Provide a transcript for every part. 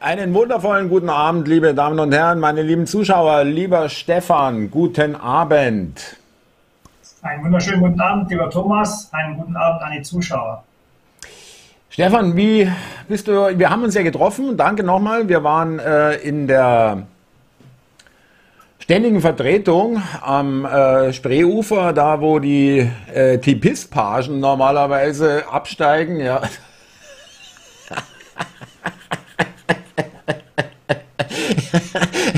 Einen wundervollen guten Abend, liebe Damen und Herren, meine lieben Zuschauer, lieber Stefan, guten Abend. Einen wunderschönen guten Abend, lieber Thomas, einen guten Abend an die Zuschauer. Stefan, wie bist du? Wir haben uns ja getroffen, danke nochmal. Wir waren äh, in der ständigen Vertretung am äh, Spreeufer, da wo die äh, Tipist-Pagen normalerweise absteigen. Ja.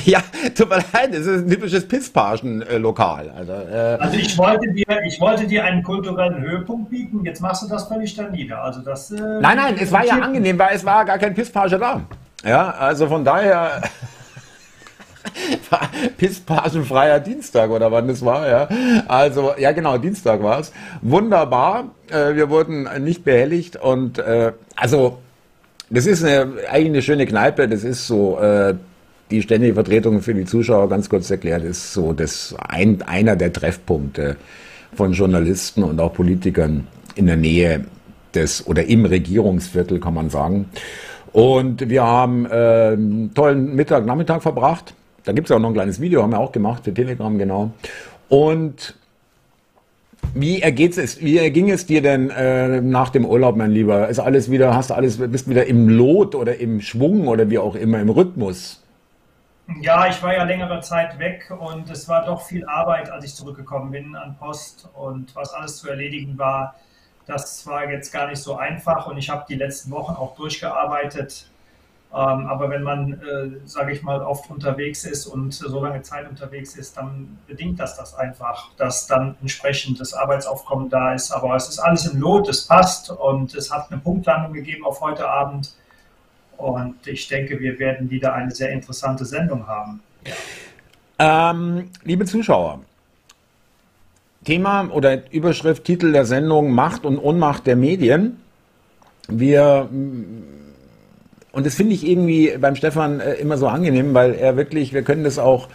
Ja, tut mir leid, es ist ein typisches Pisspagen-Lokal. Also, äh, also ich, wollte dir, ich wollte dir einen kulturellen Höhepunkt bieten, jetzt machst du das völlig da nieder. Also das, äh, nein, nein, es war ja angenehm, weil es war gar kein Pisspage da. Ja, also von daher... Pisspagenfreier Dienstag oder wann das war, ja. Also, ja genau, Dienstag war es. Wunderbar. Äh, wir wurden nicht behelligt und äh, also das ist eine, eigentlich eine schöne Kneipe. Das ist so äh, die ständige Vertretung für die Zuschauer, ganz kurz erklärt, ist so das ein, einer der Treffpunkte von Journalisten und auch Politikern in der Nähe des oder im Regierungsviertel, kann man sagen. Und wir haben äh, einen tollen Mittag, Nachmittag verbracht. Da gibt es auch noch ein kleines Video, haben wir auch gemacht für Telegram, genau. Und wie ergeht's wie erging es dir denn äh, nach dem Urlaub, mein Lieber? Ist alles wieder, hast du alles, bist wieder im Lot oder im Schwung oder wie auch immer, im Rhythmus? Ja, ich war ja längere Zeit weg und es war doch viel Arbeit, als ich zurückgekommen bin an Post und was alles zu erledigen war. Das war jetzt gar nicht so einfach und ich habe die letzten Wochen auch durchgearbeitet. Ähm, aber wenn man, äh, sage ich mal, oft unterwegs ist und so lange Zeit unterwegs ist, dann bedingt das das einfach, dass dann entsprechend das Arbeitsaufkommen da ist. Aber es ist alles im Lot, es passt und es hat eine Punktlandung gegeben auf heute Abend. Und ich denke, wir werden wieder eine sehr interessante Sendung haben. Ähm, liebe Zuschauer, Thema oder Überschrift, Titel der Sendung Macht und Unmacht der Medien. Wir und das finde ich irgendwie beim Stefan äh, immer so angenehm, weil er wirklich, wir können das auch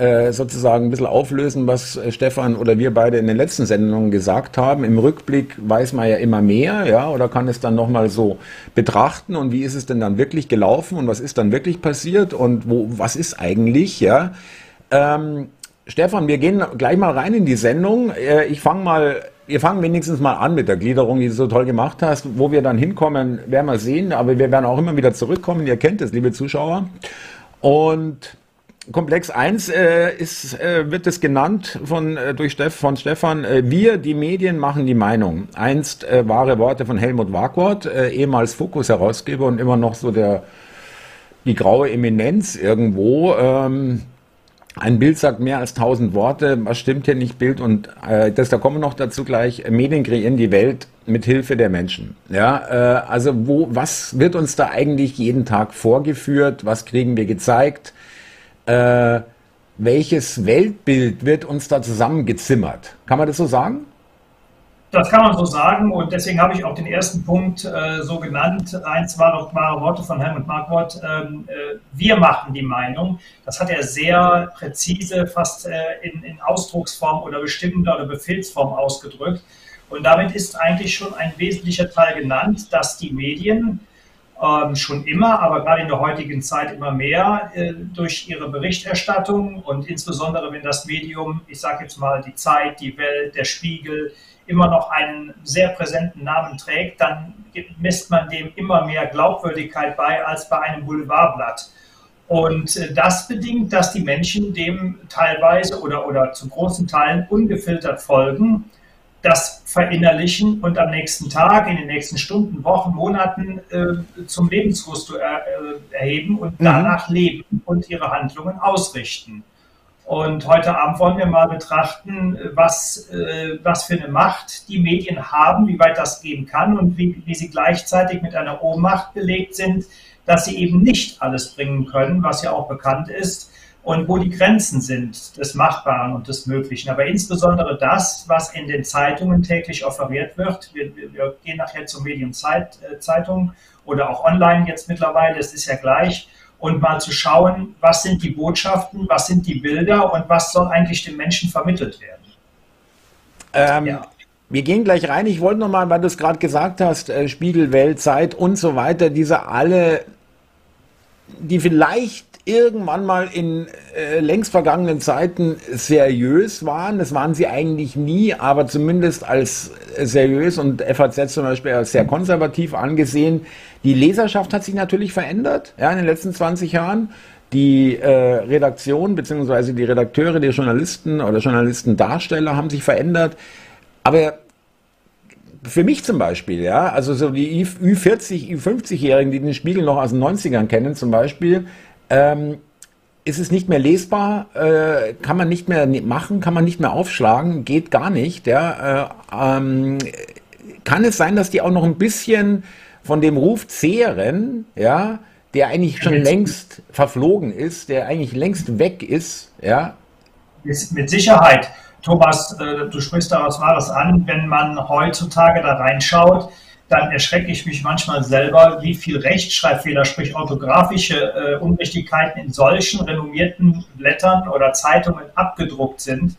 äh, sozusagen ein bisschen auflösen, was äh, Stefan oder wir beide in den letzten Sendungen gesagt haben. Im Rückblick weiß man ja immer mehr, ja, oder kann es dann nochmal so betrachten und wie ist es denn dann wirklich gelaufen und was ist dann wirklich passiert und wo, was ist eigentlich, ja. Ähm, Stefan, wir gehen gleich mal rein in die Sendung. Äh, ich fange mal, wir fangen wenigstens mal an mit der Gliederung, die du so toll gemacht hast. Wo wir dann hinkommen, werden wir sehen, aber wir werden auch immer wieder zurückkommen. Ihr kennt es, liebe Zuschauer. Und Komplex 1 äh, ist, äh, wird es genannt von, äh, durch Steff, von Stefan, äh, wir, die Medien, machen die Meinung. Einst äh, wahre Worte von Helmut Warkwort, äh, ehemals Fokus-Herausgeber und immer noch so der, die graue Eminenz irgendwo. Ähm, ein Bild sagt mehr als tausend Worte. Was stimmt hier nicht? Bild und äh, das, da kommen wir noch dazu gleich. Medien kreieren die Welt mit Hilfe der Menschen. Ja, äh, also wo, was wird uns da eigentlich jeden Tag vorgeführt? Was kriegen wir gezeigt? Äh, welches Weltbild wird uns da zusammengezimmert? Kann man das so sagen? Das kann man so sagen und deswegen habe ich auch den ersten Punkt äh, so genannt. Eins war noch wahre Worte von Helmut Marquardt. Ähm, äh, wir machen die Meinung. Das hat er sehr präzise, fast äh, in, in, Ausdrucksform oder bestimmter oder Befehlsform ausgedrückt. Und damit ist eigentlich schon ein wesentlicher Teil genannt, dass die Medien ähm, schon immer, aber gerade in der heutigen Zeit immer mehr äh, durch ihre Berichterstattung und insbesondere wenn das Medium, ich sage jetzt mal die Zeit, die Welt, der Spiegel, immer noch einen sehr präsenten Namen trägt, dann misst man dem immer mehr Glaubwürdigkeit bei als bei einem Boulevardblatt. Und äh, das bedingt, dass die Menschen dem teilweise oder, oder zu großen Teilen ungefiltert folgen das verinnerlichen und am nächsten Tag, in den nächsten Stunden, Wochen, Monaten äh, zum Lebensgusto er, äh, erheben und mhm. danach leben und ihre Handlungen ausrichten. Und heute Abend wollen wir mal betrachten, was, äh, was für eine Macht die Medien haben, wie weit das gehen kann und wie, wie sie gleichzeitig mit einer Ohnmacht belegt sind, dass sie eben nicht alles bringen können, was ja auch bekannt ist und wo die Grenzen sind des Machbaren und des Möglichen. Aber insbesondere das, was in den Zeitungen täglich offeriert wird. Wir, wir gehen nachher zur Medienzeitung oder auch online jetzt mittlerweile, es ist ja gleich. Und mal zu schauen, was sind die Botschaften, was sind die Bilder und was soll eigentlich den Menschen vermittelt werden. Ähm, ja. Wir gehen gleich rein. Ich wollte nochmal, weil du es gerade gesagt hast, äh, Spiegel, Welt, Zeit und so weiter, diese alle die vielleicht irgendwann mal in äh, längst vergangenen Zeiten seriös waren. Das waren sie eigentlich nie, aber zumindest als seriös und FAZ zum Beispiel als sehr konservativ angesehen. Die Leserschaft hat sich natürlich verändert ja, in den letzten 20 Jahren. Die äh, Redaktion beziehungsweise die Redakteure, die Journalisten oder Journalistendarsteller haben sich verändert. Aber für mich zum Beispiel, ja, also so die Ü40, Ü50-Jährigen, die den Spiegel noch aus den 90ern kennen zum Beispiel, ähm, ist es nicht mehr lesbar, äh, kann man nicht mehr machen, kann man nicht mehr aufschlagen, geht gar nicht. Ja, äh, ähm, kann es sein, dass die auch noch ein bisschen von dem Ruf zehren, ja, der eigentlich schon längst verflogen ist, der eigentlich längst weg ist, ja? Mit Sicherheit. Thomas, äh, du sprichst da was Wahres an. Wenn man heutzutage da reinschaut, dann erschrecke ich mich manchmal selber, wie viel Rechtschreibfehler, sprich orthografische äh, Unrichtigkeiten in solchen renommierten Blättern oder Zeitungen abgedruckt sind,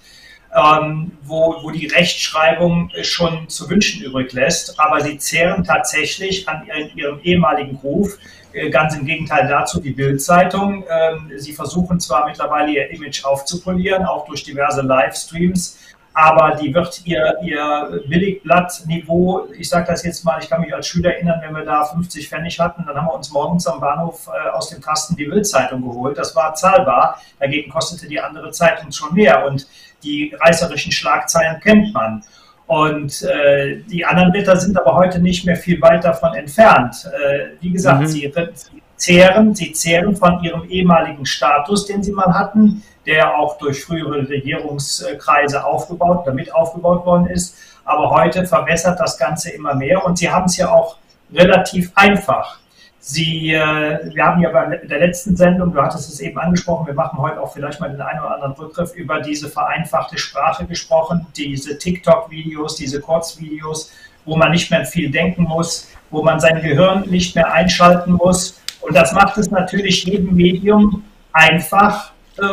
ähm, wo, wo die Rechtschreibung schon zu wünschen übrig lässt. Aber sie zehren tatsächlich an ihren, ihrem ehemaligen Ruf. Äh, ganz im Gegenteil dazu die Bildzeitung. Ähm, sie versuchen zwar mittlerweile ihr Image aufzupolieren, auch durch diverse Livestreams, aber die wird ihr, ihr Billigblattniveau, ich sage das jetzt mal, ich kann mich als Schüler erinnern, wenn wir da 50 Pfennig hatten, dann haben wir uns morgens am Bahnhof äh, aus dem Kasten die Bildzeitung geholt. Das war zahlbar. Dagegen kostete die andere Zeitung schon mehr und die reißerischen Schlagzeilen kennt man. Und äh, die anderen Blätter sind aber heute nicht mehr viel weit davon entfernt. Äh, wie gesagt, mhm. sie, sie, zehren, sie zehren von ihrem ehemaligen Status, den sie mal hatten, der auch durch frühere Regierungskreise aufgebaut, damit aufgebaut worden ist. Aber heute verbessert das Ganze immer mehr und sie haben es ja auch relativ einfach. Sie, äh, wir haben ja bei der letzten Sendung, du hattest es eben angesprochen, wir machen heute auch vielleicht mal den einen oder anderen Rückgriff über diese vereinfachte Sprache gesprochen, diese TikTok-Videos, diese Kurzvideos, wo man nicht mehr viel denken muss, wo man sein Gehirn nicht mehr einschalten muss. Und das macht es natürlich jedem Medium einfach, äh,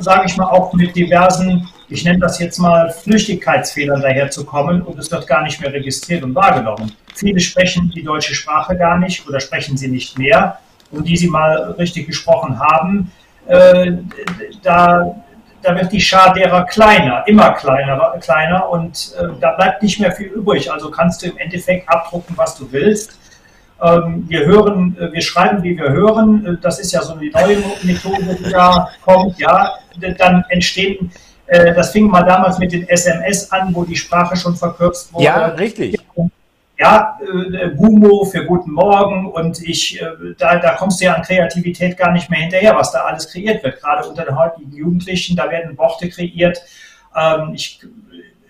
sage ich mal, auch mit diversen, ich nenne das jetzt mal Flüchtigkeitsfehlern daherzukommen und es wird gar nicht mehr registriert und wahrgenommen. Viele sprechen die deutsche Sprache gar nicht oder sprechen sie nicht mehr. Und die sie mal richtig gesprochen haben, äh, da, da wird die Schar derer kleiner, immer kleiner, kleiner und äh, da bleibt nicht mehr viel übrig. Also kannst du im Endeffekt abdrucken, was du willst. Ähm, wir hören, äh, wir schreiben, wie wir hören. Äh, das ist ja so eine neue Methode, die da kommt. Ja, dann entstehen äh, das fing mal damals mit den SMS an, wo die Sprache schon verkürzt wurde. Ja, richtig ja, Gumo für guten Morgen und ich, da, da kommst du ja an Kreativität gar nicht mehr hinterher, was da alles kreiert wird. Gerade unter den heutigen Jugendlichen, da werden Worte kreiert. Ähm, ich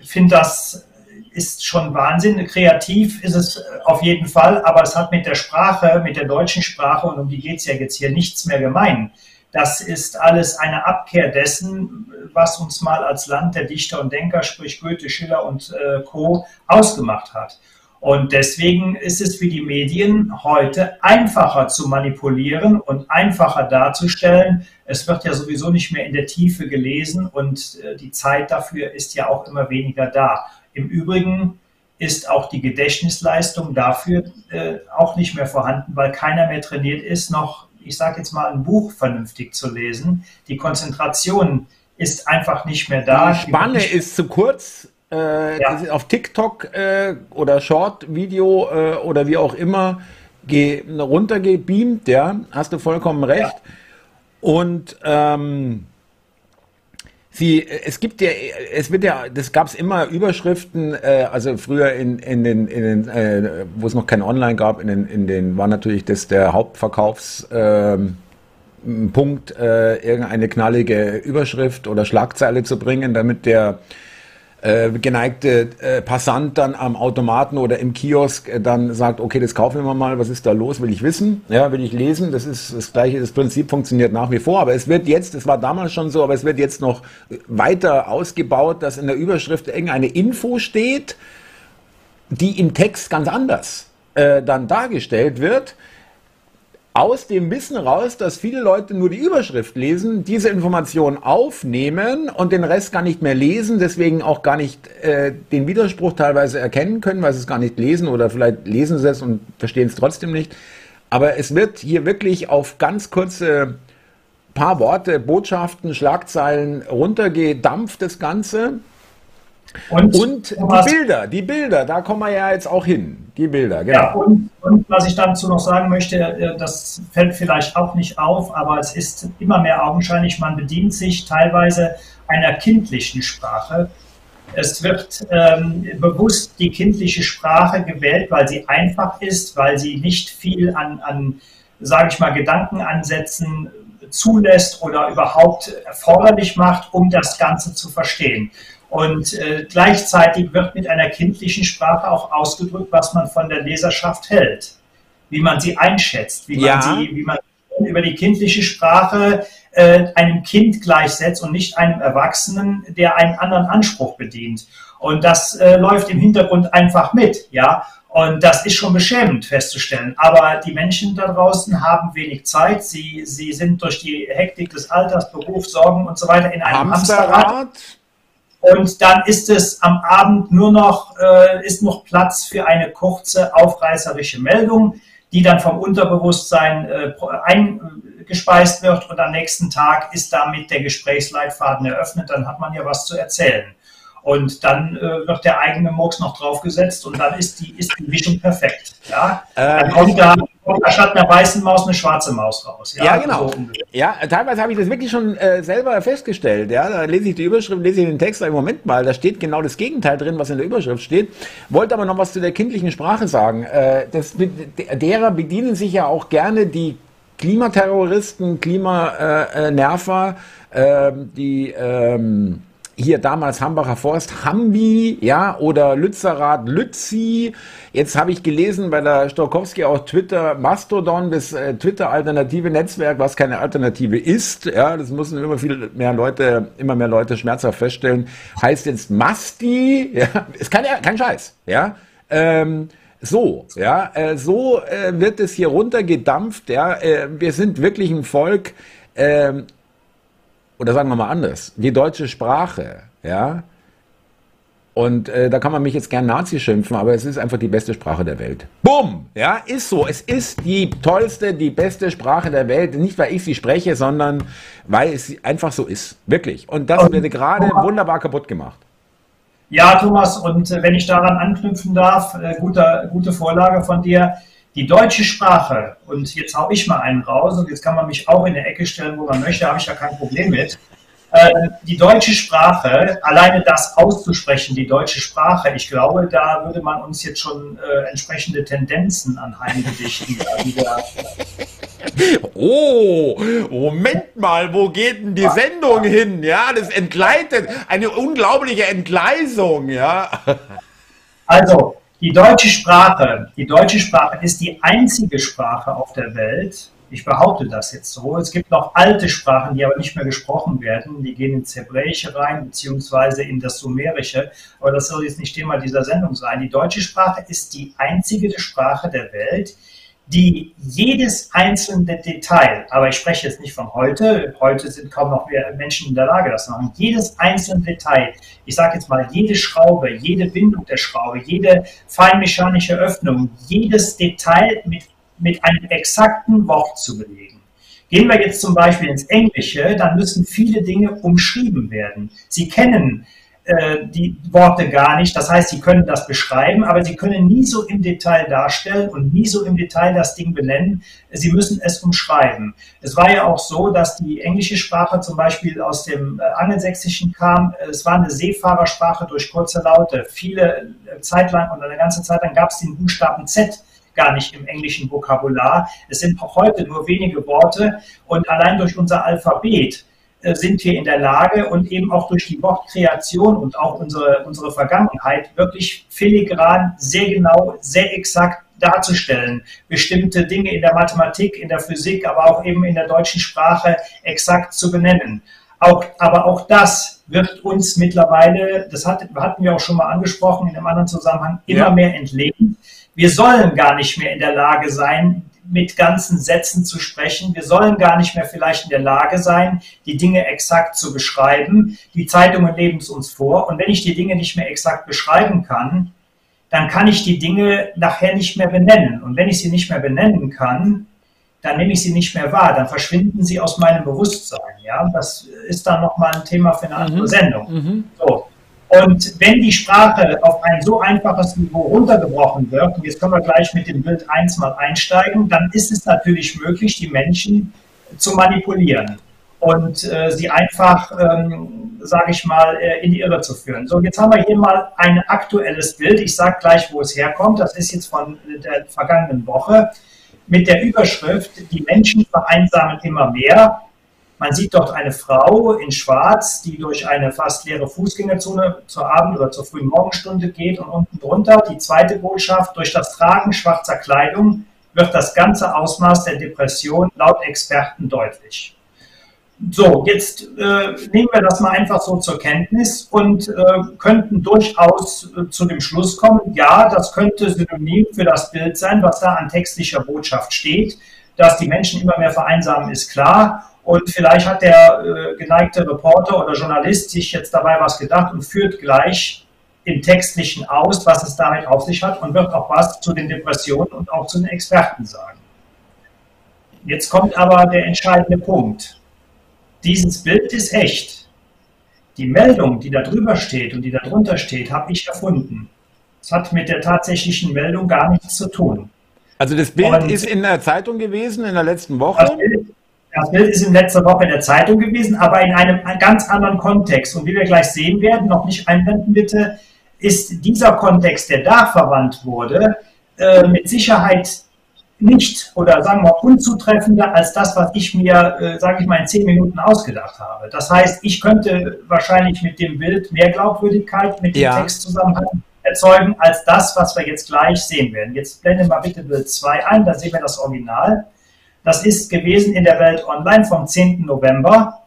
finde, das ist schon Wahnsinn. Kreativ ist es auf jeden Fall, aber es hat mit der Sprache, mit der deutschen Sprache, und um die geht es ja jetzt hier, nichts mehr gemein. Das ist alles eine Abkehr dessen, was uns mal als Land der Dichter und Denker, sprich Goethe, Schiller und äh, Co. ausgemacht hat. Und deswegen ist es für die Medien heute einfacher zu manipulieren und einfacher darzustellen. Es wird ja sowieso nicht mehr in der Tiefe gelesen und äh, die Zeit dafür ist ja auch immer weniger da. Im Übrigen ist auch die Gedächtnisleistung dafür äh, auch nicht mehr vorhanden, weil keiner mehr trainiert ist, noch, ich sage jetzt mal, ein Buch vernünftig zu lesen. Die Konzentration ist einfach nicht mehr da. Die Spanne ist zu kurz äh, ja. auf TikTok äh, oder Short-Video äh, oder wie auch immer ge runtergebeamt, ja, hast du vollkommen recht. Ja. Und ähm, sie, es gibt ja, es wird ja, das gab es immer Überschriften, äh, also früher in, in den, in den äh, wo es noch kein Online gab, in den, in den war natürlich das der Hauptverkaufs äh, Punkt, äh, irgendeine knallige Überschrift oder Schlagzeile zu bringen, damit der äh, geneigte äh, Passant dann am Automaten oder im Kiosk äh, dann sagt, okay, das kaufen wir mal, was ist da los, will ich wissen, ja, will ich lesen, das ist das gleiche, das Prinzip funktioniert nach wie vor, aber es wird jetzt, das war damals schon so, aber es wird jetzt noch weiter ausgebaut, dass in der Überschrift irgendeine Info steht, die im Text ganz anders äh, dann dargestellt wird, aus dem Wissen raus, dass viele Leute nur die Überschrift lesen, diese Information aufnehmen und den Rest gar nicht mehr lesen, deswegen auch gar nicht äh, den Widerspruch teilweise erkennen können, weil sie es gar nicht lesen oder vielleicht lesen sie es und verstehen es trotzdem nicht. Aber es wird hier wirklich auf ganz kurze paar Worte, Botschaften, Schlagzeilen runtergedampft, das Ganze. Und, und die Bilder, die Bilder, da kommen wir ja jetzt auch hin. Die Bilder, genau. Ja, und, und, was ich dazu noch sagen möchte, äh, das fällt vielleicht auch nicht auf, aber es ist immer mehr augenscheinlich, man bedient sich teilweise einer kindlichen Sprache. Es wird ähm, bewusst die kindliche Sprache gewählt, weil sie einfach ist, weil sie nicht viel an, an sage ich mal, Gedankenansätzen zulässt oder überhaupt erforderlich macht, um das Ganze zu verstehen. Und äh, gleichzeitig wird mit einer kindlichen Sprache auch ausgedrückt, was man von der Leserschaft hält, wie man sie einschätzt, wie man, ja. sie, wie man über die kindliche Sprache äh, einem Kind gleichsetzt und nicht einem Erwachsenen, der einen anderen Anspruch bedient. Und das äh, läuft im Hintergrund einfach mit, ja. Und das ist schon beschämend festzustellen. Aber die Menschen da draußen haben wenig Zeit. Sie, sie sind durch die Hektik des Alters, Beruf, Sorgen und so weiter in einem Hamsterrad. Hamsterrad. Und dann ist es am Abend nur noch, äh, ist noch Platz für eine kurze, aufreißerische Meldung, die dann vom Unterbewusstsein äh, eingespeist wird und am nächsten Tag ist damit der Gesprächsleitfaden eröffnet. Dann hat man ja was zu erzählen. Und dann äh, wird der eigene Murks noch draufgesetzt und dann ist die, ist die Mischung perfekt. Ja? Äh, dann kommt da, kommt da statt einer weißen Maus eine schwarze Maus raus. Ja, ja genau. So ja, teilweise habe ich das wirklich schon äh, selber festgestellt. Ja? Da lese ich die Überschrift, lese ich den Text, im Moment mal, da steht genau das Gegenteil drin, was in der Überschrift steht. Wollte aber noch was zu der kindlichen Sprache sagen. Äh, das, derer bedienen sich ja auch gerne die Klimaterroristen, Klimanerver, äh, die ähm, hier damals Hambacher Forst, Hambi, ja, oder Lützerath, Lützi. Jetzt habe ich gelesen bei der Stokowski auch Twitter, Mastodon, das äh, Twitter-alternative Netzwerk, was keine Alternative ist, ja, das müssen immer viel mehr Leute, immer mehr Leute schmerzhaft feststellen, heißt jetzt Masti, ja, ist kein, kein Scheiß, ja, ähm, so, ja, äh, so äh, wird es hier runtergedampft, ja, äh, wir sind wirklich ein Volk, ähm, oder sagen wir mal anders, die deutsche Sprache, ja, und äh, da kann man mich jetzt gern Nazi schimpfen, aber es ist einfach die beste Sprache der Welt. Bumm! Ja, ist so. Es ist die tollste, die beste Sprache der Welt. Nicht, weil ich sie spreche, sondern weil es einfach so ist. Wirklich. Und das wird gerade wunderbar kaputt gemacht. Ja, Thomas, und äh, wenn ich daran anknüpfen darf, äh, guter, gute Vorlage von dir. Die deutsche Sprache, und jetzt hau ich mal einen raus, und jetzt kann man mich auch in der Ecke stellen, wo man möchte, habe ich ja kein Problem mit. Äh, die deutsche Sprache, alleine das auszusprechen, die deutsche Sprache, ich glaube, da würde man uns jetzt schon äh, entsprechende Tendenzen anheimgedichten. oh, Moment mal, wo geht denn die Sendung hin? Ja, das entgleitet, eine unglaubliche Entgleisung, ja. Also, die deutsche Sprache, die deutsche Sprache ist die einzige Sprache auf der Welt, ich behaupte das jetzt so. Es gibt noch alte Sprachen, die aber nicht mehr gesprochen werden. Die gehen ins Hebräische rein, beziehungsweise in das Sumerische. Aber das soll jetzt nicht Thema dieser Sendung sein. Die deutsche Sprache ist die einzige Sprache der Welt, die jedes einzelne Detail, aber ich spreche jetzt nicht von heute, heute sind kaum noch mehr Menschen in der Lage, das zu machen, jedes einzelne Detail, ich sage jetzt mal, jede Schraube, jede Bindung der Schraube, jede feinmechanische Öffnung, jedes Detail mit, mit einem exakten Wort zu belegen. Gehen wir jetzt zum Beispiel ins Englische, dann müssen viele Dinge umschrieben werden. Sie kennen äh, die Worte gar nicht. Das heißt, sie können das beschreiben, aber sie können nie so im Detail darstellen und nie so im Detail das Ding benennen. Sie müssen es umschreiben. Es war ja auch so, dass die englische Sprache zum Beispiel aus dem äh, Angelsächsischen kam. Es war eine Seefahrersprache durch kurze Laute. Viele äh, Zeit lang und eine ganze Zeit lang gab es den Buchstaben Z gar nicht im englischen Vokabular. Es sind auch heute nur wenige Worte und allein durch unser Alphabet äh, sind wir in der Lage und eben auch durch die Wortkreation und auch unsere, unsere Vergangenheit wirklich filigran, sehr genau, sehr exakt darzustellen, bestimmte Dinge in der Mathematik, in der Physik, aber auch eben in der deutschen Sprache exakt zu benennen. Auch, aber auch das wird uns mittlerweile, das hat, hatten wir auch schon mal angesprochen in einem anderen Zusammenhang, immer ja. mehr entlehnt. Wir sollen gar nicht mehr in der Lage sein, mit ganzen Sätzen zu sprechen. Wir sollen gar nicht mehr vielleicht in der Lage sein, die Dinge exakt zu beschreiben. Die Zeitungen leben es uns vor. Und wenn ich die Dinge nicht mehr exakt beschreiben kann, dann kann ich die Dinge nachher nicht mehr benennen. Und wenn ich sie nicht mehr benennen kann, dann nehme ich sie nicht mehr wahr, dann verschwinden sie aus meinem Bewusstsein. Ja, das ist dann nochmal ein Thema für eine andere mhm. Sendung. Mhm. So. Und wenn die Sprache auf ein so einfaches Niveau runtergebrochen wird, und jetzt können wir gleich mit dem Bild 1 mal einsteigen, dann ist es natürlich möglich, die Menschen zu manipulieren und äh, sie einfach, ähm, sage ich mal, äh, in die Irre zu führen. So, jetzt haben wir hier mal ein aktuelles Bild. Ich sage gleich, wo es herkommt. Das ist jetzt von der vergangenen Woche mit der Überschrift, die Menschen vereinsamen immer mehr. Man sieht dort eine Frau in Schwarz, die durch eine fast leere Fußgängerzone zur Abend- oder zur frühen Morgenstunde geht und unten drunter die zweite Botschaft, durch das Tragen schwarzer Kleidung wird das ganze Ausmaß der Depression laut Experten deutlich. So, jetzt äh, nehmen wir das mal einfach so zur Kenntnis und äh, könnten durchaus äh, zu dem Schluss kommen, ja, das könnte synonym für das Bild sein, was da an textlicher Botschaft steht. Dass die Menschen immer mehr vereinsamen, ist klar. Und vielleicht hat der äh, geneigte Reporter oder Journalist sich jetzt dabei was gedacht und führt gleich im Textlichen aus, was es damit auf sich hat und wird auch was zu den Depressionen und auch zu den Experten sagen. Jetzt kommt aber der entscheidende Punkt. Dieses Bild ist echt. Die Meldung, die da drüber steht und die da drunter steht, habe ich erfunden. Es hat mit der tatsächlichen Meldung gar nichts zu tun. Also das Bild und ist in der Zeitung gewesen in der letzten Woche? Das Bild, das Bild ist in letzter Woche in der Zeitung gewesen, aber in einem ganz anderen Kontext. Und wie wir gleich sehen werden, noch nicht einblenden bitte, ist dieser Kontext, der da verwandt wurde, äh, mit Sicherheit nicht oder sagen wir unzutreffender als das, was ich mir, äh, sage ich mal, in zehn Minuten ausgedacht habe. Das heißt, ich könnte wahrscheinlich mit dem Bild mehr Glaubwürdigkeit mit dem ja. Textzusammenhang erzeugen, als das, was wir jetzt gleich sehen werden. Jetzt blende mal bitte Bild 2 ein, da sehen wir das Original. Das ist gewesen in der Welt Online vom 10. November.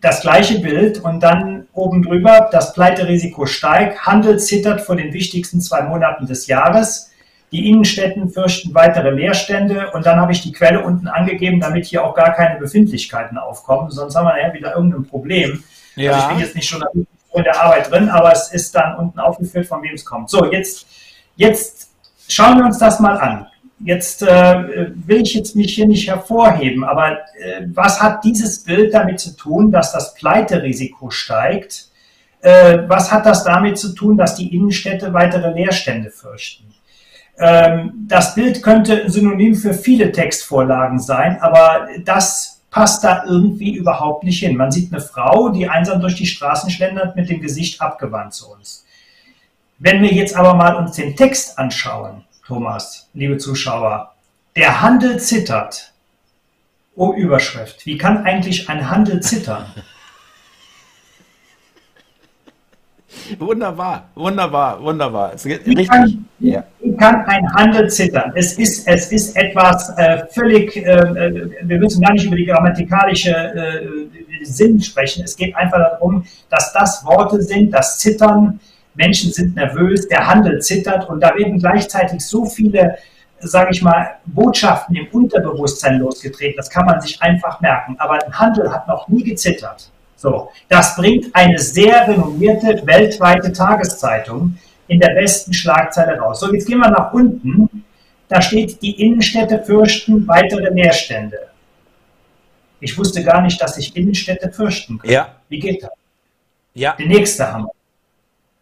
Das gleiche Bild und dann oben drüber, das Pleiterisiko steigt, Handel zittert vor den wichtigsten zwei Monaten des Jahres. Die Innenstädten fürchten weitere Leerstände und dann habe ich die Quelle unten angegeben, damit hier auch gar keine Befindlichkeiten aufkommen, sonst haben wir ja wieder irgendein Problem. Ja. Also ich bin jetzt nicht schon in der Arbeit drin, aber es ist dann unten aufgeführt, von wem es kommt. So, jetzt, jetzt schauen wir uns das mal an. Jetzt äh, will ich jetzt mich hier nicht hervorheben, aber äh, was hat dieses Bild damit zu tun, dass das Pleiterisiko steigt? Äh, was hat das damit zu tun, dass die Innenstädte weitere Leerstände fürchten? Ähm, das Bild könnte ein Synonym für viele Textvorlagen sein, aber das passt da irgendwie überhaupt nicht hin. Man sieht eine Frau, die einsam durch die Straßen schlendert mit dem Gesicht abgewandt zu uns. Wenn wir jetzt aber mal uns den Text anschauen, Thomas, liebe Zuschauer, der Handel zittert. Oh Überschrift, wie kann eigentlich ein Handel zittern? Wunderbar, wunderbar, wunderbar. Wie kann, ja. kann ein Handel zittern? Es ist, es ist etwas äh, völlig, äh, äh, wir müssen gar nicht über die grammatikalische äh, Sinn sprechen. Es geht einfach darum, dass das Worte sind, das Zittern. Menschen sind nervös, der Handel zittert und da werden gleichzeitig so viele, sage ich mal, Botschaften im Unterbewusstsein losgetreten. Das kann man sich einfach merken. Aber ein Handel hat noch nie gezittert. So, das bringt eine sehr renommierte weltweite Tageszeitung in der besten Schlagzeile raus. So, jetzt gehen wir nach unten. Da steht, die Innenstädte fürchten weitere Leerstände. Ich wusste gar nicht, dass sich Innenstädte fürchten können. Ja. Wie geht das? Ja. Der nächste Hammer.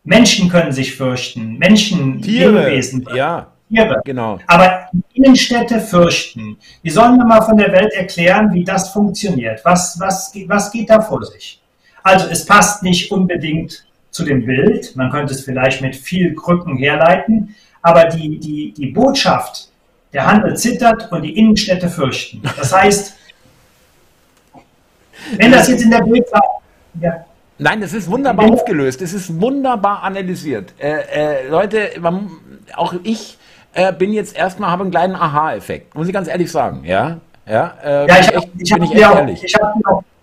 Menschen können sich fürchten. Menschen, Tiere, Lebewesen. Ja. Tiere. Genau. Aber Innenstädte fürchten. Wie sollen wir mal von der Welt erklären, wie das funktioniert? Was, was, was geht da vor sich? Also es passt nicht unbedingt zu dem Bild. Man könnte es vielleicht mit viel Krücken herleiten. Aber die, die, die Botschaft, der Handel zittert und die Innenstädte fürchten. Das heißt, wenn das jetzt in der Bild ja. Nein, das ist wunderbar aufgelöst. Es ist wunderbar analysiert. Äh, äh, Leute, man, auch ich äh, bin jetzt erstmal, habe einen kleinen Aha-Effekt, muss ich ganz ehrlich sagen, ja. Ja, äh, ja ich, hab, ich, bin ich echt auch, ehrlich.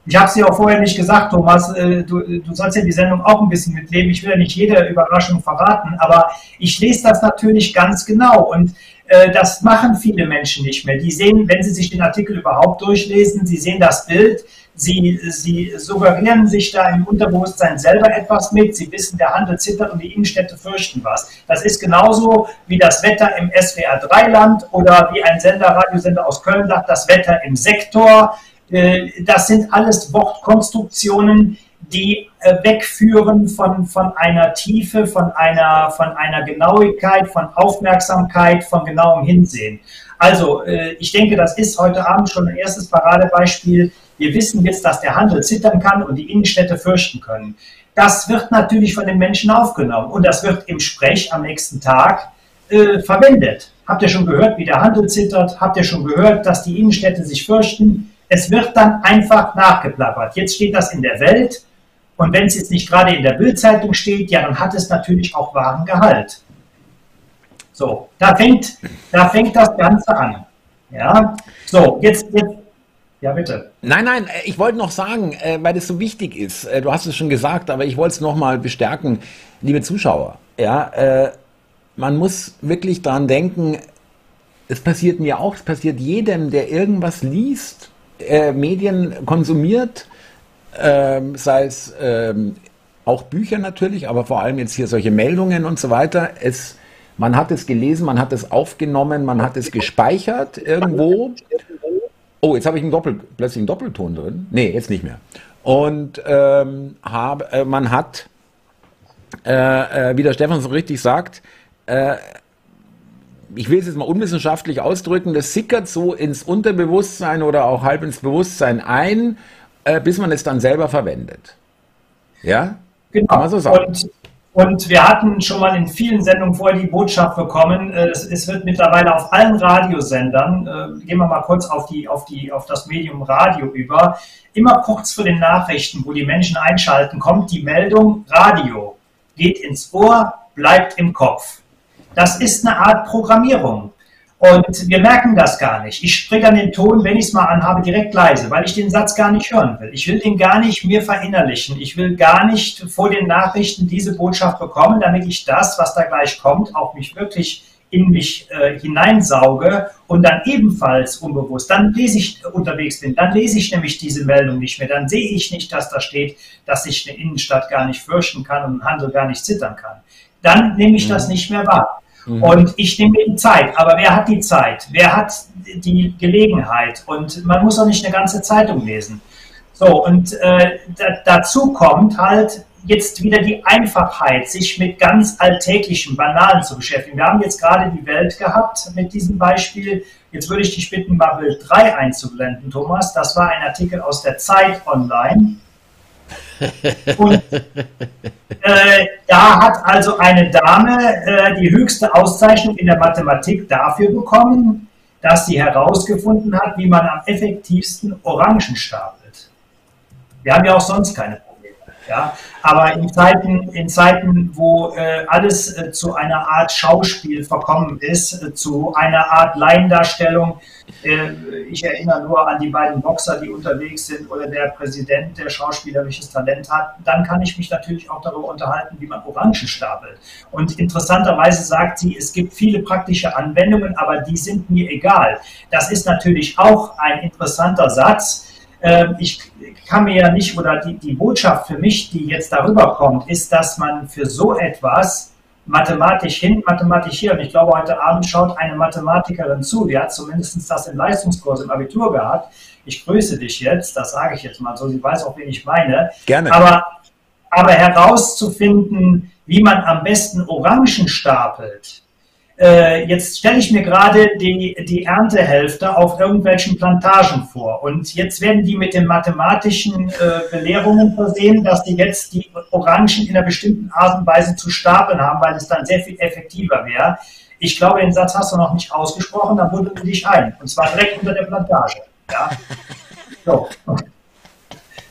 Ich habe es dir auch vorher nicht gesagt, Thomas. Äh, du, du sollst ja die Sendung auch ein bisschen mitleben. Ich will ja nicht jede Überraschung verraten, aber ich lese das natürlich ganz genau und äh, das machen viele Menschen nicht mehr. Die sehen, wenn sie sich den Artikel überhaupt durchlesen, sie sehen das Bild, Sie, sie suggerieren sich da im Unterbewusstsein selber etwas mit. Sie wissen, der Handel zittert und die Innenstädte fürchten was. Das ist genauso wie das Wetter im SWR 3-Land oder wie ein Sender, Radiosender aus Köln sagt, das Wetter im Sektor. Äh, das sind alles Wortkonstruktionen, die äh, wegführen von, von einer Tiefe, von einer, von einer Genauigkeit, von Aufmerksamkeit, von genauem Hinsehen. Also, äh, ich denke, das ist heute Abend schon ein erstes Paradebeispiel. Wir wissen jetzt, dass der Handel zittern kann und die Innenstädte fürchten können. Das wird natürlich von den Menschen aufgenommen und das wird im Sprech am nächsten Tag äh, verwendet. Habt ihr schon gehört, wie der Handel zittert? Habt ihr schon gehört, dass die Innenstädte sich fürchten? Es wird dann einfach nachgeplappert. Jetzt steht das in der Welt und wenn es jetzt nicht gerade in der Bildzeitung steht, ja, dann hat es natürlich auch wahren Gehalt. So, da fängt, da fängt das Ganze an. Ja, so, jetzt, jetzt ja, bitte. Nein, nein, äh, ich wollte noch sagen, äh, weil das so wichtig ist. Äh, du hast es schon gesagt, aber ich wollte es nochmal bestärken, liebe Zuschauer. Ja, man muss wirklich daran denken, es passiert mir auch, es passiert jedem, der irgendwas liest, Medien konsumiert, ähm, sei es ähm, auch Bücher natürlich, aber vor allem jetzt hier solche Meldungen und so weiter. Es, man hat es gelesen, man hat es aufgenommen, man hat es gespeichert irgendwo oh, jetzt habe ich einen Doppel, plötzlich einen Doppelton drin. Nee, jetzt nicht mehr. Und ähm, hab, äh, man hat, äh, äh, wie der Stefan so richtig sagt, äh, ich will es jetzt mal unwissenschaftlich ausdrücken, das sickert so ins Unterbewusstsein oder auch halb ins Bewusstsein ein, äh, bis man es dann selber verwendet. Ja? Genau. Kann man so sagen. Und und wir hatten schon mal in vielen Sendungen vorher die Botschaft bekommen, äh, es, es wird mittlerweile auf allen Radiosendern, äh, gehen wir mal kurz auf, die, auf, die, auf das Medium Radio über, immer kurz vor den Nachrichten, wo die Menschen einschalten, kommt die Meldung, Radio geht ins Ohr, bleibt im Kopf. Das ist eine Art Programmierung. Und wir merken das gar nicht. Ich spreche dann den Ton, wenn ich es mal anhabe, direkt leise, weil ich den Satz gar nicht hören will. Ich will den gar nicht mir verinnerlichen. Ich will gar nicht vor den Nachrichten diese Botschaft bekommen, damit ich das, was da gleich kommt, auch mich wirklich in mich äh, hineinsauge und dann ebenfalls unbewusst, dann lese ich unterwegs bin, dann lese ich nämlich diese Meldung nicht mehr, dann sehe ich nicht, dass da steht, dass ich eine Innenstadt gar nicht fürchten kann und ein Handel gar nicht zittern kann. Dann nehme ich das mhm. nicht mehr wahr. Mhm. Und ich nehme die Zeit. Aber wer hat die Zeit? Wer hat die Gelegenheit? Und man muss auch nicht eine ganze Zeitung lesen. So, und äh, dazu kommt halt jetzt wieder die Einfachheit, sich mit ganz alltäglichen, banalen zu beschäftigen. Wir haben jetzt gerade die Welt gehabt mit diesem Beispiel. Jetzt würde ich dich bitten, mal Bild 3 einzublenden, Thomas. Das war ein Artikel aus der Zeit online. Und äh, da hat also eine Dame äh, die höchste Auszeichnung in der Mathematik dafür bekommen, dass sie herausgefunden hat, wie man am effektivsten Orangen stapelt. Wir haben ja auch sonst keine Probleme. Ja? Aber in Zeiten, in Zeiten wo äh, alles äh, zu einer Art Schauspiel verkommen ist, äh, zu einer Art Laiendarstellung, ich erinnere nur an die beiden Boxer, die unterwegs sind, oder der Präsident, der schauspielerisches Talent hat, dann kann ich mich natürlich auch darüber unterhalten, wie man Orangen stapelt. Und interessanterweise sagt sie, es gibt viele praktische Anwendungen, aber die sind mir egal. Das ist natürlich auch ein interessanter Satz. Ähm, ich kann mir ja nicht, oder die, die Botschaft für mich, die jetzt darüber kommt, ist, dass man für so etwas mathematisch hin, mathematisch hier. Und ich glaube, heute Abend schaut eine Mathematikerin zu, die hat zumindest das im Leistungskurs im Abitur gehabt. Ich grüße dich jetzt, das sage ich jetzt mal so, sie weiß auch, wen ich meine. Gerne. Aber, aber herauszufinden, wie man am besten Orangen stapelt, äh, jetzt stelle ich mir gerade die, die Erntehälfte auf irgendwelchen Plantagen vor. Und jetzt werden die mit den mathematischen äh, Belehrungen versehen, dass die jetzt die Orangen in einer bestimmten Art und Weise zu stapeln haben, weil es dann sehr viel effektiver wäre. Ich glaube, den Satz hast du noch nicht ausgesprochen, dann wundert du dich ein. Und zwar direkt unter der Plantage. Ja, so.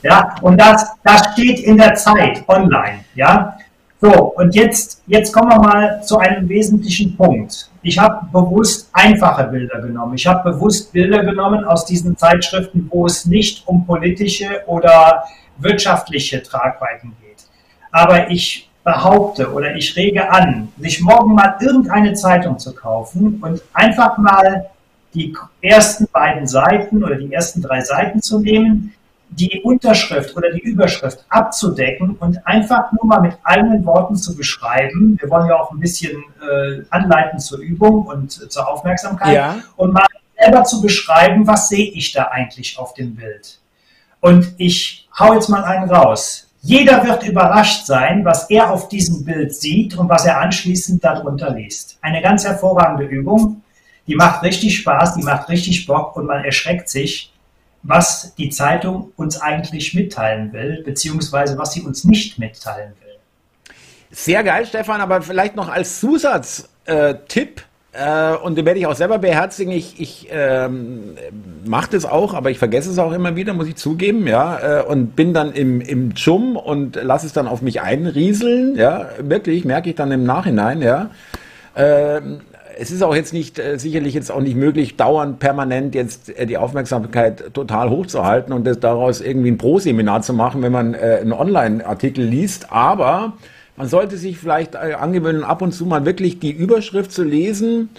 ja und das, das steht in der Zeit online. Ja, so, und jetzt, jetzt kommen wir mal zu einem wesentlichen Punkt. Ich habe bewusst einfache Bilder genommen. Ich habe bewusst Bilder genommen aus diesen Zeitschriften, wo es nicht um politische oder wirtschaftliche Tragweiten geht. Aber ich behaupte oder ich rege an, sich morgen mal irgendeine Zeitung zu kaufen und einfach mal die ersten beiden Seiten oder die ersten drei Seiten zu nehmen, die Unterschrift oder die Überschrift abzudecken und einfach nur mal mit eigenen Worten zu beschreiben. Wir wollen ja auch ein bisschen äh, anleiten zur Übung und äh, zur Aufmerksamkeit. Ja. Und mal selber zu beschreiben, was sehe ich da eigentlich auf dem Bild. Und ich hau jetzt mal einen raus. Jeder wird überrascht sein, was er auf diesem Bild sieht und was er anschließend darunter liest. Eine ganz hervorragende Übung. Die macht richtig Spaß, die macht richtig Bock und man erschreckt sich, was die Zeitung uns eigentlich mitteilen will, beziehungsweise was sie uns nicht mitteilen will. Sehr geil, Stefan, aber vielleicht noch als Zusatztipp, äh, und den werde ich auch selber beherzigen. Ich, ich ähm, mache das auch, aber ich vergesse es auch immer wieder, muss ich zugeben, ja. Äh, und bin dann im, im Dschum und lasse es dann auf mich einrieseln, ja. Wirklich, merke ich dann im Nachhinein, ja. Ähm, es ist auch jetzt nicht, äh, sicherlich jetzt auch nicht möglich, dauernd permanent jetzt äh, die Aufmerksamkeit total hochzuhalten und das daraus irgendwie ein Pro-Seminar zu machen, wenn man äh, einen Online-Artikel liest. Aber man sollte sich vielleicht äh, angewöhnen, ab und zu mal wirklich die Überschrift zu lesen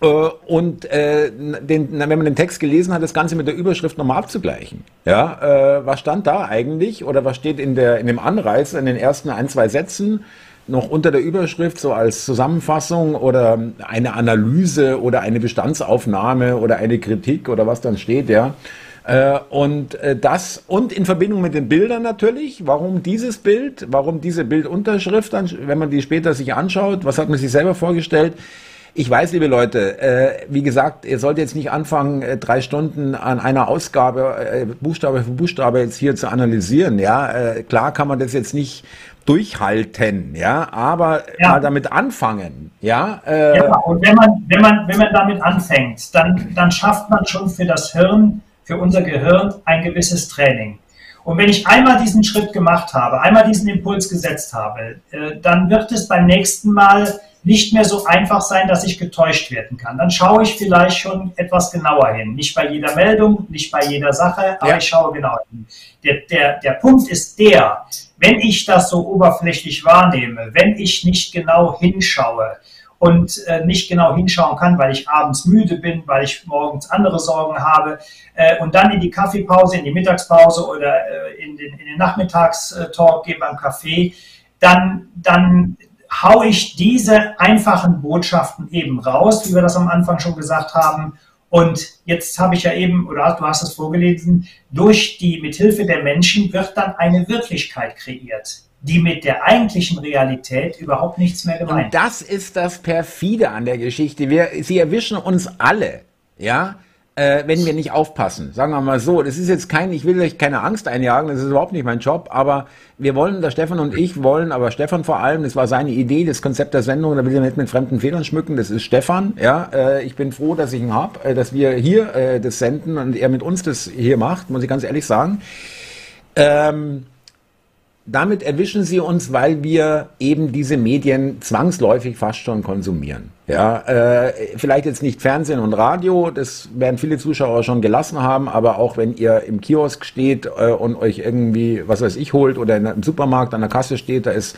äh, und äh, den, wenn man den Text gelesen hat, das Ganze mit der Überschrift nochmal abzugleichen. Ja, äh, was stand da eigentlich oder was steht in, der, in dem Anreiz in den ersten ein, zwei Sätzen noch unter der Überschrift so als Zusammenfassung oder eine Analyse oder eine Bestandsaufnahme oder eine Kritik oder was dann steht, ja. Äh, und äh, das und in Verbindung mit den Bildern natürlich. Warum dieses Bild? Warum diese Bildunterschrift? Wenn man die später sich anschaut, was hat man sich selber vorgestellt? Ich weiß, liebe Leute, äh, wie gesagt, ihr sollt jetzt nicht anfangen, drei Stunden an einer Ausgabe, Buchstabe für Buchstabe jetzt hier zu analysieren. Ja, klar kann man das jetzt nicht durchhalten, ja, aber ja. mal damit anfangen, ja. Äh, ja, und wenn man, wenn man, wenn man damit anfängt, dann, dann schafft man schon für das Hirn für unser Gehirn ein gewisses Training. Und wenn ich einmal diesen Schritt gemacht habe, einmal diesen Impuls gesetzt habe, äh, dann wird es beim nächsten Mal nicht mehr so einfach sein, dass ich getäuscht werden kann. Dann schaue ich vielleicht schon etwas genauer hin. Nicht bei jeder Meldung, nicht bei jeder Sache, aber ja. ich schaue genauer hin. Der, der, der Punkt ist der, wenn ich das so oberflächlich wahrnehme, wenn ich nicht genau hinschaue, und äh, nicht genau hinschauen kann, weil ich abends müde bin, weil ich morgens andere Sorgen habe äh, und dann in die Kaffeepause, in die Mittagspause oder äh, in, den, in den Nachmittagstalk gehe beim Kaffee, dann, dann hau ich diese einfachen Botschaften eben raus, wie wir das am Anfang schon gesagt haben. Und jetzt habe ich ja eben, oder du hast es vorgelesen, durch die Mithilfe der Menschen wird dann eine Wirklichkeit kreiert die mit der eigentlichen Realität überhaupt nichts mehr gemeint. Und das ist das perfide an der Geschichte. Wir, sie erwischen uns alle, ja, äh, wenn wir nicht aufpassen. Sagen wir mal so, das ist jetzt kein, ich will euch keine Angst einjagen, das ist überhaupt nicht mein Job, aber wir wollen, der Stefan und ich wollen, aber Stefan vor allem, das war seine Idee, das Konzept der Sendung, da will ich nicht mit fremden Federn schmücken, das ist Stefan, ja, äh, ich bin froh, dass ich ihn hab, äh, dass wir hier äh, das senden und er mit uns das hier macht, muss ich ganz ehrlich sagen. Ähm, damit erwischen sie uns, weil wir eben diese Medien zwangsläufig fast schon konsumieren. Ja, äh, vielleicht jetzt nicht Fernsehen und Radio, das werden viele Zuschauer schon gelassen haben, aber auch wenn ihr im Kiosk steht äh, und euch irgendwie, was weiß ich, holt oder in einem Supermarkt an der Kasse steht, da ist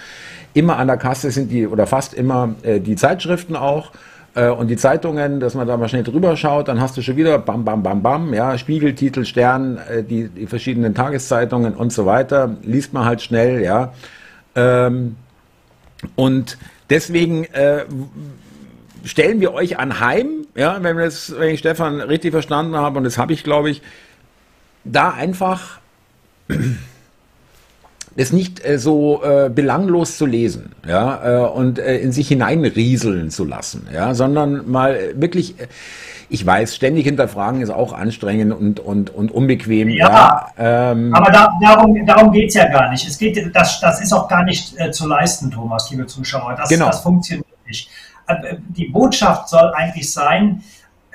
immer an der Kasse sind die oder fast immer äh, die Zeitschriften auch äh, und die Zeitungen, dass man da mal schnell drüber schaut, dann hast du schon wieder bam, bam, bam, bam, ja, Spiegeltitel, Stern, äh, die, die verschiedenen Tageszeitungen und so weiter, liest man halt schnell, ja. Ähm, und deswegen äh, stellen wir euch anheim, ja, wenn, das, wenn ich Stefan richtig verstanden habe, und das habe ich, glaube ich, da einfach das nicht äh, so äh, belanglos zu lesen, ja, äh, und äh, in sich hineinrieseln zu lassen, ja, sondern mal wirklich, äh, ich weiß, ständig hinterfragen ist auch anstrengend und, und, und unbequem. Ja, ja ähm, aber da, darum, darum geht es ja gar nicht. Es geht, das, das ist auch gar nicht äh, zu leisten, Thomas, liebe Zuschauer. Das, genau. das funktioniert nicht. Äh, die Botschaft soll eigentlich sein,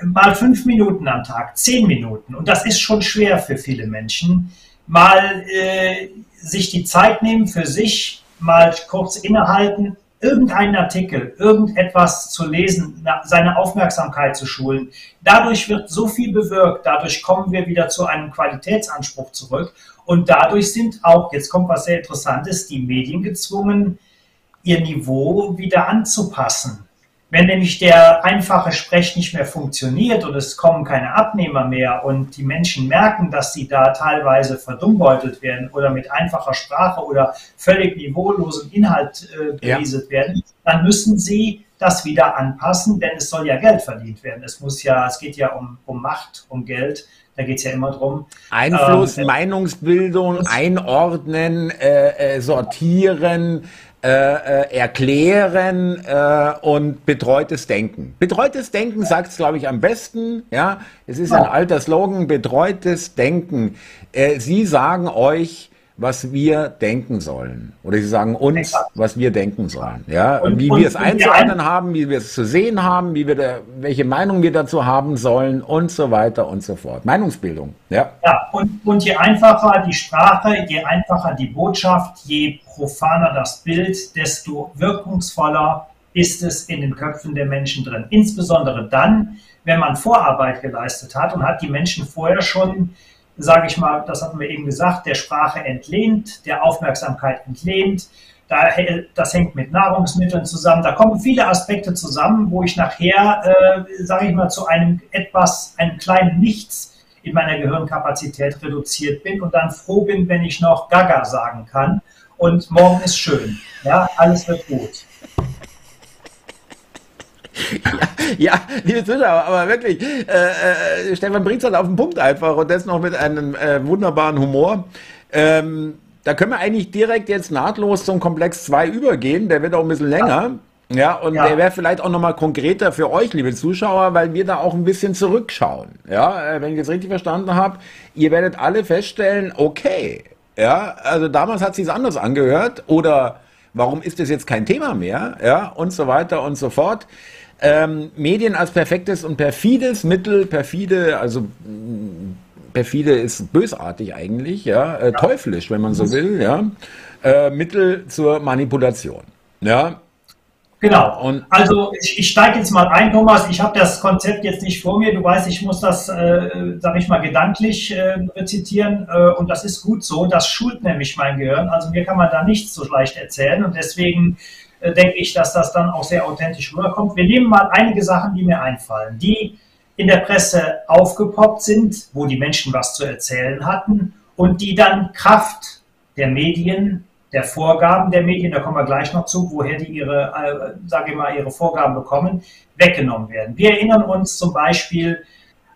mal fünf Minuten am Tag, zehn Minuten, und das ist schon schwer für viele Menschen, mal äh, sich die Zeit nehmen für sich, mal kurz innehalten, irgendeinen Artikel, irgendetwas zu lesen, seine Aufmerksamkeit zu schulen. Dadurch wird so viel bewirkt, dadurch kommen wir wieder zu einem Qualitätsanspruch zurück und dadurch sind auch, jetzt kommt was sehr Interessantes, die Medien gezwungen, ihr Niveau wieder anzupassen. Wenn nämlich der einfache Sprech nicht mehr funktioniert und es kommen keine Abnehmer mehr und die Menschen merken, dass sie da teilweise verdummbeutelt werden oder mit einfacher Sprache oder völlig niveaulosem Inhalt äh, berieselt ja. werden, dann müssen sie das wieder anpassen, denn es soll ja Geld verdient werden. Es muss ja, es geht ja um, um Macht, um Geld. Da geht es ja immer drum. Einfluss, ähm, Meinungsbildung, einordnen, äh, äh, sortieren, äh, äh, erklären äh, und betreutes Denken. Betreutes Denken sagt es, glaube ich, am besten. Ja, es ist ein alter Slogan, betreutes Denken. Äh, Sie sagen euch, was wir denken sollen. Oder sie sagen uns, was wir denken sollen. Ja, und, wie wir es einzuordnen haben, wie wir es zu sehen haben, wie wir da, welche Meinung wir dazu haben sollen und so weiter und so fort. Meinungsbildung. Ja. Ja, und, und je einfacher die Sprache, je einfacher die Botschaft, je profaner das Bild, desto wirkungsvoller ist es in den Köpfen der Menschen drin. Insbesondere dann, wenn man Vorarbeit geleistet hat und hat die Menschen vorher schon sage ich mal, das hatten wir eben gesagt, der Sprache entlehnt, der Aufmerksamkeit entlehnt. Das hängt mit Nahrungsmitteln zusammen. Da kommen viele Aspekte zusammen, wo ich nachher, äh, sage ich mal, zu einem etwas, einem kleinen Nichts in meiner Gehirnkapazität reduziert bin und dann froh bin, wenn ich noch Gaga sagen kann. Und morgen ist schön. Ja, alles wird gut. ja, ja, liebe Zuschauer, aber wirklich, äh, äh, Stefan bringt es halt auf den Punkt einfach und das noch mit einem äh, wunderbaren Humor. Ähm, da können wir eigentlich direkt jetzt nahtlos zum Komplex 2 übergehen, der wird auch ein bisschen länger. Ja, und ja. der wäre vielleicht auch nochmal konkreter für euch, liebe Zuschauer, weil wir da auch ein bisschen zurückschauen. Ja, äh, wenn ich es richtig verstanden habe, ihr werdet alle feststellen, okay, ja, also damals hat sich anders angehört oder warum ist das jetzt kein Thema mehr, ja, und so weiter und so fort. Ähm, Medien als perfektes und perfides Mittel, perfide, also mm, perfide ist bösartig eigentlich, ja, äh, teuflisch, wenn man so will, ja, äh, Mittel zur Manipulation, ja. Genau. Und also ich, ich steige jetzt mal ein, Thomas. Ich habe das Konzept jetzt nicht vor mir. Du weißt, ich muss das, äh, sage ich mal, gedanklich äh, rezitieren. Äh, und das ist gut so. Das schult nämlich mein Gehirn. Also mir kann man da nichts so leicht erzählen. Und deswegen äh, denke ich, dass das dann auch sehr authentisch rüberkommt. Wir nehmen mal einige Sachen, die mir einfallen, die in der Presse aufgepoppt sind, wo die Menschen was zu erzählen hatten und die dann Kraft der Medien, der Vorgaben der Medien, da kommen wir gleich noch zu, woher die ihre, äh, sage ich mal, ihre Vorgaben bekommen, weggenommen werden. Wir erinnern uns zum Beispiel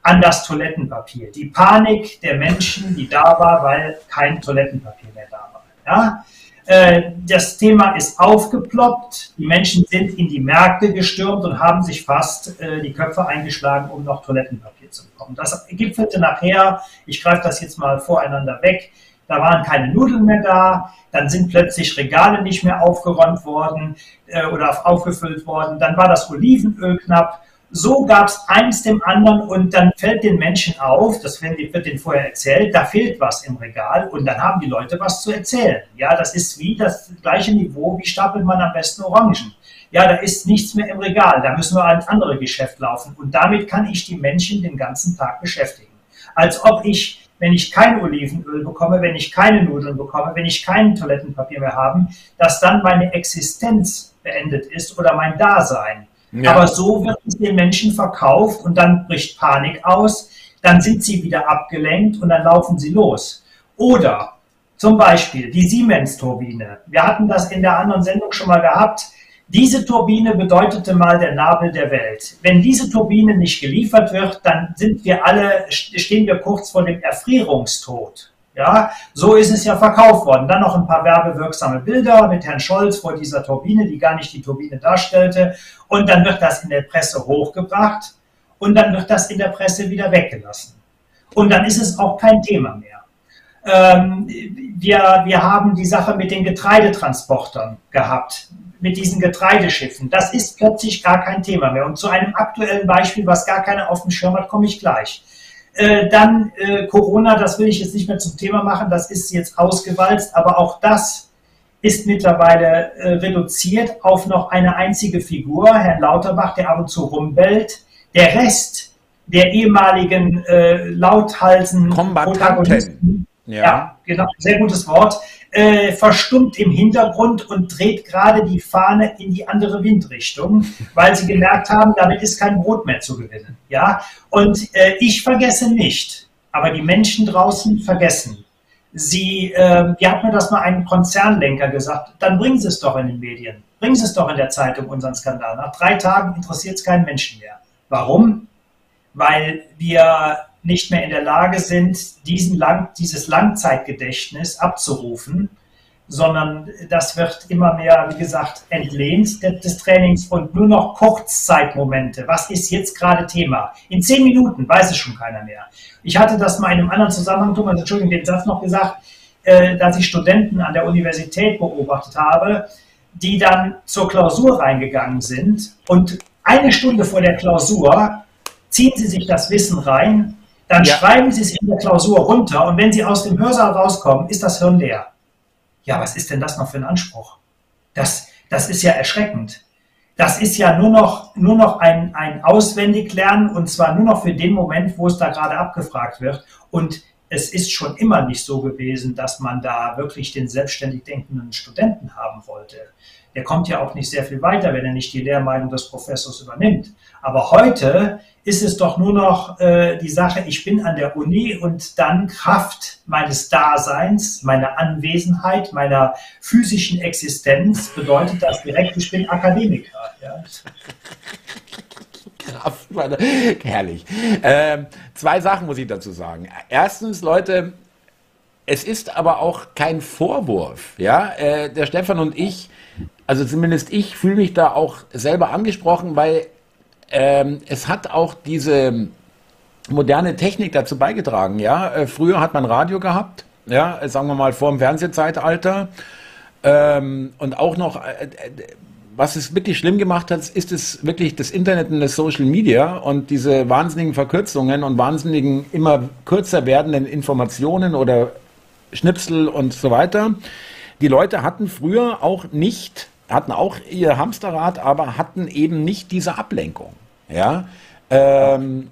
an das Toilettenpapier, die Panik der Menschen, die da war, weil kein Toilettenpapier mehr da war. Ja? Äh, das Thema ist aufgeploppt. Die Menschen sind in die Märkte gestürmt und haben sich fast äh, die Köpfe eingeschlagen, um noch Toilettenpapier zu bekommen. Das gipfelte nachher, ich greife das jetzt mal voreinander weg, da waren keine Nudeln mehr da, dann sind plötzlich Regale nicht mehr aufgeräumt worden äh, oder aufgefüllt worden, dann war das Olivenöl knapp so gab es eins dem anderen und dann fällt den Menschen auf, das wird denen vorher erzählt, da fehlt was im Regal und dann haben die Leute was zu erzählen. Ja, das ist wie das gleiche Niveau, wie stapelt man am besten Orangen. Ja, da ist nichts mehr im Regal, da müssen wir ans andere Geschäft laufen und damit kann ich die Menschen den ganzen Tag beschäftigen. Als ob ich, wenn ich kein Olivenöl bekomme, wenn ich keine Nudeln bekomme, wenn ich kein Toilettenpapier mehr habe, dass dann meine Existenz beendet ist oder mein Dasein. Ja. Aber so wird es den Menschen verkauft und dann bricht Panik aus, dann sind sie wieder abgelenkt und dann laufen sie los. Oder zum Beispiel die Siemens-Turbine. Wir hatten das in der anderen Sendung schon mal gehabt. Diese Turbine bedeutete mal der Nabel der Welt. Wenn diese Turbine nicht geliefert wird, dann sind wir alle, stehen wir kurz vor dem Erfrierungstod. Ja, so ist es ja verkauft worden. Dann noch ein paar werbewirksame Bilder mit Herrn Scholz vor dieser Turbine, die gar nicht die Turbine darstellte. Und dann wird das in der Presse hochgebracht und dann wird das in der Presse wieder weggelassen. Und dann ist es auch kein Thema mehr. Ähm, wir, wir haben die Sache mit den Getreidetransportern gehabt, mit diesen Getreideschiffen. Das ist plötzlich gar kein Thema mehr. Und zu einem aktuellen Beispiel, was gar keiner auf dem Schirm hat, komme ich gleich. Äh, dann äh, Corona, das will ich jetzt nicht mehr zum Thema machen, das ist jetzt ausgewalzt, aber auch das ist mittlerweile äh, reduziert auf noch eine einzige Figur, Herrn Lauterbach, der ab und zu rumbellt. Der Rest der ehemaligen äh, Lauthalsen Kombattanten. Ja. ja, genau, sehr gutes Wort. Äh, verstummt im Hintergrund und dreht gerade die Fahne in die andere Windrichtung, weil sie gemerkt haben, damit ist kein Brot mehr zu gewinnen. Ja? Und äh, ich vergesse nicht, aber die Menschen draußen vergessen. Sie, äh, wie hat mir das mal ein Konzernlenker gesagt, dann bringen Sie es doch in den Medien, bringen Sie es doch in der Zeitung, unseren Skandal. Nach drei Tagen interessiert es keinen Menschen mehr. Warum? Weil wir nicht mehr in der Lage sind, diesen Lang dieses Langzeitgedächtnis abzurufen, sondern das wird immer mehr, wie gesagt, entlehnt des Trainings und nur noch Kurzzeitmomente. Was ist jetzt gerade Thema? In zehn Minuten weiß es schon keiner mehr. Ich hatte das mal in einem anderen Zusammenhang, Thomas, Entschuldigung, den Satz noch gesagt, äh, dass ich Studenten an der Universität beobachtet habe, die dann zur Klausur reingegangen sind und eine Stunde vor der Klausur ziehen sie sich das Wissen rein dann ja. schreiben Sie es in der Klausur runter und wenn Sie aus dem Hörsaal rauskommen, ist das Hirn leer. Ja, was ist denn das noch für ein Anspruch? Das, das ist ja erschreckend. Das ist ja nur noch, nur noch ein, ein Auswendiglernen und zwar nur noch für den Moment, wo es da gerade abgefragt wird. Und es ist schon immer nicht so gewesen, dass man da wirklich den selbstständig denkenden Studenten haben wollte. Der kommt ja auch nicht sehr viel weiter, wenn er nicht die Lehrmeinung des Professors übernimmt. Aber heute ist es doch nur noch äh, die Sache, ich bin an der Uni und dann Kraft meines Daseins, meiner Anwesenheit, meiner physischen Existenz bedeutet das direkt, ich bin Akademiker. Ja. Kraft meiner, herrlich. Ähm, zwei Sachen muss ich dazu sagen. Erstens, Leute, es ist aber auch kein Vorwurf. Ja, äh, der Stefan und ich, also zumindest ich, fühle mich da auch selber angesprochen, weil ähm, es hat auch diese moderne Technik dazu beigetragen. Ja, äh, früher hat man Radio gehabt, ja, sagen wir mal vor dem Fernsehzeitalter ähm, und auch noch. Äh, was es wirklich schlimm gemacht hat, ist es wirklich das Internet und das Social Media und diese wahnsinnigen Verkürzungen und wahnsinnigen immer kürzer werdenden Informationen oder Schnipsel und so weiter. Die Leute hatten früher auch nicht, hatten auch ihr Hamsterrad, aber hatten eben nicht diese Ablenkung. Ja. Ähm,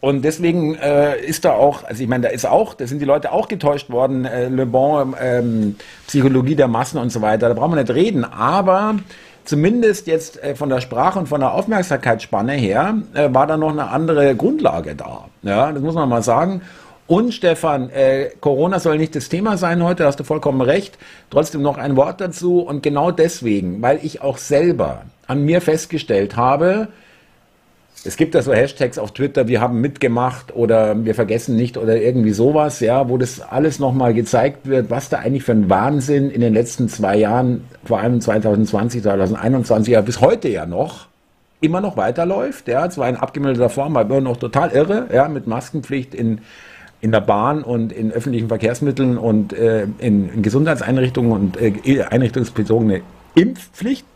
und deswegen äh, ist da auch, also ich meine, da ist auch, da sind die Leute auch getäuscht worden, äh, Le Bon, ähm, Psychologie der Massen und so weiter, da brauchen wir nicht reden, aber zumindest jetzt äh, von der Sprache und von der Aufmerksamkeitsspanne her äh, war da noch eine andere Grundlage da. Ja, das muss man mal sagen. Und Stefan, äh, Corona soll nicht das Thema sein heute, hast du vollkommen recht. Trotzdem noch ein Wort dazu und genau deswegen, weil ich auch selber an mir festgestellt habe, es gibt da so Hashtags auf Twitter, wir haben mitgemacht oder wir vergessen nicht oder irgendwie sowas, ja, wo das alles nochmal gezeigt wird, was da eigentlich für ein Wahnsinn in den letzten zwei Jahren, vor allem 2020, 2021, ja bis heute ja noch, immer noch weiterläuft, ja, zwar in abgemeldeter Form, aber noch total irre, ja, mit Maskenpflicht in, in der Bahn und in öffentlichen Verkehrsmitteln und äh, in, in Gesundheitseinrichtungen und äh, einrichtungsbezogene Impfpflicht.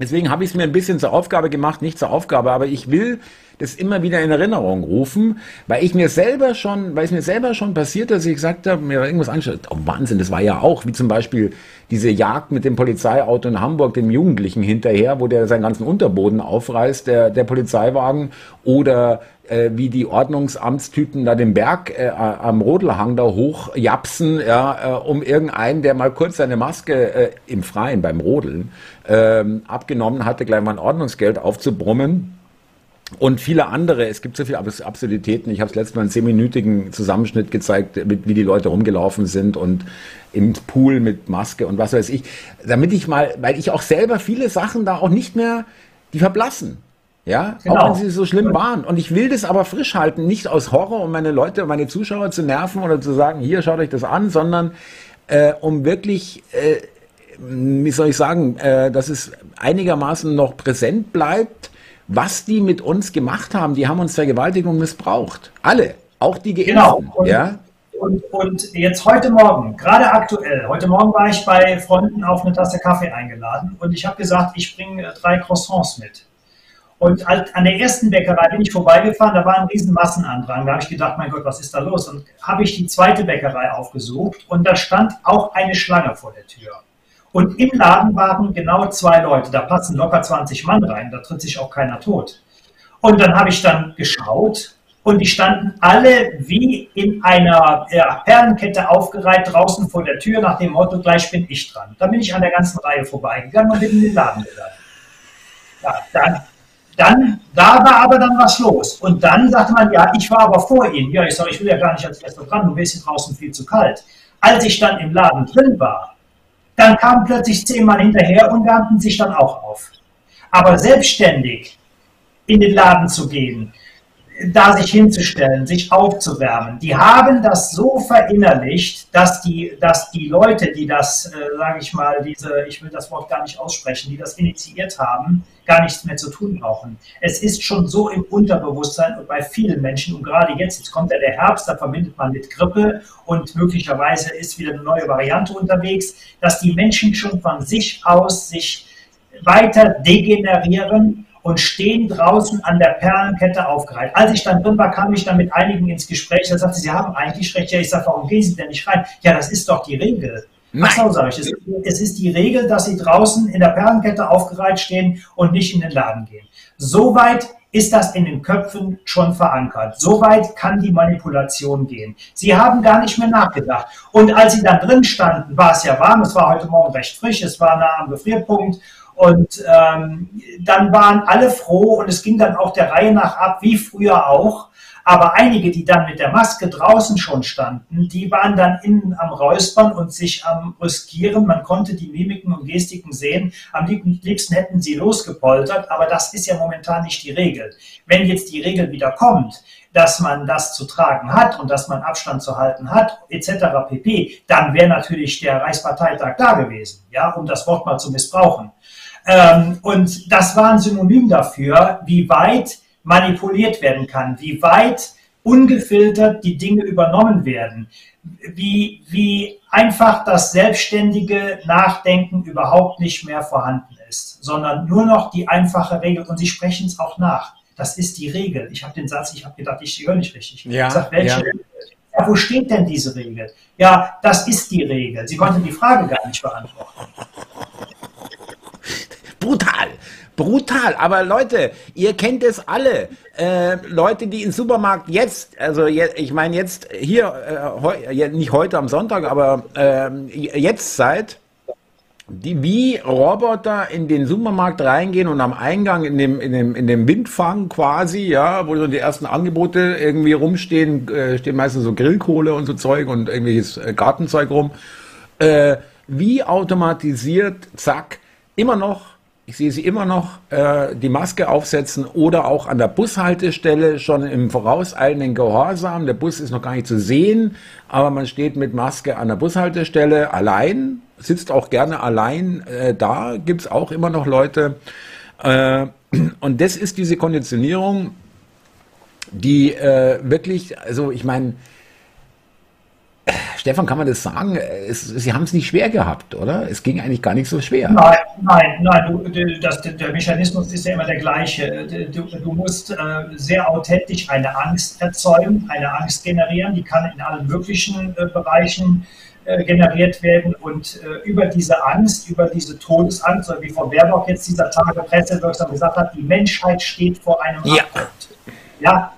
Deswegen habe ich es mir ein bisschen zur Aufgabe gemacht, nicht zur Aufgabe, aber ich will das immer wieder in Erinnerung rufen, weil ich mir selber schon, weil es mir selber schon passiert, dass ich gesagt habe, mir irgendwas angeschaut, oh Wahnsinn, das war ja auch, wie zum Beispiel diese Jagd mit dem Polizeiauto in Hamburg, dem Jugendlichen hinterher, wo der seinen ganzen Unterboden aufreißt, der, der Polizeiwagen, oder äh, wie die Ordnungsamtstypen da den Berg äh, am Rodelhang da hochjapsen, ja, äh, um irgendeinen, der mal kurz seine Maske äh, im Freien beim Rodeln ähm, abgenommen hatte, gleich mal ein Ordnungsgeld aufzubrummen. Und viele andere, es gibt so viele Absurditäten. Ich habe es letztes Mal einen zehnminütigen Zusammenschnitt gezeigt, wie die Leute rumgelaufen sind und im Pool mit Maske und was weiß ich. Damit ich mal, weil ich auch selber viele Sachen da auch nicht mehr, die verblassen. Ja, genau. auch wenn sie so schlimm waren. Und ich will das aber frisch halten, nicht aus Horror, um meine Leute, meine Zuschauer zu nerven oder zu sagen, hier schaut euch das an, sondern äh, um wirklich, äh, wie soll ich sagen, äh, dass es einigermaßen noch präsent bleibt, was die mit uns gemacht haben. Die haben uns Vergewaltigung missbraucht. Alle, auch die Geimpften. Genau. Und, ja? und, und jetzt heute Morgen, gerade aktuell, heute Morgen war ich bei Freunden auf eine Tasse Kaffee eingeladen und ich habe gesagt, ich bringe drei Croissants mit. Und an der ersten Bäckerei bin ich vorbeigefahren, da war ein riesen Massenandrang. Da habe ich gedacht, mein Gott, was ist da los? Und habe ich die zweite Bäckerei aufgesucht und da stand auch eine Schlange vor der Tür. Und im Laden waren genau zwei Leute, da passen locker 20 Mann rein, da tritt sich auch keiner tot. Und dann habe ich dann geschaut und die standen alle wie in einer ja, Perlenkette aufgereiht draußen vor der Tür nach dem Motto, gleich bin ich dran. Da bin ich an der ganzen Reihe vorbeigegangen und bin in den Laden gegangen. Ja, dann, dann, da war aber dann was los. Und dann sagte man, ja, ich war aber vor Ihnen. Ja, ich sage, ich will ja gar nicht als erster dran, du bist hier draußen viel zu kalt. Als ich dann im Laden drin war, dann kamen plötzlich zehn Mann hinterher und wärmten sich dann auch auf. Aber selbstständig in den Laden zu gehen, da sich hinzustellen, sich aufzuwärmen. Die haben das so verinnerlicht, dass die, dass die Leute, die das, äh, sage ich mal, diese, ich will das Wort gar nicht aussprechen, die das initiiert haben, gar nichts mehr zu tun brauchen. Es ist schon so im Unterbewusstsein und bei vielen Menschen, und gerade jetzt, jetzt kommt ja der Herbst, da verbindet man mit Grippe und möglicherweise ist wieder eine neue Variante unterwegs, dass die Menschen schon von sich aus sich weiter degenerieren und stehen draußen an der Perlenkette aufgereiht. Als ich dann drin war, kam ich dann mit einigen ins Gespräch. Da sagte sie, haben eigentlich recht. Ja, ich sage, warum gehen Sie denn nicht rein? Ja, das ist doch die Regel. Ach so, sage ich. Es ist die Regel, dass Sie draußen in der Perlenkette aufgereiht stehen und nicht in den Laden gehen. Soweit ist das in den Köpfen schon verankert. Soweit kann die Manipulation gehen. Sie haben gar nicht mehr nachgedacht. Und als sie dann drin standen, war es ja warm, es war heute Morgen recht frisch, es war nah am Gefrierpunkt und ähm, dann waren alle froh und es ging dann auch der Reihe nach ab, wie früher auch. Aber einige, die dann mit der Maske draußen schon standen, die waren dann innen am Räuspern und sich am Riskieren. Man konnte die Mimiken und Gestiken sehen. Am liebsten hätten sie losgepoltert, aber das ist ja momentan nicht die Regel. Wenn jetzt die Regel wieder kommt, dass man das zu tragen hat und dass man Abstand zu halten hat, etc. pp., dann wäre natürlich der Reichsparteitag da gewesen, ja, um das Wort mal zu missbrauchen. Ähm, und das war ein Synonym dafür, wie weit manipuliert werden kann, wie weit ungefiltert die Dinge übernommen werden, wie, wie einfach das selbstständige Nachdenken überhaupt nicht mehr vorhanden ist, sondern nur noch die einfache Regel. Und Sie sprechen es auch nach. Das ist die Regel. Ich habe den Satz, ich habe gedacht, ich höre nicht richtig. Ja, ich sag, welche ja. ja, wo steht denn diese Regel? Ja, das ist die Regel. Sie konnten die Frage gar nicht beantworten brutal. Brutal, aber Leute, ihr kennt es alle. Äh, Leute, die im Supermarkt jetzt, also je, ich meine jetzt hier, äh, heu, nicht heute am Sonntag, aber äh, jetzt seid, die wie Roboter in den Supermarkt reingehen und am Eingang in dem, in dem, in dem Windfang quasi, ja, wo so die ersten Angebote irgendwie rumstehen, äh, stehen meistens so Grillkohle und so Zeug und irgendwelches äh, Gartenzeug rum. Äh, wie automatisiert, zack, immer noch ich sehe sie immer noch äh, die Maske aufsetzen oder auch an der Bushaltestelle schon im vorauseilenden Gehorsam. Der Bus ist noch gar nicht zu sehen, aber man steht mit Maske an der Bushaltestelle allein, sitzt auch gerne allein äh, da. Gibt es auch immer noch Leute. Äh, und das ist diese Konditionierung, die äh, wirklich, also ich meine, Stefan, kann man das sagen? Es, Sie haben es nicht schwer gehabt, oder? Es ging eigentlich gar nicht so schwer. Nein, nein, nein. Du, das, der Mechanismus ist ja immer der gleiche. Du, du musst äh, sehr authentisch eine Angst erzeugen, eine Angst generieren. Die kann in allen möglichen äh, Bereichen äh, generiert werden. Und äh, über diese Angst, über diese Todesangst, wie Frau Baerbock jetzt dieser Tage pressewirksam gesagt hat, die Menschheit steht vor einem ja. Abgrund. Ja,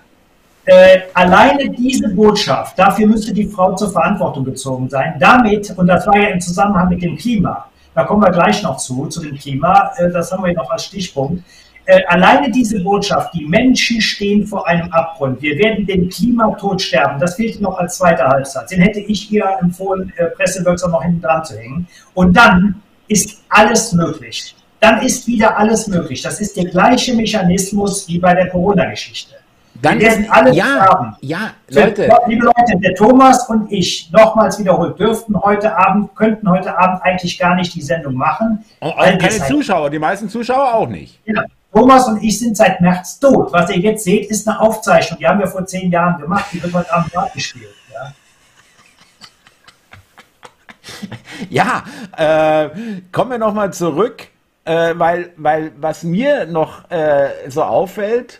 äh, alleine diese Botschaft, dafür müsste die Frau zur Verantwortung gezogen sein. Damit, und das war ja im Zusammenhang mit dem Klima, da kommen wir gleich noch zu, zu dem Klima, äh, das haben wir noch als Stichpunkt. Äh, alleine diese Botschaft, die Menschen stehen vor einem Abgrund, wir werden den Klimatod sterben, das fehlt noch als zweiter Halbsatz. Den hätte ich ihr empfohlen, äh, pressewirksam noch hinten dran zu hängen. Und dann ist alles möglich. Dann ist wieder alles möglich. Das ist der gleiche Mechanismus wie bei der Corona-Geschichte. Dann wir werden alle ja, sterben. Ja, Leute. Liebe Leute, der Thomas und ich, nochmals wiederholt, dürften heute Abend, könnten heute Abend eigentlich gar nicht die Sendung machen. Und auch keine Zuschauer, die meisten Zuschauer auch nicht. Ja. Thomas und ich sind seit März tot. Was ihr jetzt seht, ist eine Aufzeichnung. Die haben wir vor zehn Jahren gemacht. Die wird heute Abend abgespielt. Ja, ja äh, kommen wir nochmal zurück, äh, weil, weil was mir noch äh, so auffällt,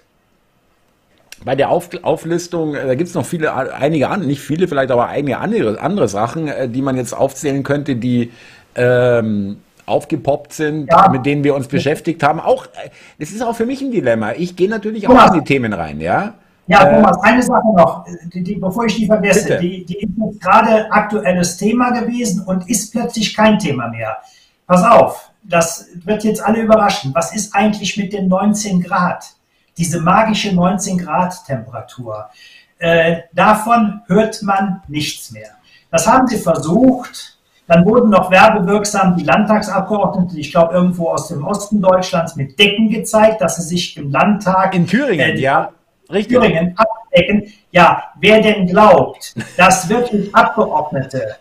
bei der Auf Auflistung, äh, da gibt es noch viele, einige andere, nicht viele vielleicht, aber einige andere, andere Sachen, äh, die man jetzt aufzählen könnte, die ähm, aufgepoppt sind, ja. mit denen wir uns beschäftigt haben. Auch, äh, das ist auch für mich ein Dilemma. Ich gehe natürlich auch in die Themen rein, ja. Ja, äh, Thomas, eine Sache noch, die, die, bevor ich die vergesse. Die, die ist jetzt gerade aktuelles Thema gewesen und ist plötzlich kein Thema mehr. Pass auf, das wird jetzt alle überraschen. Was ist eigentlich mit den 19 Grad? Diese magische 19 Grad Temperatur. Äh, davon hört man nichts mehr. Das haben sie versucht. Dann wurden noch werbewirksam die Landtagsabgeordneten, ich glaube irgendwo aus dem Osten Deutschlands, mit Decken gezeigt, dass sie sich im Landtag. In Thüringen, äh, ja. Richtig. Thüringen abdecken. Ja, wer denn glaubt, dass wirklich Abgeordnete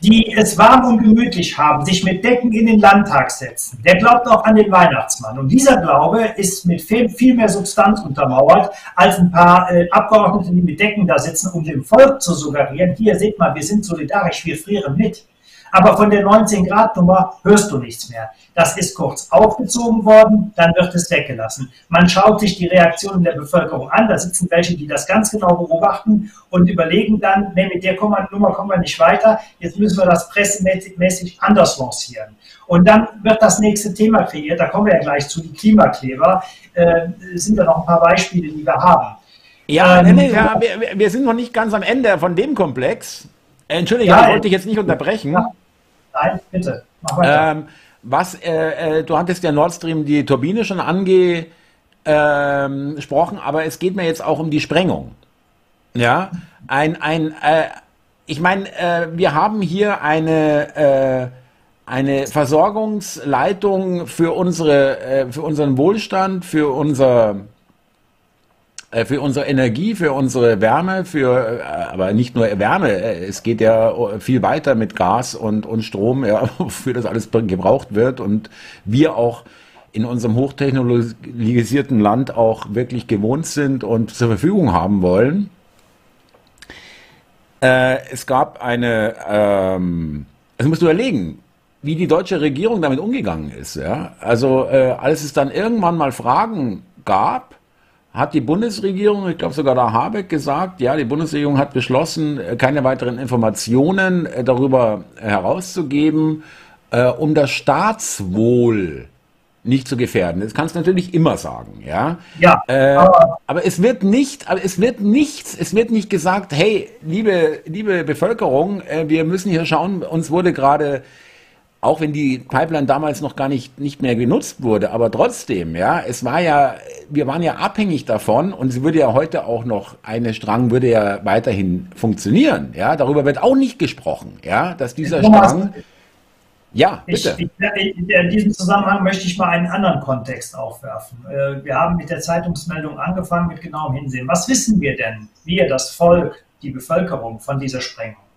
die es warm und gemütlich haben, sich mit Decken in den Landtag setzen, der glaubt auch an den Weihnachtsmann. Und dieser Glaube ist mit viel, viel mehr Substanz untermauert, als ein paar äh, Abgeordnete, die mit Decken da sitzen, um dem Volk zu suggerieren, hier seht mal, wir sind solidarisch, wir frieren mit. Aber von der 19-Grad-Nummer hörst du nichts mehr. Das ist kurz aufgezogen worden, dann wird es weggelassen. Man schaut sich die Reaktionen der Bevölkerung an. Da sitzen welche, die das ganz genau beobachten und überlegen dann, nee, mit der Nummer kommen wir nicht weiter. Jetzt müssen wir das pressemäßig anders lancieren. Und dann wird das nächste Thema kreiert. Da kommen wir ja gleich zu, die Klimakleber. Äh, sind da noch ein paar Beispiele, die wir haben. Ja, ähm, nee, ja wir, wir, sind noch nicht ganz am Ende von dem Komplex. Entschuldigung, ja, ich wollte dich jetzt nicht unterbrechen. Ja. Nein, bitte. Mach. Ähm, was, äh, äh, du hattest ja Nord Stream die Turbine schon angesprochen, aber es geht mir jetzt auch um die Sprengung. Ja, ein, ein, äh, ich meine, äh, wir haben hier eine, äh, eine Versorgungsleitung für unsere, für unseren Wohlstand, für unser, für unsere Energie, für unsere Wärme, für äh, aber nicht nur Wärme, äh, es geht ja viel weiter mit Gas und, und Strom, ja, für das alles gebraucht wird und wir auch in unserem hochtechnologisierten Land auch wirklich gewohnt sind und zur Verfügung haben wollen. Äh, es gab eine, ähm, also musst du überlegen, wie die deutsche Regierung damit umgegangen ist. Ja? Also äh, als es dann irgendwann mal Fragen gab, hat die Bundesregierung, ich glaube sogar der Habeck gesagt, ja, die Bundesregierung hat beschlossen, äh, keine weiteren Informationen äh, darüber herauszugeben, äh, um das Staatswohl nicht zu gefährden. Das kannst du natürlich immer sagen, ja. Ja. Äh, aber, aber, es wird nicht, aber es wird nichts, es wird nicht gesagt, hey, liebe, liebe Bevölkerung, wir müssen hier schauen, uns wurde gerade auch wenn die Pipeline damals noch gar nicht, nicht mehr genutzt wurde, aber trotzdem, ja, es war ja, wir waren ja abhängig davon und sie würde ja heute auch noch, eine Strang würde ja weiterhin funktionieren, ja, darüber wird auch nicht gesprochen, ja, dass dieser Strang, ja, bitte. Ich, ich, in diesem Zusammenhang möchte ich mal einen anderen Kontext aufwerfen. Äh, wir haben mit der Zeitungsmeldung angefangen mit genauem Hinsehen. Was wissen wir denn, wir, das Volk, die Bevölkerung von dieser Sprengung?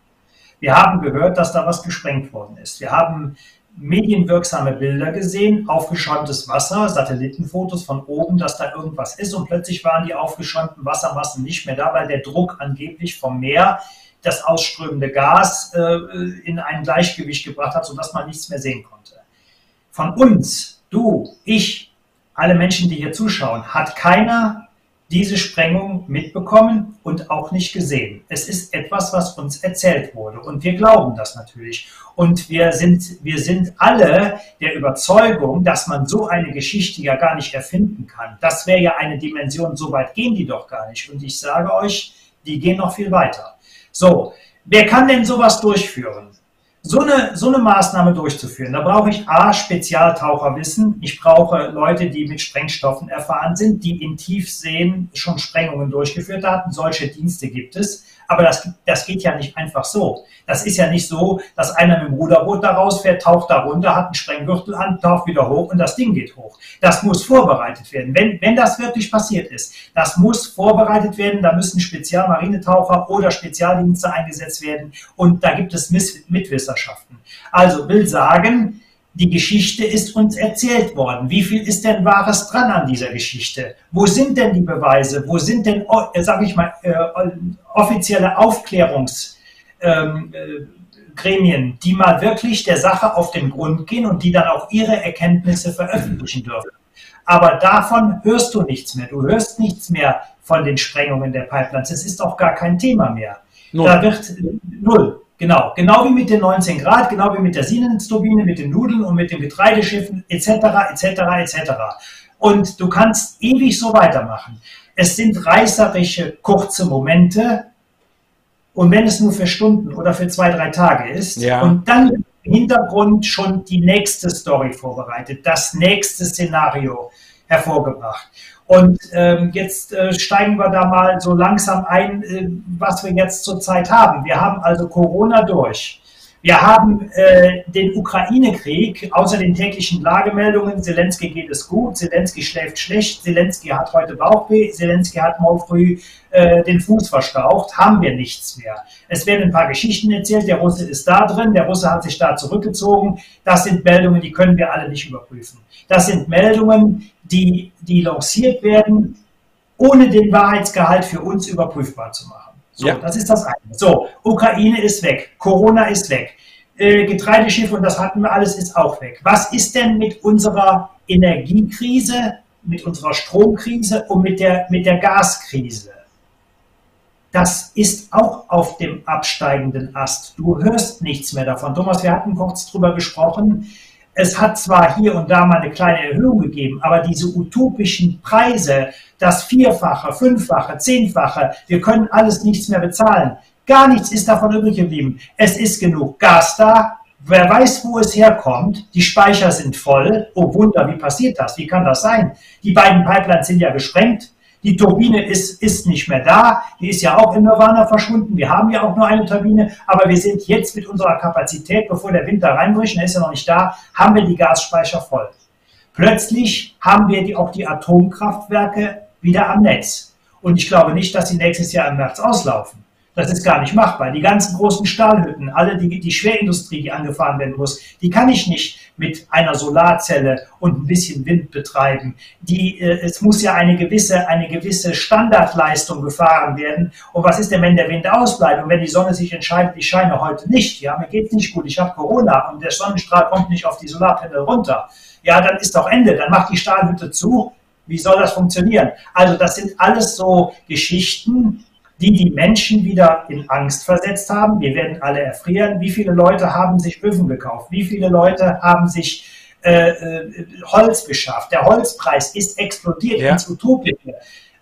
Wir haben gehört, dass da was gesprengt worden ist. Wir haben medienwirksame Bilder gesehen, aufgeschäumtes Wasser, Satellitenfotos von oben, dass da irgendwas ist und plötzlich waren die aufgeschäumten Wassermassen nicht mehr da, weil der Druck angeblich vom Meer das ausströmende Gas äh, in ein Gleichgewicht gebracht hat, sodass man nichts mehr sehen konnte. Von uns, du, ich, alle Menschen, die hier zuschauen, hat keiner diese Sprengung mitbekommen und auch nicht gesehen. Es ist etwas, was uns erzählt wurde und wir glauben das natürlich. Und wir sind, wir sind alle der Überzeugung, dass man so eine Geschichte ja gar nicht erfinden kann. Das wäre ja eine Dimension, so weit gehen die doch gar nicht. Und ich sage euch, die gehen noch viel weiter. So, wer kann denn sowas durchführen? So eine, so eine Maßnahme durchzuführen, da brauche ich A, Spezialtaucherwissen. Ich brauche Leute, die mit Sprengstoffen erfahren sind, die in Tiefseen schon Sprengungen durchgeführt hatten. Solche Dienste gibt es. Aber das, das geht ja nicht einfach so. Das ist ja nicht so, dass einer mit dem Ruderboot da rausfährt, taucht da runter, hat einen Sprenggürtel an, taucht wieder hoch und das Ding geht hoch. Das muss vorbereitet werden. Wenn, wenn das wirklich passiert ist, das muss vorbereitet werden. Da müssen Spezialmarinetaucher oder Spezialdienste eingesetzt werden. Und da gibt es Mitwisserschaften. Also will sagen, die Geschichte ist uns erzählt worden. Wie viel ist denn Wahres dran an dieser Geschichte? Wo sind denn die Beweise? Wo sind denn, äh, sage ich mal, äh, offizielle Aufklärungsgremien, ähm, äh, die mal wirklich der Sache auf den Grund gehen und die dann auch ihre Erkenntnisse veröffentlichen dürfen? Aber davon hörst du nichts mehr. Du hörst nichts mehr von den Sprengungen der Pipelines. Es ist auch gar kein Thema mehr. Null. Da wird null. Genau, genau wie mit den 19 Grad, genau wie mit der Siemens-Turbine, mit den Nudeln und mit den Getreideschiffen etc. etc. etc. Und du kannst ewig so weitermachen. Es sind reißerische, kurze Momente. Und wenn es nur für Stunden oder für zwei, drei Tage ist, ja. und dann im Hintergrund schon die nächste Story vorbereitet, das nächste Szenario hervorgebracht. Und ähm, jetzt äh, steigen wir da mal so langsam ein, äh, was wir jetzt zurzeit haben. Wir haben also Corona durch. Wir haben äh, den Ukraine-Krieg, außer den täglichen Lagemeldungen, Zelensky geht es gut, Zelensky schläft schlecht, Zelensky hat heute Bauchweh, Zelensky hat morgen früh äh, den Fuß verstaucht, haben wir nichts mehr. Es werden ein paar Geschichten erzählt, der Russe ist da drin, der Russe hat sich da zurückgezogen. Das sind Meldungen, die können wir alle nicht überprüfen. Das sind Meldungen, die, die lanciert werden, ohne den Wahrheitsgehalt für uns überprüfbar zu machen. So, ja. das ist das eine. So, Ukraine ist weg, Corona ist weg, äh, Getreideschiff und das hatten wir alles ist auch weg. Was ist denn mit unserer Energiekrise, mit unserer Stromkrise und mit der, mit der Gaskrise? Das ist auch auf dem absteigenden Ast. Du hörst nichts mehr davon. Thomas, wir hatten kurz drüber gesprochen. Es hat zwar hier und da mal eine kleine Erhöhung gegeben, aber diese utopischen Preise, das Vierfache, Fünffache, Zehnfache, wir können alles nichts mehr bezahlen. Gar nichts ist davon übrig geblieben. Es ist genug Gas da. Wer weiß, wo es herkommt. Die Speicher sind voll. Oh Wunder, wie passiert das? Wie kann das sein? Die beiden Pipelines sind ja gesprengt. Die Turbine ist, ist nicht mehr da. Die ist ja auch im Nirvana verschwunden. Wir haben ja auch nur eine Turbine. Aber wir sind jetzt mit unserer Kapazität, bevor der Winter reinbricht, er ist ja noch nicht da, haben wir die Gasspeicher voll. Plötzlich haben wir die, auch die Atomkraftwerke wieder am Netz. Und ich glaube nicht, dass sie nächstes Jahr im März auslaufen. Das ist gar nicht machbar. Die ganzen großen Stahlhütten, alle die, die Schwerindustrie, die angefahren werden muss, die kann ich nicht mit einer Solarzelle und ein bisschen Wind betreiben. Die, äh, es muss ja eine gewisse, eine gewisse Standardleistung gefahren werden. Und was ist denn, wenn der Wind ausbleibt und wenn die Sonne sich entscheidet, ich scheine heute nicht? Ja, mir geht's nicht gut, ich habe Corona und der Sonnenstrahl kommt nicht auf die Solarpanel runter. Ja, dann ist doch Ende. Dann macht die Stahlhütte zu. Wie soll das funktionieren? Also das sind alles so Geschichten, die die Menschen wieder in Angst versetzt haben. Wir werden alle erfrieren. Wie viele Leute haben sich Öfen gekauft? Wie viele Leute haben sich äh, äh, Holz beschafft? Der Holzpreis ist explodiert ja. ins Utopische.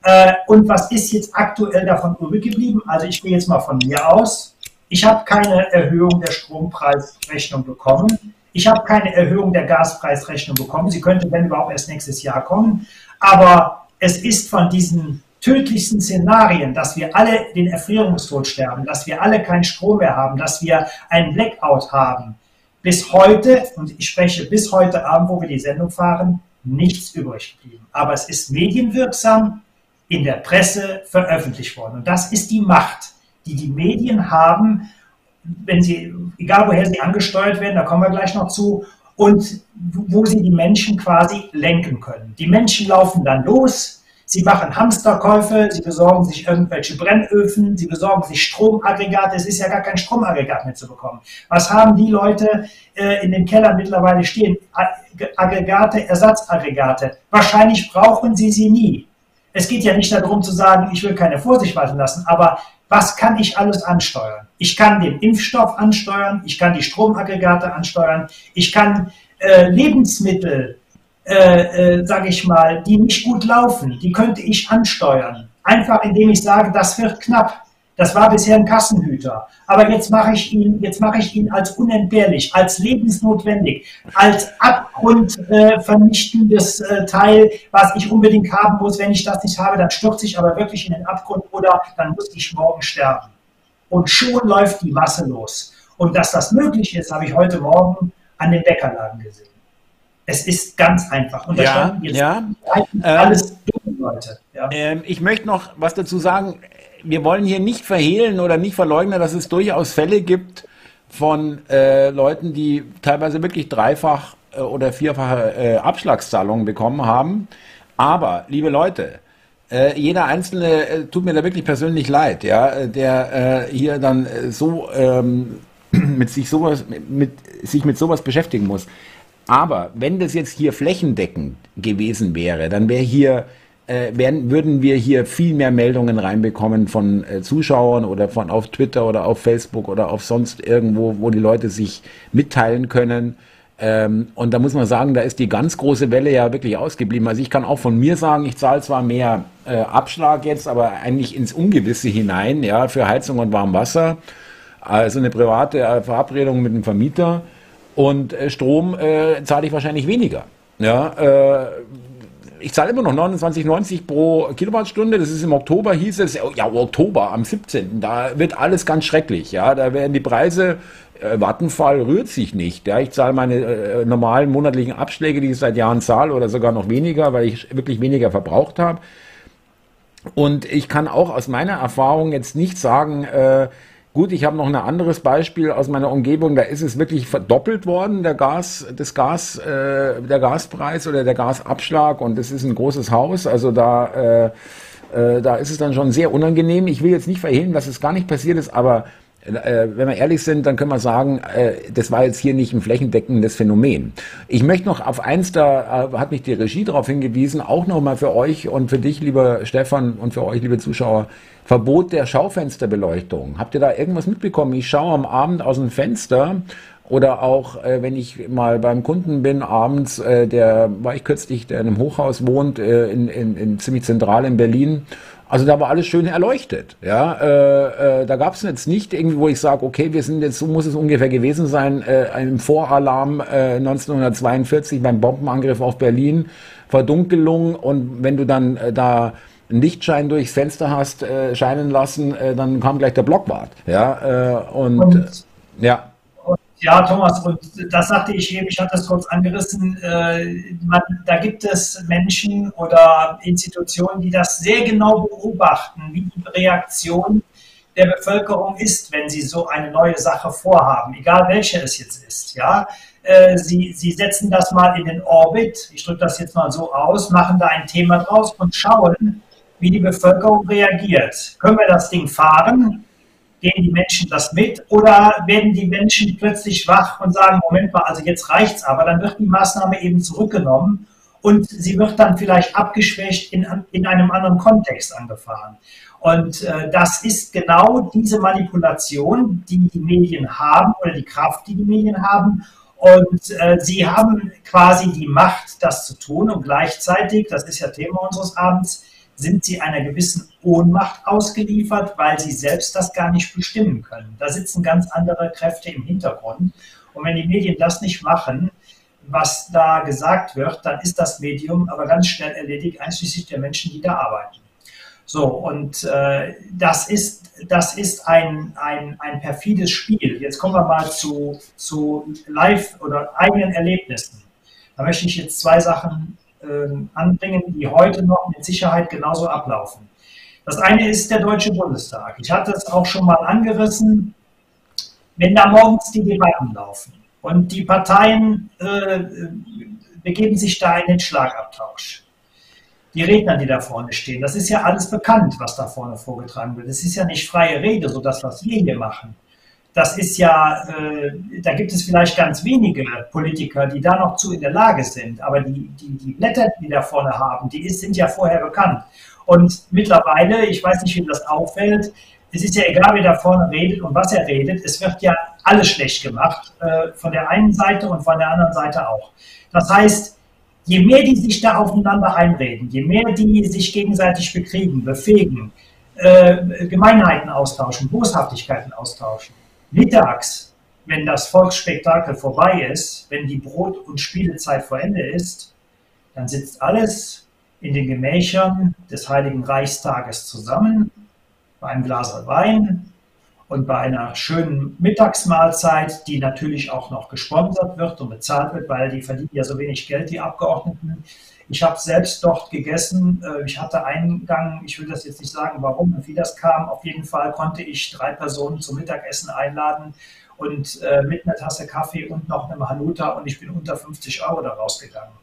Äh, und was ist jetzt aktuell davon übrig geblieben? Also ich gehe jetzt mal von mir aus. Ich habe keine Erhöhung der Strompreisrechnung bekommen. Ich habe keine Erhöhung der Gaspreisrechnung bekommen. Sie könnte, wenn überhaupt, erst nächstes Jahr kommen. Aber es ist von diesen tödlichsten Szenarien, dass wir alle den Erfrierungstod sterben, dass wir alle keinen Strom mehr haben, dass wir einen Blackout haben, bis heute, und ich spreche bis heute Abend, wo wir die Sendung fahren, nichts übrig geblieben. Aber es ist medienwirksam in der Presse veröffentlicht worden. Und das ist die Macht, die die Medien haben, wenn sie, egal woher sie angesteuert werden, da kommen wir gleich noch zu, und wo sie die Menschen quasi lenken können. Die Menschen laufen dann los, Sie machen Hamsterkäufe, sie besorgen sich irgendwelche Brennöfen, sie besorgen sich Stromaggregate. Es ist ja gar kein Stromaggregat mehr zu bekommen. Was haben die Leute äh, in den Kellern mittlerweile stehen? Aggregate, Ersatzaggregate. Wahrscheinlich brauchen sie sie nie. Es geht ja nicht darum zu sagen, ich will keine Vorsicht walten lassen, aber was kann ich alles ansteuern? Ich kann den Impfstoff ansteuern, ich kann die Stromaggregate ansteuern, ich kann äh, Lebensmittel äh, äh, sage ich mal, die nicht gut laufen, die könnte ich ansteuern. Einfach indem ich sage, das wird knapp. Das war bisher ein Kassenhüter. Aber jetzt mache ich ihn, jetzt mache ich ihn als unentbehrlich, als lebensnotwendig, als abgrundvernichtendes äh, äh, Teil, was ich unbedingt haben muss. Wenn ich das nicht habe, dann stürze ich aber wirklich in den Abgrund oder dann muss ich morgen sterben. Und schon läuft die Masse los. Und dass das möglich ist, habe ich heute Morgen an den Bäckerladen gesehen. Es ist ganz einfach. Und ja, ja. alles ähm, Leute. Ja. Ähm, ich möchte noch was dazu sagen. Wir wollen hier nicht verhehlen oder nicht verleugnen, dass es durchaus Fälle gibt von äh, Leuten, die teilweise wirklich dreifach äh, oder vierfache äh, Abschlagszahlungen bekommen haben. Aber, liebe Leute, äh, jeder Einzelne äh, tut mir da wirklich persönlich leid, ja, der äh, hier dann so ähm, mit sich sowas, mit, sich mit sowas beschäftigen muss. Aber wenn das jetzt hier flächendeckend gewesen wäre, dann wäre hier äh, werden, würden wir hier viel mehr Meldungen reinbekommen von äh, Zuschauern oder von auf Twitter oder auf Facebook oder auf sonst irgendwo, wo die Leute sich mitteilen können. Ähm, und da muss man sagen, da ist die ganz große Welle ja wirklich ausgeblieben. Also ich kann auch von mir sagen, ich zahle zwar mehr äh, Abschlag jetzt, aber eigentlich ins Ungewisse hinein, ja, für Heizung und Warmwasser. Also eine private äh, Verabredung mit dem Vermieter. Und äh, Strom äh, zahle ich wahrscheinlich weniger. Ja, äh, ich zahle immer noch 29,90 pro Kilowattstunde. Das ist im Oktober, hieß es, ja, Oktober am 17. Da wird alles ganz schrecklich. Ja, da werden die Preise äh, Vattenfall rührt sich nicht. Ja, ich zahle meine äh, normalen monatlichen Abschläge, die ich seit Jahren zahle, oder sogar noch weniger, weil ich wirklich weniger verbraucht habe. Und ich kann auch aus meiner Erfahrung jetzt nicht sagen, äh, gut, ich habe noch ein anderes Beispiel aus meiner Umgebung, da ist es wirklich verdoppelt worden, der Gas, das Gas, äh, der Gaspreis oder der Gasabschlag und es ist ein großes Haus, also da, äh, äh, da ist es dann schon sehr unangenehm. Ich will jetzt nicht verhehlen, dass es gar nicht passiert ist, aber äh, wenn wir ehrlich sind, dann können wir sagen, äh, das war jetzt hier nicht ein flächendeckendes Phänomen. Ich möchte noch auf eins, da äh, hat mich die Regie darauf hingewiesen, auch nochmal für euch und für dich, lieber Stefan, und für euch, liebe Zuschauer, Verbot der Schaufensterbeleuchtung. Habt ihr da irgendwas mitbekommen? Ich schaue am Abend aus dem Fenster oder auch, äh, wenn ich mal beim Kunden bin, abends, äh, der war ich kürzlich, der in einem Hochhaus wohnt, äh, in, in, in ziemlich zentral in Berlin also da war alles schön erleuchtet. Ja, äh, äh, da gab es jetzt nicht irgendwie, wo ich sage, okay, wir sind jetzt, so muss es ungefähr gewesen sein, äh, einem Voralarm äh, 1942 beim Bombenangriff auf Berlin, Verdunkelung und wenn du dann äh, da Lichtschein durchs Fenster hast äh, scheinen lassen, äh, dann kam gleich der Blockwart. Ja, äh, und, und ja. Ja, Thomas, und das sagte ich eben, ich hatte es kurz angerissen, äh, man, da gibt es Menschen oder Institutionen, die das sehr genau beobachten, wie die Reaktion der Bevölkerung ist, wenn sie so eine neue Sache vorhaben, egal welche es jetzt ist. Ja? Äh, sie, sie setzen das mal in den Orbit, ich drücke das jetzt mal so aus, machen da ein Thema draus und schauen, wie die Bevölkerung reagiert. Können wir das Ding fahren? gehen die Menschen das mit oder werden die Menschen plötzlich wach und sagen, Moment mal, also jetzt reicht's aber, dann wird die Maßnahme eben zurückgenommen und sie wird dann vielleicht abgeschwächt in, in einem anderen Kontext angefahren. Und äh, das ist genau diese Manipulation, die die Medien haben oder die Kraft, die die Medien haben. Und äh, sie haben quasi die Macht, das zu tun und gleichzeitig, das ist ja Thema unseres Abends, sind sie einer gewissen Ohnmacht ausgeliefert, weil sie selbst das gar nicht bestimmen können. Da sitzen ganz andere Kräfte im Hintergrund. Und wenn die Medien das nicht machen, was da gesagt wird, dann ist das Medium aber ganz schnell erledigt, einschließlich der Menschen, die da arbeiten. So, und äh, das ist, das ist ein, ein, ein perfides Spiel. Jetzt kommen wir mal zu, zu Live- oder eigenen Erlebnissen. Da möchte ich jetzt zwei Sachen ähm, anbringen, die heute noch mit Sicherheit genauso ablaufen. Das eine ist der Deutsche Bundestag. Ich hatte es auch schon mal angerissen, wenn da morgens die Debatten laufen und die Parteien äh, begeben sich da in den Schlagabtausch. Die Redner, die da vorne stehen, das ist ja alles bekannt, was da vorne vorgetragen wird. Es ist ja nicht freie Rede, so das, was wir hier machen das ist ja, äh, da gibt es vielleicht ganz wenige Politiker, die da noch zu in der Lage sind. Aber die, die, die Blätter, die da vorne haben, die ist, sind ja vorher bekannt. Und mittlerweile, ich weiß nicht, wie das auffällt, es ist ja egal, wer da vorne redet und was er redet, es wird ja alles schlecht gemacht, äh, von der einen Seite und von der anderen Seite auch. Das heißt, je mehr die sich da aufeinander einreden, je mehr die sich gegenseitig bekriegen, befähigen, äh, Gemeinheiten austauschen, Boshaftigkeiten austauschen, Mittags, wenn das Volksspektakel vorbei ist, wenn die Brot- und Spielezeit vor Ende ist, dann sitzt alles in den Gemächern des Heiligen Reichstages zusammen, bei einem Glas Wein und bei einer schönen Mittagsmahlzeit, die natürlich auch noch gesponsert wird und bezahlt wird, weil die verdienen ja so wenig Geld, die Abgeordneten. Ich habe selbst dort gegessen. Äh, ich hatte Eingang, ich will das jetzt nicht sagen, warum und wie das kam. Auf jeden Fall konnte ich drei Personen zum Mittagessen einladen und äh, mit einer Tasse Kaffee und noch einem Hanuta und ich bin unter 50 Euro da rausgegangen.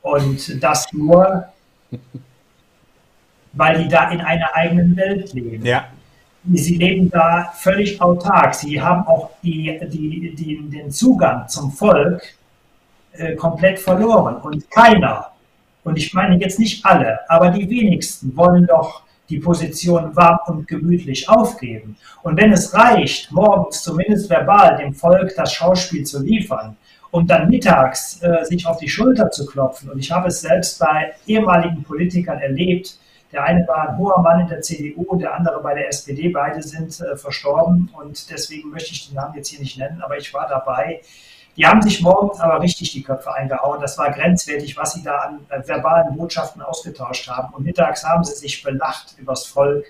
Und das nur, weil die da in einer eigenen Welt leben. Ja. Sie leben da völlig autark. Sie haben auch die, die, die, den Zugang zum Volk äh, komplett verloren. Und keiner und ich meine jetzt nicht alle, aber die wenigsten wollen doch die Position warm und gemütlich aufgeben. Und wenn es reicht, morgens zumindest verbal dem Volk das Schauspiel zu liefern um dann mittags äh, sich auf die Schulter zu klopfen. Und ich habe es selbst bei ehemaligen Politikern erlebt. Der eine war ein hoher Mann in der CDU, der andere bei der SPD. Beide sind äh, verstorben und deswegen möchte ich den Namen jetzt hier nicht nennen, aber ich war dabei. Die haben sich morgens aber richtig die Köpfe eingehauen. Das war grenzwertig, was sie da an äh, verbalen Botschaften ausgetauscht haben. Und mittags haben sie sich belacht übers Volk,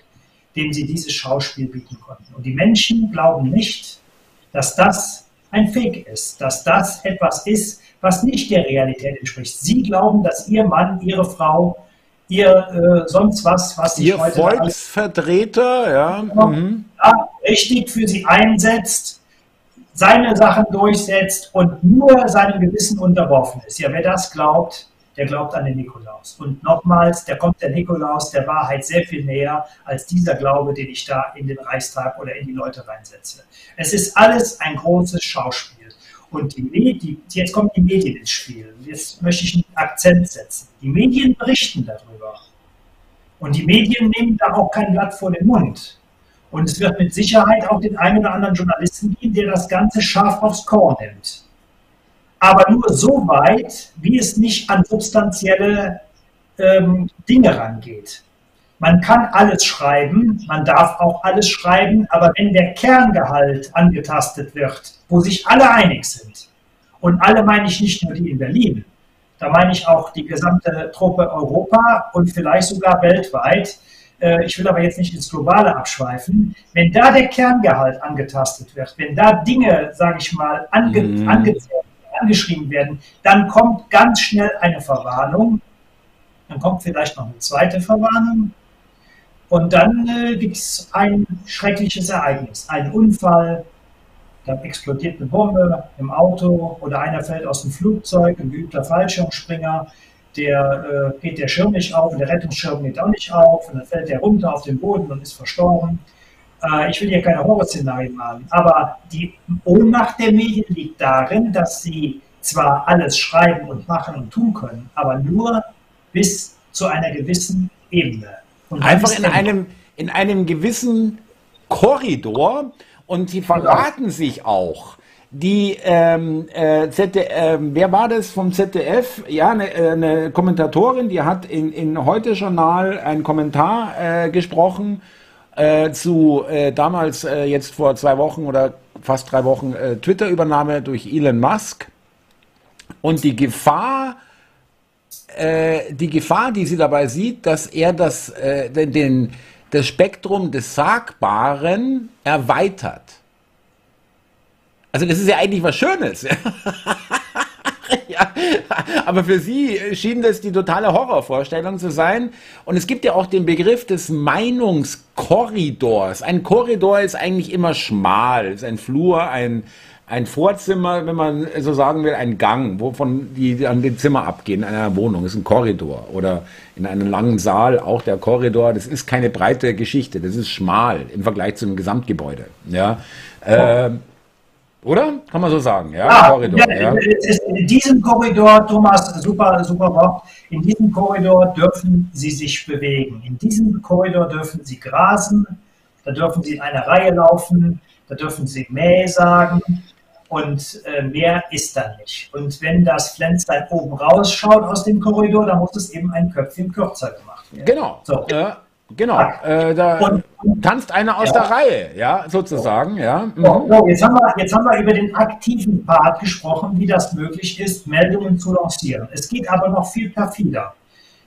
dem sie dieses Schauspiel bieten konnten. Und die Menschen glauben nicht, dass das ein Fake ist, dass das etwas ist, was nicht der Realität entspricht. Sie glauben, dass Ihr Mann, Ihre Frau, Ihr äh, sonst was, was sich Ihr heute Volksvertreter, ja. Mhm. ja, richtig für Sie einsetzt, seine Sachen durchsetzt und nur seinem Gewissen unterworfen ist. Ja, wer das glaubt, der glaubt an den Nikolaus. Und nochmals, der kommt der Nikolaus der Wahrheit sehr viel näher als dieser Glaube, den ich da in den Reichstag oder in die Leute reinsetze. Es ist alles ein großes Schauspiel. Und die Medien, jetzt kommen die Medien ins Spiel. Jetzt möchte ich einen Akzent setzen. Die Medien berichten darüber. Und die Medien nehmen da auch kein Blatt vor den Mund. Und es wird mit Sicherheit auch den einen oder anderen Journalisten geben, der das Ganze scharf aufs Korn nimmt aber nur so weit, wie es nicht an substanzielle ähm, Dinge rangeht. Man kann alles schreiben, man darf auch alles schreiben, aber wenn der Kerngehalt angetastet wird, wo sich alle einig sind, und alle meine ich nicht nur die in Berlin, da meine ich auch die gesamte Truppe Europa und vielleicht sogar weltweit, ich will aber jetzt nicht ins Globale abschweifen, wenn da der Kerngehalt angetastet wird, wenn da Dinge, sage ich mal, ange, mm. angeschrieben werden, dann kommt ganz schnell eine Verwarnung, dann kommt vielleicht noch eine zweite Verwarnung. Und dann äh, gibt es ein schreckliches Ereignis, einen Unfall, dann explodiert eine Bombe im Auto oder einer fällt aus dem Flugzeug, ein geübter Fallschirmspringer, der äh, geht der Schirm nicht auf, der Rettungsschirm geht auch nicht auf und dann fällt der runter auf den Boden und ist verstorben. Äh, ich will hier keine Horrorszenarien malen, aber die Ohnmacht der Medien liegt darin, dass sie zwar alles schreiben und machen und tun können, aber nur bis zu einer gewissen Ebene. Einfach in einem, in einem gewissen Korridor und sie verraten ja. sich auch. Die ähm, äh, ZDF, äh, wer war das vom ZDF? Ja, eine, äh, Kommentatorin, die hat in, in Heute Journal einen Kommentar äh, gesprochen äh, zu äh, damals äh, jetzt vor zwei Wochen oder fast drei Wochen äh, Twitter-Übernahme durch Elon Musk und die Gefahr, äh, die Gefahr, die sie dabei sieht, dass er das, äh, den, den, das Spektrum des Sagbaren erweitert. Also das ist ja eigentlich was Schönes. ja, aber für sie schien das die totale Horrorvorstellung zu sein. Und es gibt ja auch den Begriff des Meinungskorridors. Ein Korridor ist eigentlich immer schmal, ist ein Flur, ein, ein Vorzimmer, wenn man so sagen will, ein Gang, wovon die an den Zimmer abgehen, in einer Wohnung, ist ein Korridor. Oder in einem langen Saal auch der Korridor. Das ist keine breite Geschichte, das ist schmal im Vergleich zum Gesamtgebäude. Ja. Äh, oder? Kann man so sagen, ja? Ah, Korridor, ja, ja. In diesem Korridor, Thomas, super, super Wort, in diesem Korridor dürfen Sie sich bewegen. In diesem Korridor dürfen Sie grasen, da dürfen Sie in einer Reihe laufen, da dürfen Sie Mäh sagen und äh, mehr ist da nicht. Und wenn das Pflänzlein oben rausschaut aus dem Korridor, dann muss es eben ein Köpfchen kürzer gemacht werden. Genau. So. Ja. Genau, äh, da und, tanzt einer aus ja. der Reihe, ja, sozusagen, ja. Mhm. So, jetzt, haben wir, jetzt haben wir über den aktiven Part gesprochen, wie das möglich ist, Meldungen zu lancieren. Es geht aber noch viel perfider.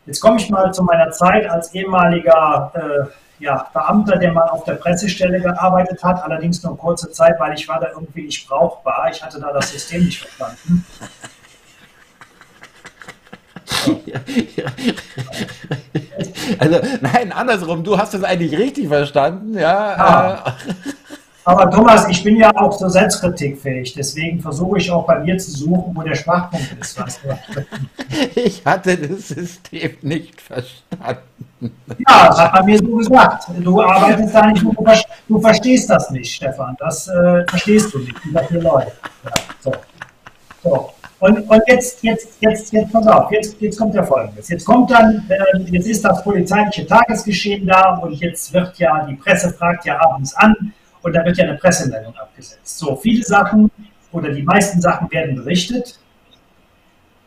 Jetzt komme ich mal zu meiner Zeit als ehemaliger äh, ja, Beamter, der mal auf der Pressestelle gearbeitet hat, allerdings nur kurze Zeit, weil ich war da irgendwie nicht brauchbar. Ich hatte da das System nicht verstanden. Also, nein, andersrum, du hast es eigentlich richtig verstanden, ja. Äh. Aber Thomas, ich bin ja auch so selbstkritikfähig, deswegen versuche ich auch bei mir zu suchen, wo der Schwachpunkt ist. Weißt du? Ich hatte das System nicht verstanden. Ja, das hat man mir so gesagt. Du arbeitest da nicht, du, verstehst das nicht, Stefan. Das äh, verstehst du nicht, wie das hier läuft. Ja, so. so. Und, und jetzt, jetzt, jetzt, jetzt, pass auf, jetzt, jetzt kommt ja Folgendes. Jetzt kommt dann, äh, jetzt ist das polizeiliche Tagesgeschehen da und jetzt wird ja, die Presse fragt ja abends an und da wird ja eine Pressemeldung abgesetzt. So, viele Sachen oder die meisten Sachen werden berichtet,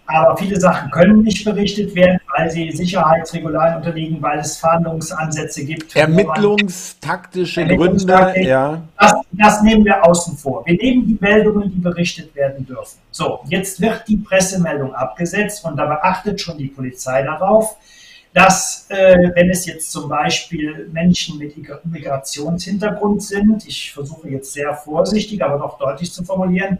aber viele Sachen können nicht berichtet werden, weil sie Sicherheitsregularien unterliegen, weil es Fahndungsansätze gibt. Ermittlungstaktische Gründe, ja. Das, das, nehmen wir außen vor. Wir nehmen die Meldungen, die berichtet werden dürfen. So, jetzt wird die Pressemeldung abgesetzt und da beachtet schon die Polizei darauf, dass, äh, wenn es jetzt zum Beispiel Menschen mit Migrationshintergrund sind, ich versuche jetzt sehr vorsichtig, aber doch deutlich zu formulieren,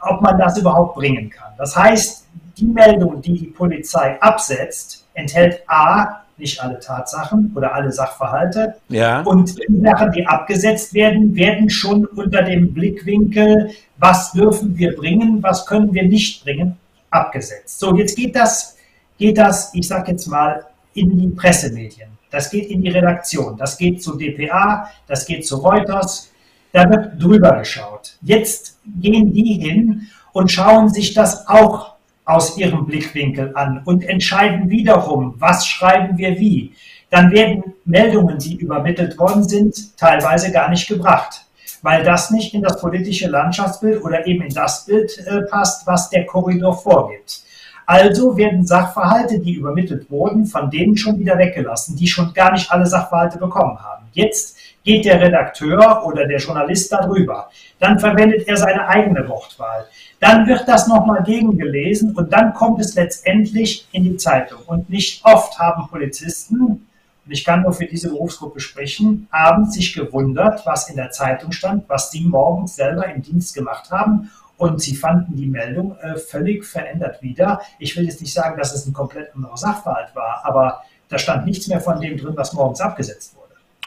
ob man das überhaupt bringen kann. Das heißt, die Meldung, die die Polizei absetzt, enthält A, nicht alle Tatsachen oder alle Sachverhalte. Ja. Und die Sachen, die abgesetzt werden, werden schon unter dem Blickwinkel, was dürfen wir bringen, was können wir nicht bringen, abgesetzt. So, jetzt geht das, geht das, ich sage jetzt mal, in die Pressemedien. Das geht in die Redaktion. Das geht zu DPA, das geht zu Reuters. Da wird drüber geschaut. Jetzt gehen die hin und schauen sich das auch aus ihrem Blickwinkel an und entscheiden wiederum, was schreiben wir wie. Dann werden Meldungen, die übermittelt worden sind, teilweise gar nicht gebracht, weil das nicht in das politische Landschaftsbild oder eben in das Bild äh, passt, was der Korridor vorgibt. Also werden Sachverhalte, die übermittelt wurden, von denen schon wieder weggelassen, die schon gar nicht alle Sachverhalte bekommen haben. Jetzt geht der Redakteur oder der Journalist darüber. Dann verwendet er seine eigene Wortwahl. Dann wird das nochmal gegengelesen und dann kommt es letztendlich in die Zeitung. Und nicht oft haben Polizisten, und ich kann nur für diese Berufsgruppe sprechen, abends sich gewundert, was in der Zeitung stand, was sie morgens selber im Dienst gemacht haben. Und sie fanden die Meldung äh, völlig verändert wieder. Ich will jetzt nicht sagen, dass es ein komplett anderer Sachverhalt war, aber da stand nichts mehr von dem drin, was morgens abgesetzt wurde.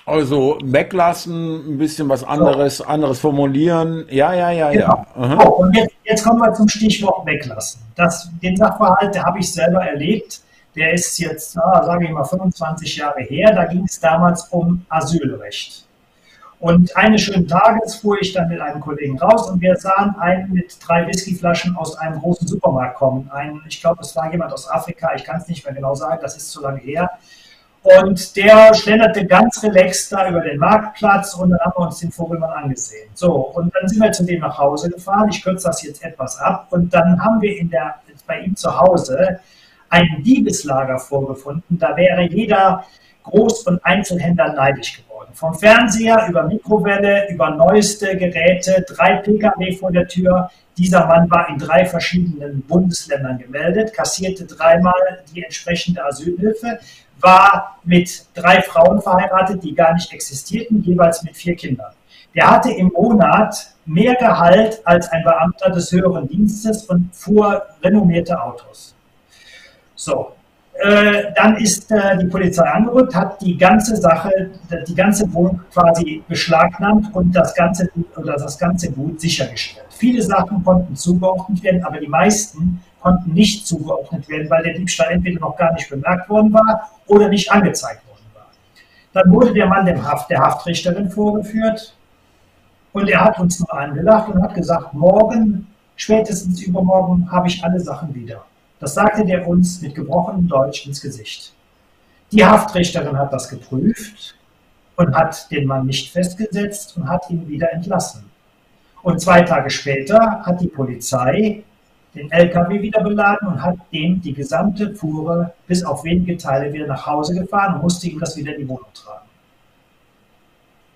Also weglassen, ein bisschen was anderes, so. anderes formulieren. Ja, ja, ja, genau. ja. So, und jetzt, jetzt, kommen wir zum Stichwort weglassen. Das, den Sachverhalt, der habe ich selber erlebt. Der ist jetzt, ah, sage ich mal, 25 Jahre her. Da ging es damals um Asylrecht. Und eines schönen Tages fuhr ich dann mit einem Kollegen raus und wir sahen einen mit drei Whiskyflaschen aus einem großen Supermarkt kommen. Ein, ich glaube, es war jemand aus Afrika, ich kann es nicht mehr genau sagen, das ist zu lange her. Und der schlenderte ganz relaxed da über den Marktplatz und dann haben wir uns den Vogelmann angesehen. So, und dann sind wir zu dem nach Hause gefahren. Ich kürze das jetzt etwas ab. Und dann haben wir in der, bei ihm zu Hause ein Diebeslager vorgefunden. Da wäre jeder Groß- und Einzelhändler neidisch geworden. Vom Fernseher über Mikrowelle, über neueste Geräte, drei Pkw vor der Tür. Dieser Mann war in drei verschiedenen Bundesländern gemeldet, kassierte dreimal die entsprechende Asylhilfe, war mit drei Frauen verheiratet, die gar nicht existierten, jeweils mit vier Kindern. Der hatte im Monat mehr Gehalt als ein Beamter des höheren Dienstes und fuhr renommierte Autos. So, äh, dann ist äh, die Polizei angerückt, hat die ganze Sache, die ganze Wohnung quasi beschlagnahmt und das ganze, oder das ganze Gut sichergestellt. Viele Sachen konnten zugeordnet werden, aber die meisten konnten nicht zugeordnet werden, weil der Diebstahl entweder noch gar nicht bemerkt worden war oder nicht angezeigt worden war. Dann wurde der Mann dem Haft, der Haftrichterin vorgeführt und er hat uns nur angelacht und hat gesagt, morgen, spätestens übermorgen, habe ich alle Sachen wieder. Das sagte der uns mit gebrochenem Deutsch ins Gesicht. Die Haftrichterin hat das geprüft und hat den Mann nicht festgesetzt und hat ihn wieder entlassen. Und zwei Tage später hat die Polizei den LKW wieder beladen und hat dem die gesamte Fuhre bis auf wenige Teile wieder nach Hause gefahren und musste ihm das wieder in die Wohnung tragen.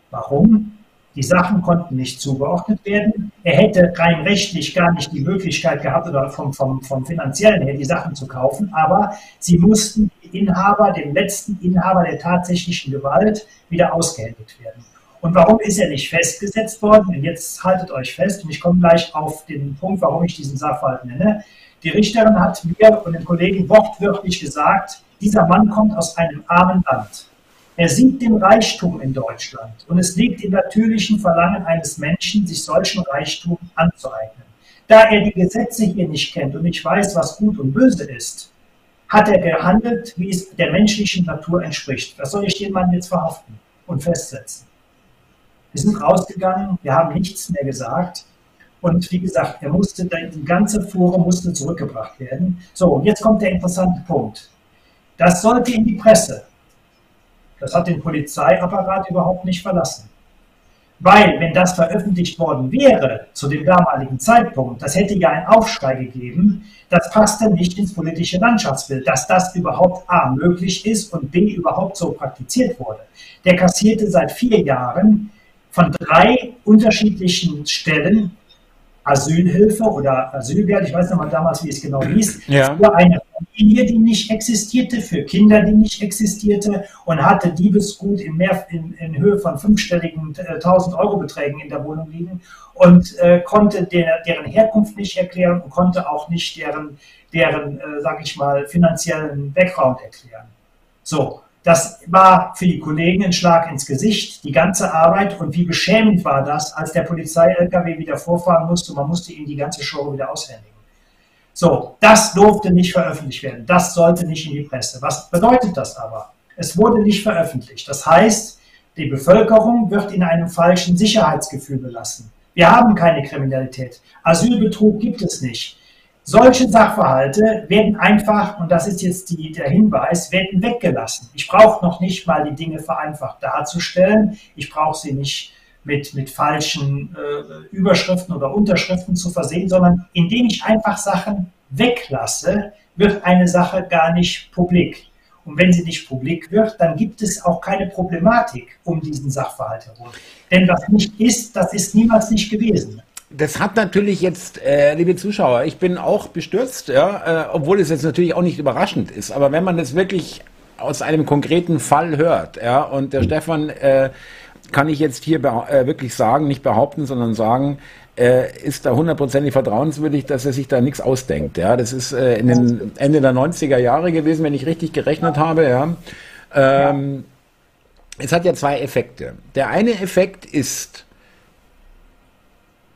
Warum? Die Sachen konnten nicht zugeordnet werden. Er hätte rein rechtlich gar nicht die Möglichkeit gehabt oder vom, vom, vom finanziellen her die Sachen zu kaufen, aber sie mussten den Inhaber, dem letzten Inhaber der tatsächlichen Gewalt, wieder ausgehändigt werden. Und warum ist er nicht festgesetzt worden? Und jetzt haltet euch fest, und ich komme gleich auf den Punkt, warum ich diesen Sachverhalt nenne. Die Richterin hat mir und den Kollegen wortwörtlich gesagt, dieser Mann kommt aus einem armen Land. Er sieht den Reichtum in Deutschland und es liegt im natürlichen Verlangen eines Menschen, sich solchen Reichtum anzueignen. Da er die Gesetze hier nicht kennt und nicht weiß, was gut und böse ist, hat er gehandelt, wie es der menschlichen Natur entspricht. Was soll ich den Mann jetzt verhaften und festsetzen? Wir sind rausgegangen, wir haben nichts mehr gesagt. Und wie gesagt, er musste, die ganze Fuhre musste zurückgebracht werden. So, jetzt kommt der interessante Punkt. Das sollte in die Presse. Das hat den Polizeiapparat überhaupt nicht verlassen. Weil, wenn das veröffentlicht worden wäre zu dem damaligen Zeitpunkt, das hätte ja einen Aufschrei gegeben, das passte nicht ins politische Landschaftsbild, dass das überhaupt A möglich ist und B überhaupt so praktiziert wurde. Der kassierte seit vier Jahren von drei unterschiedlichen Stellen Asylhilfe oder Asylgeld, ich weiß noch mal damals, wie es genau hieß, ja. für eine Familie, die nicht existierte, für Kinder, die nicht existierte und hatte Diebesgut in, mehr, in, in Höhe von fünfstelligen äh, 1000 Euro Beträgen in der Wohnung liegen und äh, konnte der, deren Herkunft nicht erklären und konnte auch nicht deren, deren äh, sage ich mal, finanziellen Background erklären. So, das war für die Kollegen ein Schlag ins Gesicht, die ganze Arbeit. Und wie beschämend war das, als der Polizei-LKW wieder vorfahren musste. Man musste ihm die ganze Show wieder aushändigen. So, das durfte nicht veröffentlicht werden. Das sollte nicht in die Presse. Was bedeutet das aber? Es wurde nicht veröffentlicht. Das heißt, die Bevölkerung wird in einem falschen Sicherheitsgefühl belassen. Wir haben keine Kriminalität. Asylbetrug gibt es nicht. Solche Sachverhalte werden einfach, und das ist jetzt die, der Hinweis, werden weggelassen. Ich brauche noch nicht mal die Dinge vereinfacht darzustellen. Ich brauche sie nicht mit, mit falschen äh, Überschriften oder Unterschriften zu versehen, sondern indem ich einfach Sachen weglasse, wird eine Sache gar nicht publik. Und wenn sie nicht publik wird, dann gibt es auch keine Problematik um diesen Sachverhalt herum. Denn was nicht ist, das ist niemals nicht gewesen das hat natürlich jetzt, äh, liebe Zuschauer, ich bin auch bestürzt, ja, äh, obwohl es jetzt natürlich auch nicht überraschend ist. Aber wenn man das wirklich aus einem konkreten Fall hört, ja, und der Stefan äh, kann ich jetzt hier äh, wirklich sagen, nicht behaupten, sondern sagen, äh, ist da hundertprozentig vertrauenswürdig, dass er sich da nichts ausdenkt. Ja, das ist äh, in den Ende der 90er Jahre gewesen, wenn ich richtig gerechnet habe. Ja. Ähm, ja. Es hat ja zwei Effekte. Der eine Effekt ist,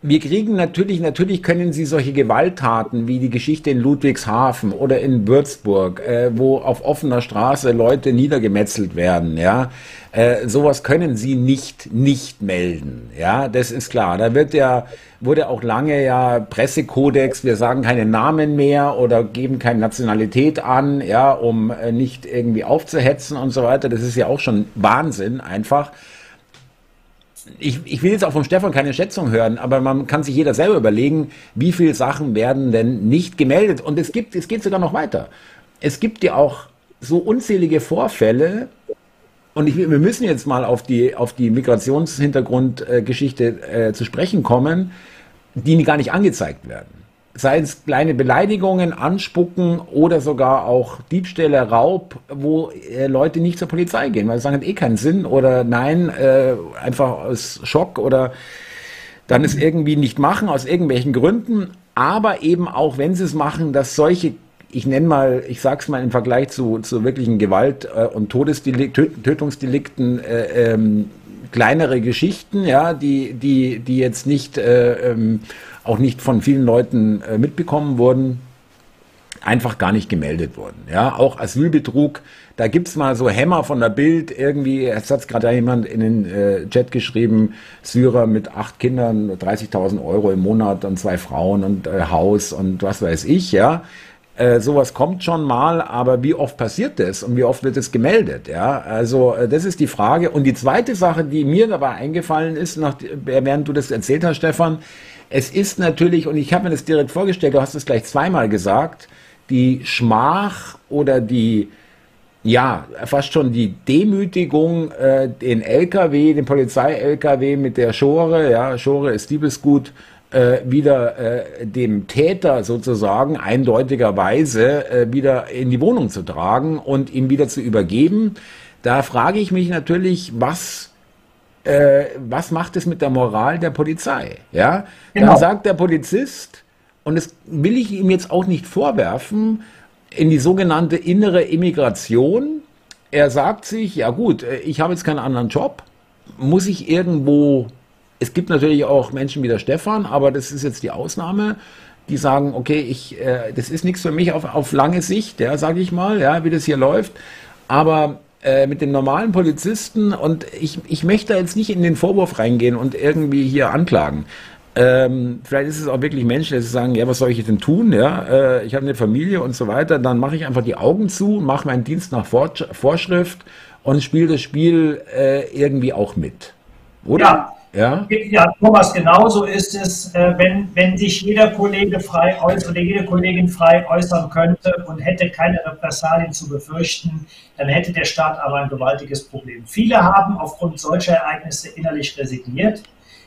wir kriegen natürlich, natürlich können Sie solche Gewalttaten wie die Geschichte in Ludwigshafen oder in Würzburg, äh, wo auf offener Straße Leute niedergemetzelt werden, ja, äh, sowas können Sie nicht nicht melden, ja, das ist klar. Da wird ja wurde auch lange ja Pressekodex, wir sagen keine Namen mehr oder geben keine Nationalität an, ja, um äh, nicht irgendwie aufzuhetzen und so weiter. Das ist ja auch schon Wahnsinn einfach ich, ich will jetzt auch vom Stefan keine Schätzung hören, aber man kann sich jeder selber überlegen, wie viele Sachen werden denn nicht gemeldet. Und es gibt, es geht sogar noch weiter. Es gibt ja auch so unzählige Vorfälle, und ich, wir müssen jetzt mal auf die, auf die Migrationshintergrundgeschichte äh, zu sprechen kommen, die gar nicht angezeigt werden sei es kleine Beleidigungen, Anspucken oder sogar auch Diebstähle, Raub, wo äh, Leute nicht zur Polizei gehen, weil sie sagen, hat eh keinen Sinn oder nein, äh, einfach aus Schock oder dann es irgendwie nicht machen aus irgendwelchen Gründen, aber eben auch, wenn sie es machen, dass solche ich nenne mal, ich sag's mal im Vergleich zu, zu wirklichen Gewalt- äh, und Todesdelikten, Tötungsdelikten, äh, ähm, kleinere Geschichten, ja, die, die, die jetzt nicht äh, ähm, auch nicht von vielen Leuten äh, mitbekommen wurden, einfach gar nicht gemeldet wurden. Ja, auch Asylbetrug, da gibt's mal so Hämmer von der Bild, irgendwie, es hat gerade jemand in den äh, Chat geschrieben, Syrer mit acht Kindern, 30.000 Euro im Monat und zwei Frauen und äh, Haus und was weiß ich, ja. Äh, sowas kommt schon mal, aber wie oft passiert das und wie oft wird es gemeldet? Ja, also äh, das ist die Frage. Und die zweite Sache, die mir dabei eingefallen ist, nach, während du das erzählt hast, Stefan, es ist natürlich, und ich habe mir das direkt vorgestellt, du hast es gleich zweimal gesagt, die Schmach oder die, ja, fast schon die Demütigung, äh, den LKW, den Polizei-LKW mit der Schore, ja, Schore ist Diebesgut, äh, wieder äh, dem Täter sozusagen eindeutigerweise äh, wieder in die Wohnung zu tragen und ihm wieder zu übergeben. Da frage ich mich natürlich, was äh, was macht es mit der Moral der Polizei? Ja, genau. dann sagt der Polizist, und das will ich ihm jetzt auch nicht vorwerfen, in die sogenannte innere Immigration. Er sagt sich, ja gut, äh, ich habe jetzt keinen anderen Job, muss ich irgendwo, es gibt natürlich auch Menschen wie der Stefan, aber das ist jetzt die Ausnahme, die sagen, okay, ich, äh, das ist nichts für mich auf, auf lange Sicht, ja, sage ich mal, ja, wie das hier läuft. Aber äh, mit dem normalen Polizisten und ich, ich möchte jetzt nicht in den Vorwurf reingehen und irgendwie hier anklagen. Ähm, vielleicht ist es auch wirklich Menschen, die sagen, ja, was soll ich denn tun? Ja, äh, ich habe eine Familie und so weiter. Dann mache ich einfach die Augen zu, mache meinen Dienst nach Vorschrift und spiele das Spiel äh, irgendwie auch mit. Oder? Ja, Ja? ja, Thomas, genauso ist es, äh, wenn, wenn sich jeder Kollege frei äußern oder jede Kollegin frei äußern könnte und hätte keine Repressalien zu befürchten, dann hätte der Staat aber ein gewaltiges Problem. Viele haben aufgrund solcher Ereignisse innerlich resigniert.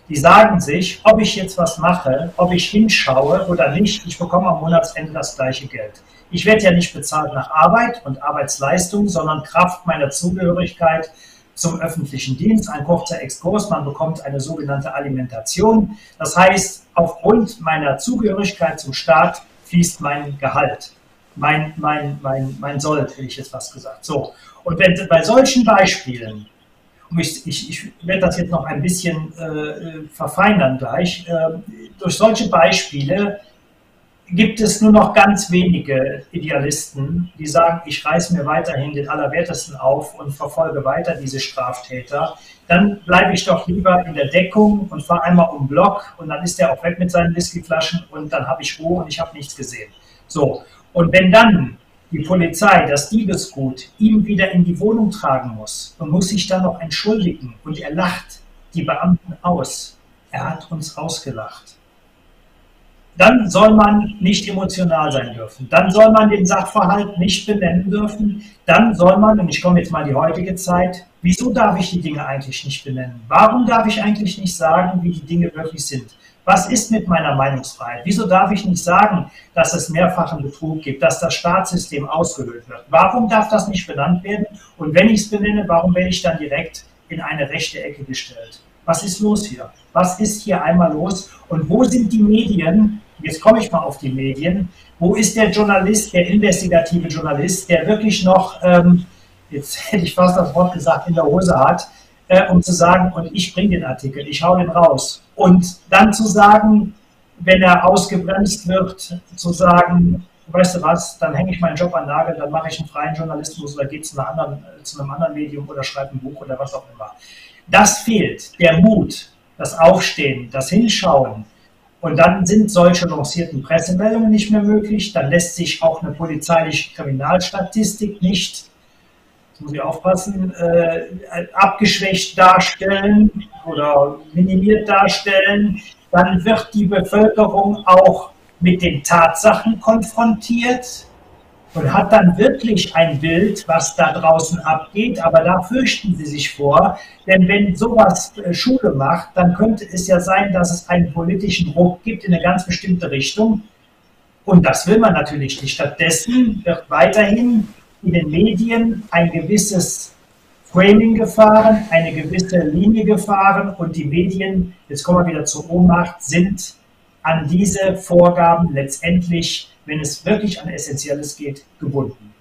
Die sagen sich, ob ich jetzt was mache, ob ich hinschaue oder nicht, ich bekomme am Monatsende das gleiche Geld. Ich werde ja nicht bezahlt nach Arbeit und Arbeitsleistung, sondern Kraft meiner Zugehörigkeit zum öffentlichen Dienst. Ein kurzer Exkurs, man bekommt eine sogenannte Alimentation. Das heißt, aufgrund meiner Zugehörigkeit zum Staat fließt mein Gehalt, mein, mein, mein, mein Sold, hätte ich jetzt fast gesagt. So. Und wenn bei solchen Beispielen, ich, ich, ich werde das jetzt noch ein bisschen äh, verfeinern gleich, äh, durch solche Beispiele gibt es nur noch ganz wenige Idealisten, die sagen, ich reiße mir weiterhin den Allerwertesten auf und verfolge weiter diese Straftäter. Dann bleibe ich doch lieber in der Deckung und fahre einmal um Block und dann ist er auch weg mit seinen Whiskyflaschen und dann habe ich Ruhe und ich habe nichts gesehen. So, und wenn dann die Polizei das Diebesgut ihm wieder in die Wohnung tragen muss und muss sich dann noch entschuldigen und er lacht die Beamten aus, er hat uns ausgelacht dann soll man nicht emotional sein dürfen. Dann soll man den Sachverhalt nicht benennen dürfen. Dann soll man, und ich komme jetzt mal in die heutige Zeit, wieso darf ich die Dinge eigentlich nicht benennen? Warum darf ich eigentlich nicht sagen, wie die Dinge wirklich sind? Was ist mit meiner Meinungsfreiheit? Wieso darf ich nicht sagen, dass es mehrfachen Betrug gibt, dass das Staatssystem ausgehöhlt wird? Warum darf das nicht benannt werden? Und wenn ich es benenne, warum werde ich dann direkt in eine rechte Ecke gestellt? Was ist los hier? Was ist hier einmal los? Und wo sind die Medien, jetzt komme ich mal auf die Medien, wo ist der Journalist, der investigative Journalist, der wirklich noch, ähm, jetzt hätte ich fast das Wort gesagt, in der Hose hat, äh, um zu sagen, und ich bringe den Artikel, ich hau den raus. Und dann zu sagen, wenn er ausgebremst wird, zu sagen, weißt du was, dann hänge ich meinen Job an Nagel, dann mache ich einen freien Journalismus oder gehe zu, anderen, zu einem anderen Medium oder schreibe ein Buch oder was auch immer. Das fehlt, der Mut, das Aufstehen, das Hinschauen, und dann sind solche lancierten Pressemeldungen nicht mehr möglich. Dann lässt sich auch eine polizeiliche Kriminalstatistik nicht, muss ich aufpassen, äh, abgeschwächt darstellen oder minimiert darstellen. Dann wird die Bevölkerung auch mit den Tatsachen konfrontiert und hat dann wirklich ein Bild, was da draußen abgeht. Aber da fürchten sie sich vor, denn wenn sowas äh, Schule macht, dann könnte es ja sein, dass es einen politischen Druck gibt in eine ganz bestimmte Richtung. Und das will man natürlich nicht. Stattdessen wird weiterhin in den Medien ein gewisses Framing gefahren, eine gewisse Linie gefahren und die Medien, jetzt kommen wir wieder zur Ohnmacht, sind an diese Vorgaben letztendlich wenn es wirklich an Essentielles geht, gebunden.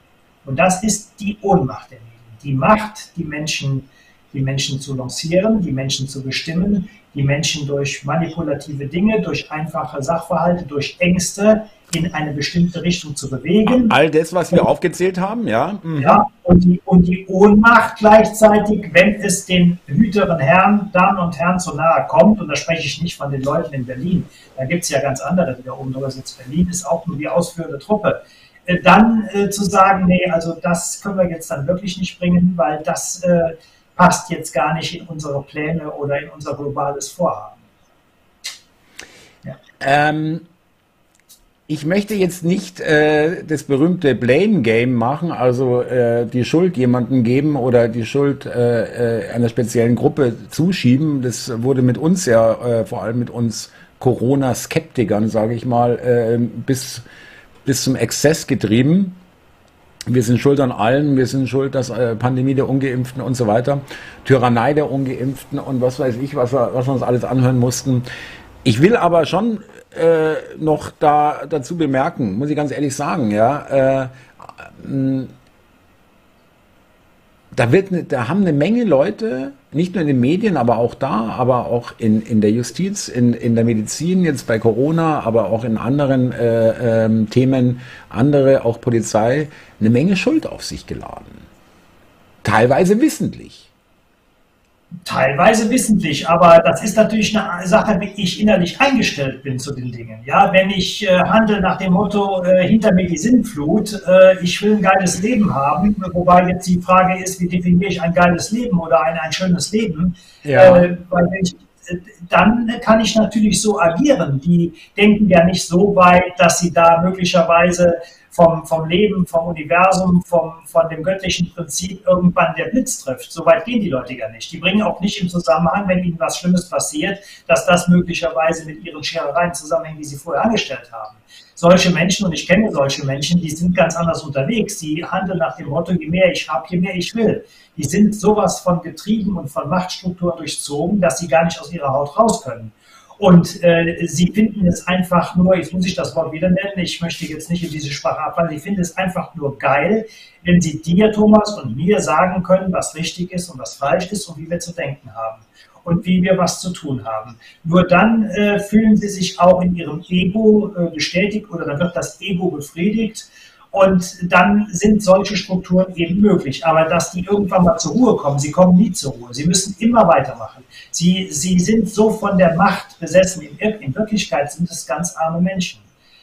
Und das ist die Ohnmacht der Medien. Die Macht, die Menschen, die Menschen zu lancieren, die Menschen zu bestimmen, die Menschen durch manipulative Dinge, durch einfache Sachverhalte, durch Ängste in eine bestimmte Richtung zu bewegen. All das, was wir und, aufgezählt haben, ja. Mhm. Ja, und die, und die Ohnmacht gleichzeitig, wenn es den hüteren Herren, Damen und Herren zu nahe kommt, und da spreche ich nicht von den Leuten in Berlin, da gibt es ja ganz andere, die da oben drüber sitzen. Berlin ist auch nur die ausführende Truppe. Äh, dann äh, zu sagen, nee, also das können wir jetzt dann wirklich nicht bringen, weil das äh, passt jetzt gar nicht in unsere Pläne oder in unser globales Vorhaben. Ja. Ähm, ich möchte jetzt nicht äh, das berühmte Blame Game machen, also äh, die Schuld jemandem geben oder die Schuld äh, äh, einer speziellen Gruppe zuschieben. Das wurde mit uns ja, äh, vor allem mit uns Corona-Skeptikern, sage ich mal, äh, bis, bis zum Exzess getrieben. Wir sind schuld an allem, wir sind schuld, dass äh, Pandemie der Ungeimpften und so weiter, Tyrannei der Ungeimpften und was weiß ich, was was wir uns alles anhören mussten. Ich will aber schon äh, noch da dazu bemerken, muss ich ganz ehrlich sagen, ja, äh, da wird, ne, da haben eine Menge Leute, nicht nur in den Medien, aber auch da, aber auch in, in der Justiz, in, in der Medizin, jetzt bei Corona, aber auch in anderen äh, ähm, Themen, andere, auch Polizei, eine Menge Schuld auf sich geladen. Teilweise wissentlich. Teilweise wissentlich, aber das ist natürlich eine Sache, wie ich innerlich eingestellt bin zu den Dingen. Ja, wenn ich äh, handle nach dem Motto, äh, hinter mir die Sinnflut, äh, ich will ein geiles Leben haben, wobei jetzt die Frage ist, wie definiere ich ein geiles Leben oder ein, ein schönes Leben? Ja. Äh, weil ich dann kann ich natürlich so agieren. Die denken ja nicht so weit, dass sie da möglicherweise vom, vom Leben, vom Universum, vom, von dem göttlichen Prinzip irgendwann der Blitz trifft. So weit gehen die Leute ja nicht. Die bringen auch nicht im Zusammenhang, wenn ihnen was Schlimmes passiert, dass das möglicherweise mit ihren Scherereien zusammenhängt, die sie vorher angestellt haben. Solche Menschen, und ich kenne solche Menschen, die sind ganz anders unterwegs. Die handeln nach dem Motto, je mehr ich habe, je mehr ich will. Die sind sowas von getrieben und von Machtstrukturen durchzogen, dass sie gar nicht aus ihrer Haut raus können. Und äh, sie finden es einfach nur, jetzt muss ich das Wort wieder nennen, ich möchte jetzt nicht in diese Sprache abfallen, sie finden es einfach nur geil, wenn sie dir, Thomas, und mir sagen können, was richtig ist und was falsch ist und wie wir zu denken haben und wie wir was zu tun haben. Nur dann äh, fühlen sie sich auch in ihrem Ego äh, bestätigt oder dann wird das Ego befriedigt und dann sind solche Strukturen eben möglich. Aber dass die irgendwann mal zur Ruhe kommen, sie kommen nie zur Ruhe. Sie müssen immer weitermachen. Sie, sie sind so von der Macht besessen. In, Wirklichkeit sind es ganz arme Menschen.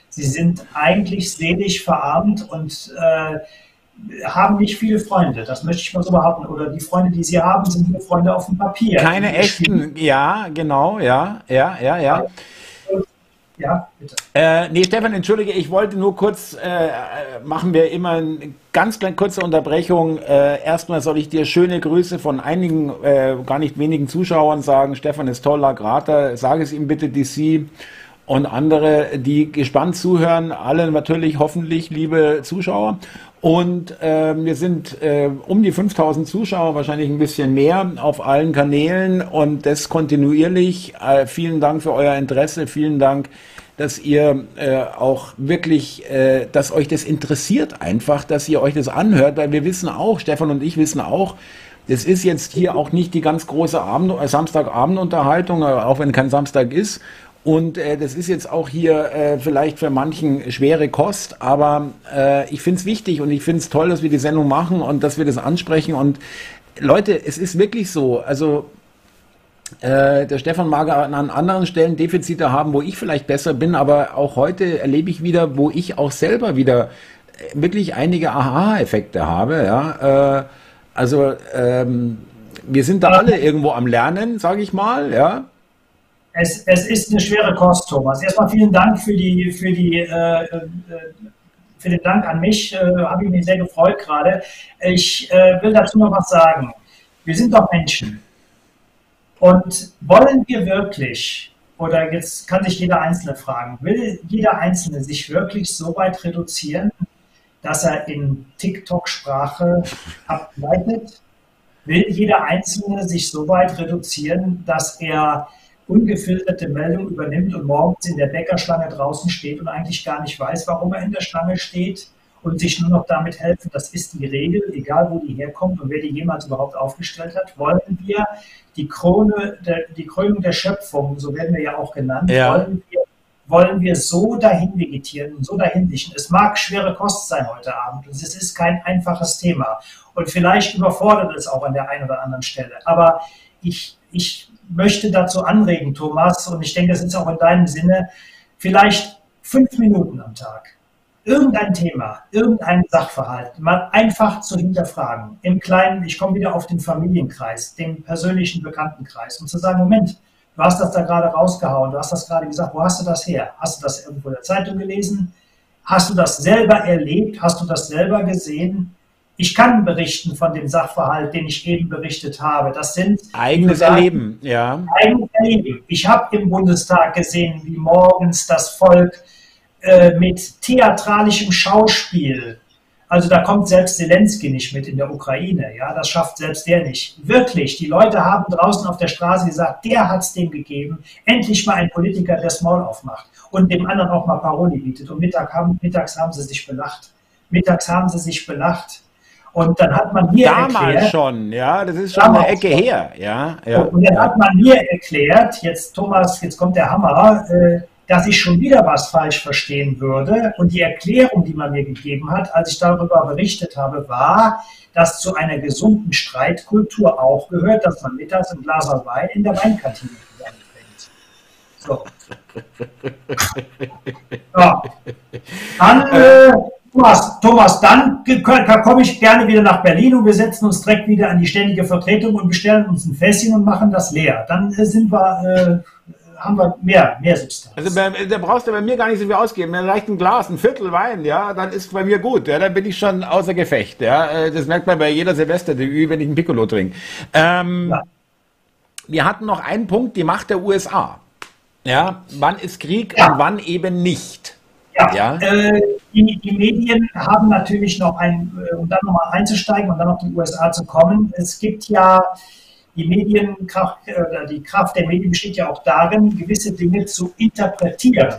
Sie sind eigentlich selig verarmt und äh, haben nicht viele Freunde, das möchte ich mal so behaupten. Oder die Freunde, die sie haben, sind nur Freunde auf dem Papier. Keine echten, ja, genau, ja, ja, ja, ja. Ja, bitte. Äh, nee, Stefan, entschuldige, ich wollte nur kurz, äh, machen wir immer eine ganz kleine kurze Unterbrechung. Äh, erstmal soll ich dir schöne Grüße von einigen, äh, gar nicht wenigen Zuschauern sagen. Stefan ist toller Grater. Sage es ihm bitte, DC und andere, die gespannt zuhören. Alle natürlich, hoffentlich, liebe Zuschauer. Und äh, wir sind äh, um die 5000 Zuschauer, wahrscheinlich ein bisschen mehr auf allen Kanälen und das kontinuierlich. Äh, vielen Dank für euer Interesse, vielen Dank, dass ihr äh, auch wirklich, äh, dass euch das interessiert einfach, dass ihr euch das anhört, weil wir wissen auch, Stefan und ich wissen auch, das ist jetzt hier auch nicht die ganz große Abend, Samstagabendunterhaltung, äh, auch wenn kein Samstag ist. Und äh, das ist jetzt auch hier äh, vielleicht für manchen schwere Kost, aber äh, ich finde es wichtig und ich finde es toll, dass wir die Sendung machen und dass wir das ansprechen. Und Leute, es ist wirklich so, also äh, der Stefan mag an anderen Stellen Defizite haben, wo ich vielleicht besser bin, aber auch heute erlebe ich wieder, wo ich auch selber wieder äh, wirklich einige Aha-Effekte habe. Ja? Äh, also ähm, wir sind da alle irgendwo am Lernen, sage ich mal, ja. Es, es ist eine schwere Kost, Thomas. Erstmal vielen Dank für, die, für, die, äh, äh, für den Dank an mich. Äh, Habe ich mich sehr gefreut gerade. Ich äh, will dazu noch was sagen. Wir sind doch Menschen. Und wollen wir wirklich, oder jetzt kann sich jeder Einzelne fragen, will jeder Einzelne sich wirklich so weit reduzieren, dass er in TikTok-Sprache ableitet? Will jeder Einzelne sich so weit reduzieren, dass er ungefilterte Meldung übernimmt und morgens in der Bäckerschlange draußen steht und eigentlich gar nicht weiß, warum er in der Schlange steht und sich nur noch damit helfen, das ist die Regel, egal wo die herkommt und wer die jemals überhaupt aufgestellt hat, wollen wir die Krone, der, die Krönung der Schöpfung, so werden wir ja auch genannt, ja. wollen wir wollen wir so dahin vegetieren und so dahin dichten. Es mag schwere Kost sein heute Abend und es ist kein einfaches Thema. Und vielleicht überfordert es auch an der einen oder anderen Stelle. Aber ich, ich möchte dazu anregen, Thomas, und ich denke, das ist auch in deinem Sinne, vielleicht fünf Minuten am Tag irgendein Thema, irgendein Sachverhalt mal einfach zu hinterfragen. Im Kleinen, ich komme wieder auf den Familienkreis, den persönlichen Bekanntenkreis und zu sagen, Moment, du hast das da gerade rausgehauen, du hast das gerade gesagt, wo hast du das her? Hast du das irgendwo in der Zeitung gelesen? Hast du das selber erlebt? Hast du das selber gesehen? Ich kann berichten von dem Sachverhalt, den ich eben berichtet habe. Das sind eigenes gesagt, Erleben, ja. Eigenes Erleben. Ich habe im Bundestag gesehen, wie morgens das Volk äh, mit theatralischem Schauspiel, also da kommt selbst Zelensky nicht mit in der Ukraine, ja, das schafft selbst der nicht. Wirklich, die Leute haben draußen auf der Straße gesagt, der hat es dem gegeben, endlich mal ein Politiker, der das Maul aufmacht und dem anderen auch mal Paroli bietet. Und Mittag haben, mittags haben sie sich belacht. Mittags haben sie sich belacht. Und dann hat man mir Damals erklärt. schon, ja, das ist schon eine Ecke schon. her, ja, ja. Und dann hat man mir erklärt, jetzt Thomas, jetzt kommt der Hammer, äh, dass ich schon wieder was falsch verstehen würde. Und die Erklärung, die man mir gegeben hat, als ich darüber berichtet habe, war, dass zu einer gesunden Streitkultur auch gehört, dass man mittags ein Glas Wein in der Weinkantine trinkt. So. so. Dann äh, Thomas, Thomas, dann komme ich gerne wieder nach Berlin und wir setzen uns direkt wieder an die ständige Vertretung und bestellen uns ein Fässchen und machen das leer. Dann äh, sind wir, äh, haben wir mehr, mehr Substanz. Also da brauchst du bei mir gar nicht so viel ausgeben. Mir reicht ein Glas, ein Viertel Wein, ja, dann ist bei mir gut. Ja, dann bin ich schon außer Gefecht. Ja, äh, das merkt man bei jeder Silvesterdebüt, wenn ich ein Piccolo trinke. Ähm, ja. Wir hatten noch einen Punkt, die Macht der USA. Ja, wann ist Krieg ja. und wann eben nicht? Ja, ja. Äh, die, die, Medien haben natürlich noch ein, äh, um dann nochmal einzusteigen und dann auf die USA zu kommen. Es gibt ja die Medienkraft, äh, die Kraft der Medien besteht ja auch darin, gewisse Dinge zu interpretieren.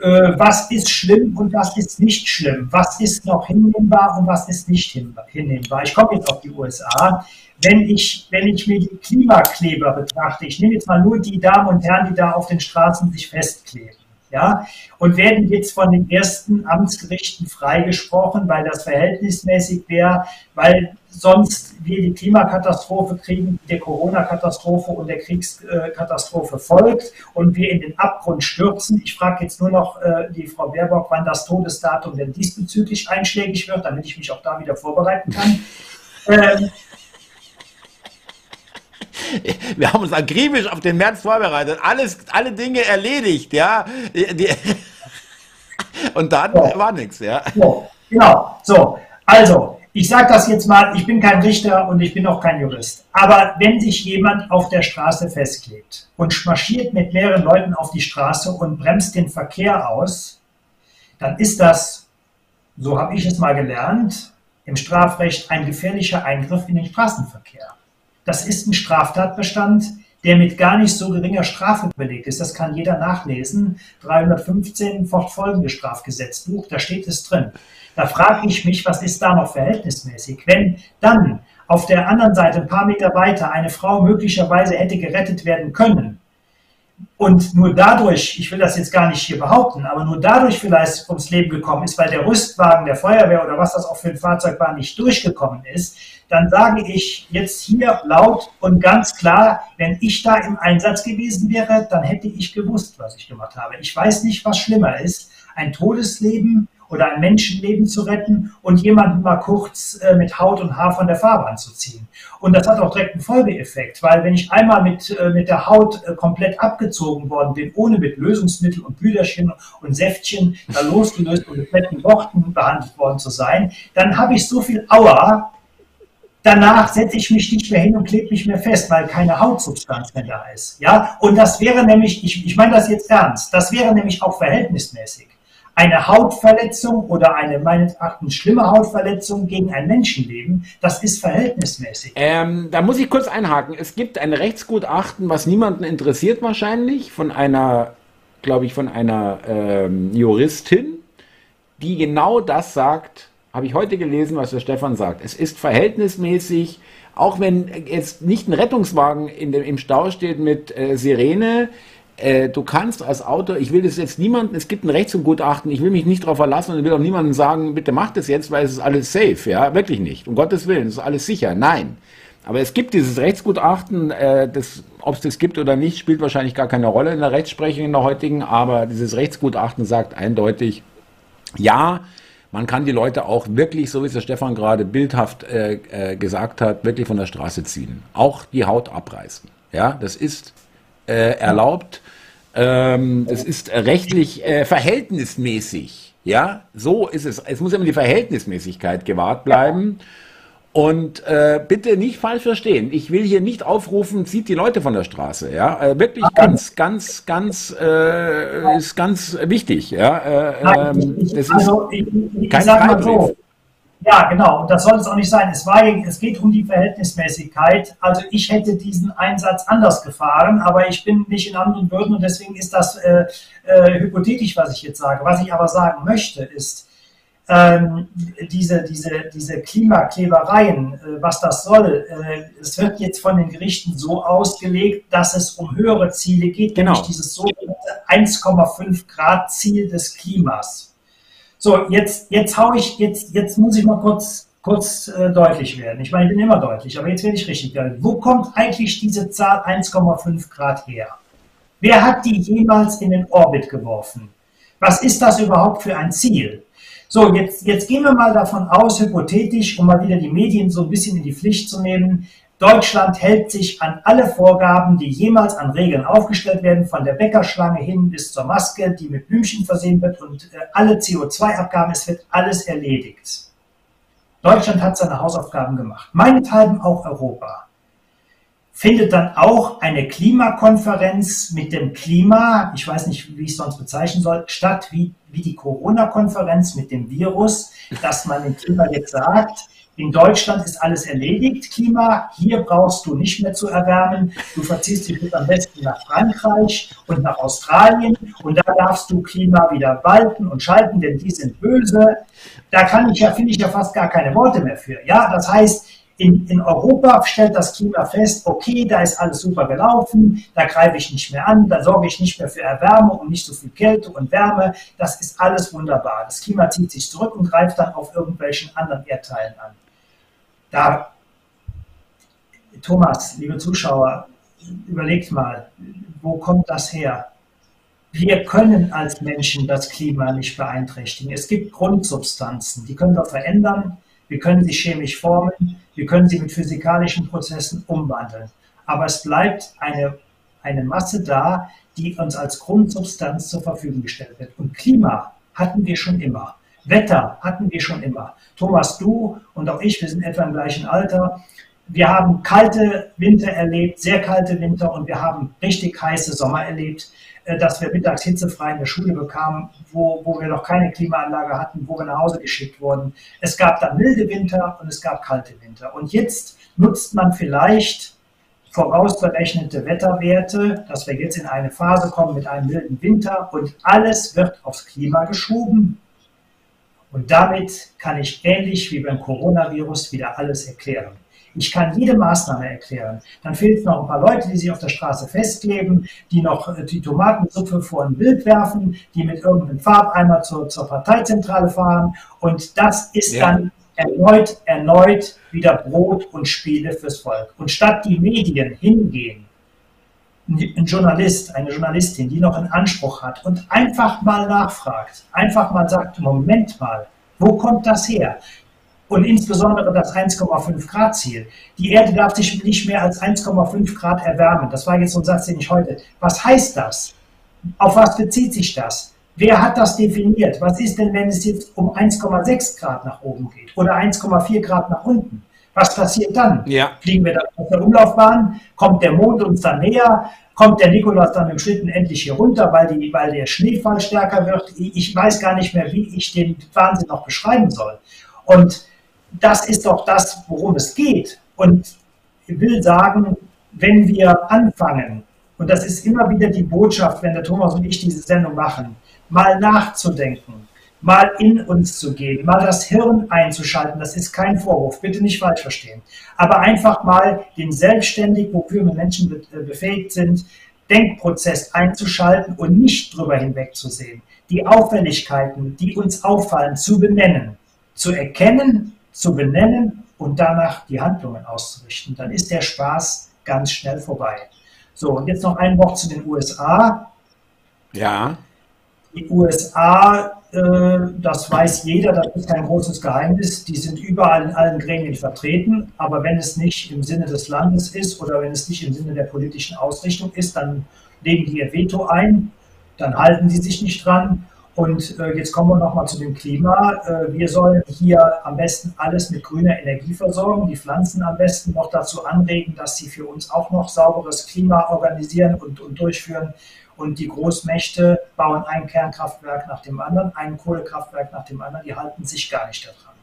Äh, was ist schlimm und was ist nicht schlimm? Was ist noch hinnehmbar und was ist nicht hinnehmbar? Ich komme jetzt auf die USA. Wenn ich, wenn ich mir die Klimakleber betrachte, ich nehme jetzt mal nur die Damen und Herren, die da auf den Straßen sich festkleben ja, und werden jetzt von den ersten Amtsgerichten freigesprochen, weil das verhältnismäßig wäre, weil sonst wir die Klimakatastrophe kriegen, der Corona-Katastrophe und der Kriegskatastrophe folgt und wir in den Abgrund stürzen. Ich frage jetzt nur noch äh, die Frau Baerbock, wann das Todesdatum denn diesbezüglich einschlägig wird, damit ich mich auch da wieder vorbereiten kann. Ähm, wir haben uns akribisch auf den März vorbereitet, alles, alle Dinge erledigt, ja. Die, und dann so. war nichts, ja. So, genau, so. Also, ich sage das jetzt mal, ich bin kein Richter und ich bin auch kein Jurist. Aber wenn sich jemand auf der Straße festklebt und marschiert mit mehreren Leuten auf die Straße und bremst den Verkehr aus, dann ist das, so habe ich es mal gelernt, im Strafrecht ein gefährlicher Eingriff in den Straßenverkehr. Das ist ein Straftatbestand, der mit gar nicht so geringer Strafe belegt ist. Das kann jeder nachlesen. 315 fortfolgende Strafgesetzbuch, da steht es drin. Da frage ich mich, was ist da noch verhältnismäßig? Wenn dann auf der anderen Seite, ein paar Meter weiter, eine Frau möglicherweise hätte gerettet werden können, und nur dadurch, ich will das jetzt gar nicht hier behaupten, aber nur dadurch vielleicht ums Leben gekommen ist, weil der Rüstwagen der Feuerwehr oder was das auch für ein Fahrzeug war, nicht durchgekommen ist, dann sage ich jetzt hier laut und ganz klar, wenn ich da im Einsatz gewesen wäre, dann hätte ich gewusst, was ich gemacht habe. Ich weiß nicht, was schlimmer ist, ein Todesleben oder ein Menschenleben zu retten und jemanden mal kurz äh, mit Haut und Haar von der Fahrbahn zu ziehen. Und das hat auch direkt einen Folgeeffekt, weil wenn ich einmal mit, äh, mit der Haut äh, komplett abgezogen worden bin, ohne mit Lösungsmittel und Büderchen und Säftchen da losgelöst und mit netten Worten behandelt worden zu sein, dann habe ich so viel Aua, danach setze ich mich nicht mehr hin und klebe mich mehr fest, weil keine Hautsubstanz mehr da ist. Ja, und das wäre nämlich, ich, ich meine das jetzt ernst, das wäre nämlich auch verhältnismäßig eine Hautverletzung oder eine meines Erachtens schlimme Hautverletzung gegen ein Menschenleben, das ist verhältnismäßig. Ähm, da muss ich kurz einhaken. Es gibt ein Rechtsgutachten, was niemanden interessiert wahrscheinlich, von einer, glaube ich, von einer ähm, Juristin, die genau das sagt, habe ich heute gelesen, was der Stefan sagt. Es ist verhältnismäßig, auch wenn jetzt nicht ein Rettungswagen in dem, im Stau steht mit äh, Sirene, äh, du kannst als Autor, ich will das jetzt niemanden, es gibt ein Rechtsgutachten, ich will mich nicht darauf verlassen und will auch niemandem sagen, bitte mach das jetzt, weil es ist alles safe, ja, wirklich nicht. Um Gottes Willen, es ist alles sicher. Nein. Aber es gibt dieses Rechtsgutachten, äh, ob es das gibt oder nicht, spielt wahrscheinlich gar keine Rolle in der Rechtsprechung in der heutigen, aber dieses Rechtsgutachten sagt eindeutig, ja, man kann die Leute auch wirklich, so wie es der Stefan gerade bildhaft äh, äh, gesagt hat, wirklich von der Straße ziehen. Auch die Haut abreißen. Ja, das ist äh, erlaubt. Ähm, es ist rechtlich äh, verhältnismäßig. Ja, so ist es. Es muss immer die Verhältnismäßigkeit gewahrt bleiben. Und äh, bitte nicht falsch verstehen. Ich will hier nicht aufrufen, zieht die Leute von der Straße. Ja, äh, wirklich ganz, ganz, ganz äh, ist ganz wichtig. Ja, äh, ähm, das ist also, ich, ich, kein sag so, ja, genau. Und das soll es auch nicht sein. Es, war, es geht um die Verhältnismäßigkeit. Also ich hätte diesen Einsatz anders gefahren, aber ich bin nicht in Amt und Würden und deswegen ist das äh, äh, hypothetisch, was ich jetzt sage. Was ich aber sagen möchte, ist, ähm, diese, diese, diese Klimaklebereien, äh, was das soll, äh, es wird jetzt von den Gerichten so ausgelegt, dass es um höhere Ziele geht, genau. nämlich dieses sogenannte 1,5 Grad Ziel des Klimas. So, jetzt, jetzt hau ich, jetzt, jetzt muss ich mal kurz, kurz äh, deutlich werden. Ich meine, ich bin immer deutlich, aber jetzt werde ich richtig deutlich. Wo kommt eigentlich diese Zahl 1,5 Grad her? Wer hat die jemals in den Orbit geworfen? Was ist das überhaupt für ein Ziel? So, jetzt, jetzt gehen wir mal davon aus, hypothetisch, um mal wieder die Medien so ein bisschen in die Pflicht zu nehmen, Deutschland hält sich an alle Vorgaben, die jemals an Regeln aufgestellt werden, von der Bäckerschlange hin bis zur Maske, die mit Blümchen versehen wird und äh, alle CO2-Abgaben, es wird alles erledigt. Deutschland hat seine Hausaufgaben gemacht, meinethalben auch Europa. Findet dann auch eine Klimakonferenz mit dem Klima, ich weiß nicht, wie ich es sonst bezeichnen soll, statt wie, wie die Corona-Konferenz mit dem Virus, dass man dem Klima jetzt sagt, in Deutschland ist alles erledigt, Klima. Hier brauchst du nicht mehr zu erwärmen. Du verziehst dich am besten nach Frankreich und nach Australien und da darfst du Klima wieder walten und schalten, denn die sind böse. Da kann ich ja, finde ich ja fast gar keine Worte mehr für. Ja, das heißt, in, in, Europa stellt das Klima fest, okay, da ist alles super gelaufen, da greife ich nicht mehr an, da sorge ich nicht mehr für Erwärmung und nicht so viel Kälte und Wärme. Das ist alles wunderbar. Das Klima zieht sich zurück und greift dann auf irgendwelchen anderen Erdteilen an. Da, Thomas, liebe Zuschauer, überlegt mal, wo kommt das her? Wir können als Menschen das Klima nicht beeinträchtigen. Es gibt Grundsubstanzen, die können wir verändern, wir können sie chemisch formen, wir können sie mit physikalischen Prozessen umwandeln. Aber es bleibt eine, eine Masse da, die uns als Grundsubstanz zur Verfügung gestellt wird. Und Klima hatten wir schon immer. Wetter hatten wir schon immer. Thomas, du und auch ich, wir sind etwa im gleichen Alter. Wir haben kalte Winter erlebt, sehr kalte Winter und wir haben richtig heiße Sommer erlebt, äh, dass wir mittags hitzefrei in der Schule bekamen, wo, wo wir noch keine Klimaanlage hatten, wo wir nach Hause geschickt wurden. Es gab dann milde Winter und es gab kalte Winter. Und jetzt nutzt man vielleicht vorausberechnete Wetterwerte, dass wir jetzt in eine Phase kommen mit einem milden Winter und alles wird aufs Klima geschoben. Und damit kann ich ähnlich wie beim Coronavirus wieder alles erklären. Ich kann jede Maßnahme erklären. Dann fehlt es noch ein paar Leute, die sich auf der Straße festkleben, die noch äh, die Tomatensuppe vor ein Bild werfen, die mit irgendeinem Farbeimer zur, zur Parteizentrale fahren. Und das ist ja. dann erneut, erneut wieder Brot und Spiele fürs Volk. Und statt die Medien hingehen ein Journalist, eine Journalistin, die noch einen Anspruch hat und einfach mal nachfragt, einfach mal sagt, Moment mal, wo kommt das her? Und insbesondere das 1,5 Grad Ziel. Die Erde darf sich nicht mehr als 1,5 Grad erwärmen. Das war jetzt so ein Satz, den ich heute. Was heißt das? Auf was bezieht sich das? Wer hat das definiert? Was ist denn, wenn es jetzt um 1,6 Grad nach oben geht oder 1,4 Grad nach unten? Was passiert dann? Ja. Fliegen wir dann auf der Umlaufbahn? Kommt der Mond uns dann näher? Kommt der Nikolaus dann im Schlitten endlich hier runter, weil, die, weil der Schneefall stärker wird? Ich weiß gar nicht mehr, wie ich den Wahnsinn noch beschreiben soll. Und das ist doch das, worum es geht. Und ich will sagen, wenn wir anfangen, und das ist immer wieder die Botschaft, wenn der Thomas und ich diese Sendung machen, mal nachzudenken, mal in uns zu gehen, mal das Hirn einzuschalten. Das ist kein Vorwurf, bitte nicht falsch verstehen. Aber einfach mal den selbstständig, wofür wir Menschen äh, befähigt sind, Denkprozess einzuschalten und nicht drüber hinwegzusehen. Die Auffälligkeiten, die uns auffallen, zu benennen, zu erkennen, zu benennen und danach die Handlungen auszurichten. Dann ist der Spaß ganz schnell vorbei. So, und jetzt noch ein Wort zu den USA. Ja. Die USA äh, das weiß jeder, das ist kein großes Geheimnis. Die sind überall in allen Gremien vertreten. Aber wenn es nicht im Sinne des Landes ist oder wenn es nicht im Sinne der politischen Ausrichtung ist, dann legen die ihr Veto ein, dann halten die sich nicht dran. Und äh, jetzt kommen wir nochmal zu dem Klima. Äh, wir sollen hier am besten alles mit grüner Energie versorgen, die Pflanzen am besten noch dazu anregen, dass sie für uns auch noch sauberes Klima organisieren und, und durchführen. Und die Großmächte bauen ein Kernkraftwerk nach dem anderen, ein Kohlekraftwerk nach dem anderen, die halten sich gar nicht daran.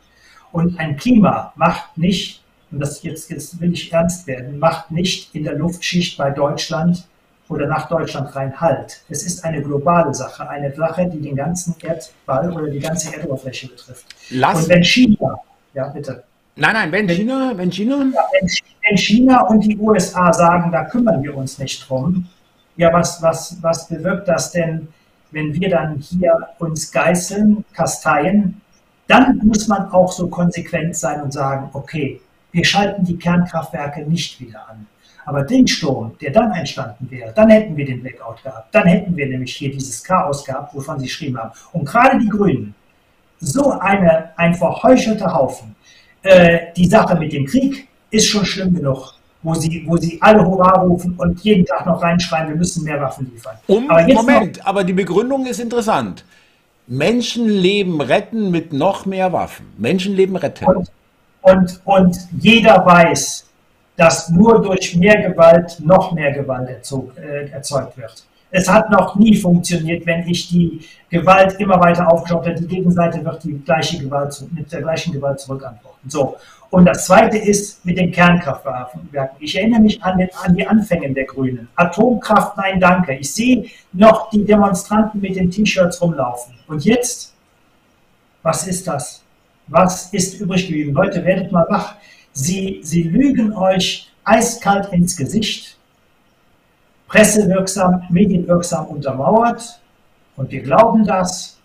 Und ein Klima macht nicht, und das jetzt, jetzt will ich ernst werden, macht nicht in der Luftschicht bei Deutschland oder nach Deutschland rein Halt. Es ist eine globale Sache, eine Sache, die den ganzen Erdball oder die ganze Erdoberfläche betrifft. Lass und wenn China, ja bitte. Nein, nein, wenn China, wenn China. Ja, wenn China und die USA sagen, da kümmern wir uns nicht drum, ja, was, was, was bewirkt das denn, wenn wir dann hier uns geißeln, kasteien? Dann muss man auch so konsequent sein und sagen, okay, wir schalten die Kernkraftwerke nicht wieder an. Aber den Sturm, der dann entstanden wäre, dann hätten wir den Blackout gehabt. Dann hätten wir nämlich hier dieses Chaos gehabt, wovon Sie geschrieben haben. Und gerade die Grünen, so eine, ein verheuchelter Haufen. Äh, die Sache mit dem Krieg ist schon schlimm genug, wo sie, wo sie alle Hurra rufen und jeden Tag noch reinschreien, wir müssen mehr Waffen liefern. Um, aber Moment, noch, aber die Begründung ist interessant. Menschenleben retten mit noch mehr Waffen. Menschenleben retten. Und, und, und jeder weiß, dass nur durch mehr Gewalt noch mehr Gewalt erzog, äh, erzeugt wird. Es hat noch nie funktioniert, wenn ich die Gewalt immer weiter aufgeschaut habe. Die Gegenseite wird die gleiche Gewalt, mit der gleichen Gewalt zurückantworten. So. Und das Zweite ist mit den Kernkraftwerken. Ich erinnere mich an, den, an die Anfänge der Grünen. Atomkraft, nein, danke. Ich sehe noch die Demonstranten mit den T-Shirts rumlaufen. Und jetzt, was ist das? Was ist übrig geblieben? Leute, werdet mal wach. Sie, sie lügen euch eiskalt ins Gesicht, pressewirksam, medienwirksam untermauert. Und wir glauben das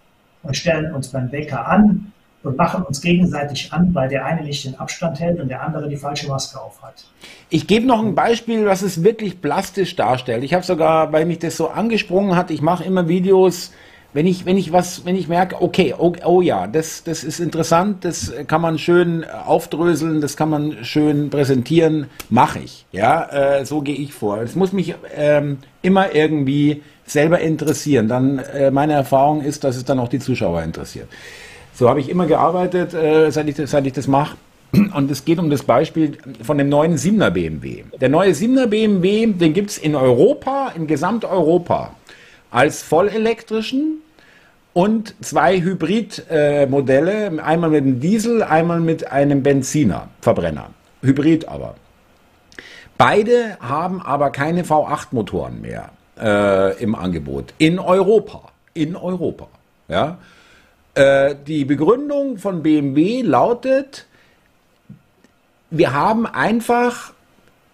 und stellen uns beim Wecker an und machen uns gegenseitig an, weil der eine nicht den Abstand hält und der andere die falsche Maske aufhat. Ich gebe noch ein Beispiel, was es wirklich plastisch darstellt. Ich habe sogar, weil mich das so angesprungen hat, ich mache immer Videos, wenn ich, wenn ich was, wenn ich merke, okay, oh, oh, ja, das, das ist interessant, das kann man schön aufdröseln, das kann man schön präsentieren, mache ich. Ja, äh, so gehe ich vor. Es muss mich ähm, immer irgendwie selber interessieren. Dann äh, meine Erfahrung ist, dass es dann auch die Zuschauer interessiert. So habe ich immer gearbeitet, äh, seit, ich, seit das mache. Und es geht um das Beispiel von dem neuen 7er BMW. Der neue 7er BMW, den gibt es in Europa, in Gesamteuropa, als vollelektrischen und zwei Hybridmodelle, äh, einmal mit einem Diesel, einmal mit einem Benziner, Verbrenner. Hybrid aber. Beide haben aber keine V8-Motoren mehr äh, im Angebot. In Europa. In Europa. Ja. Äh, die Begründung von BMW lautet, wir haben einfach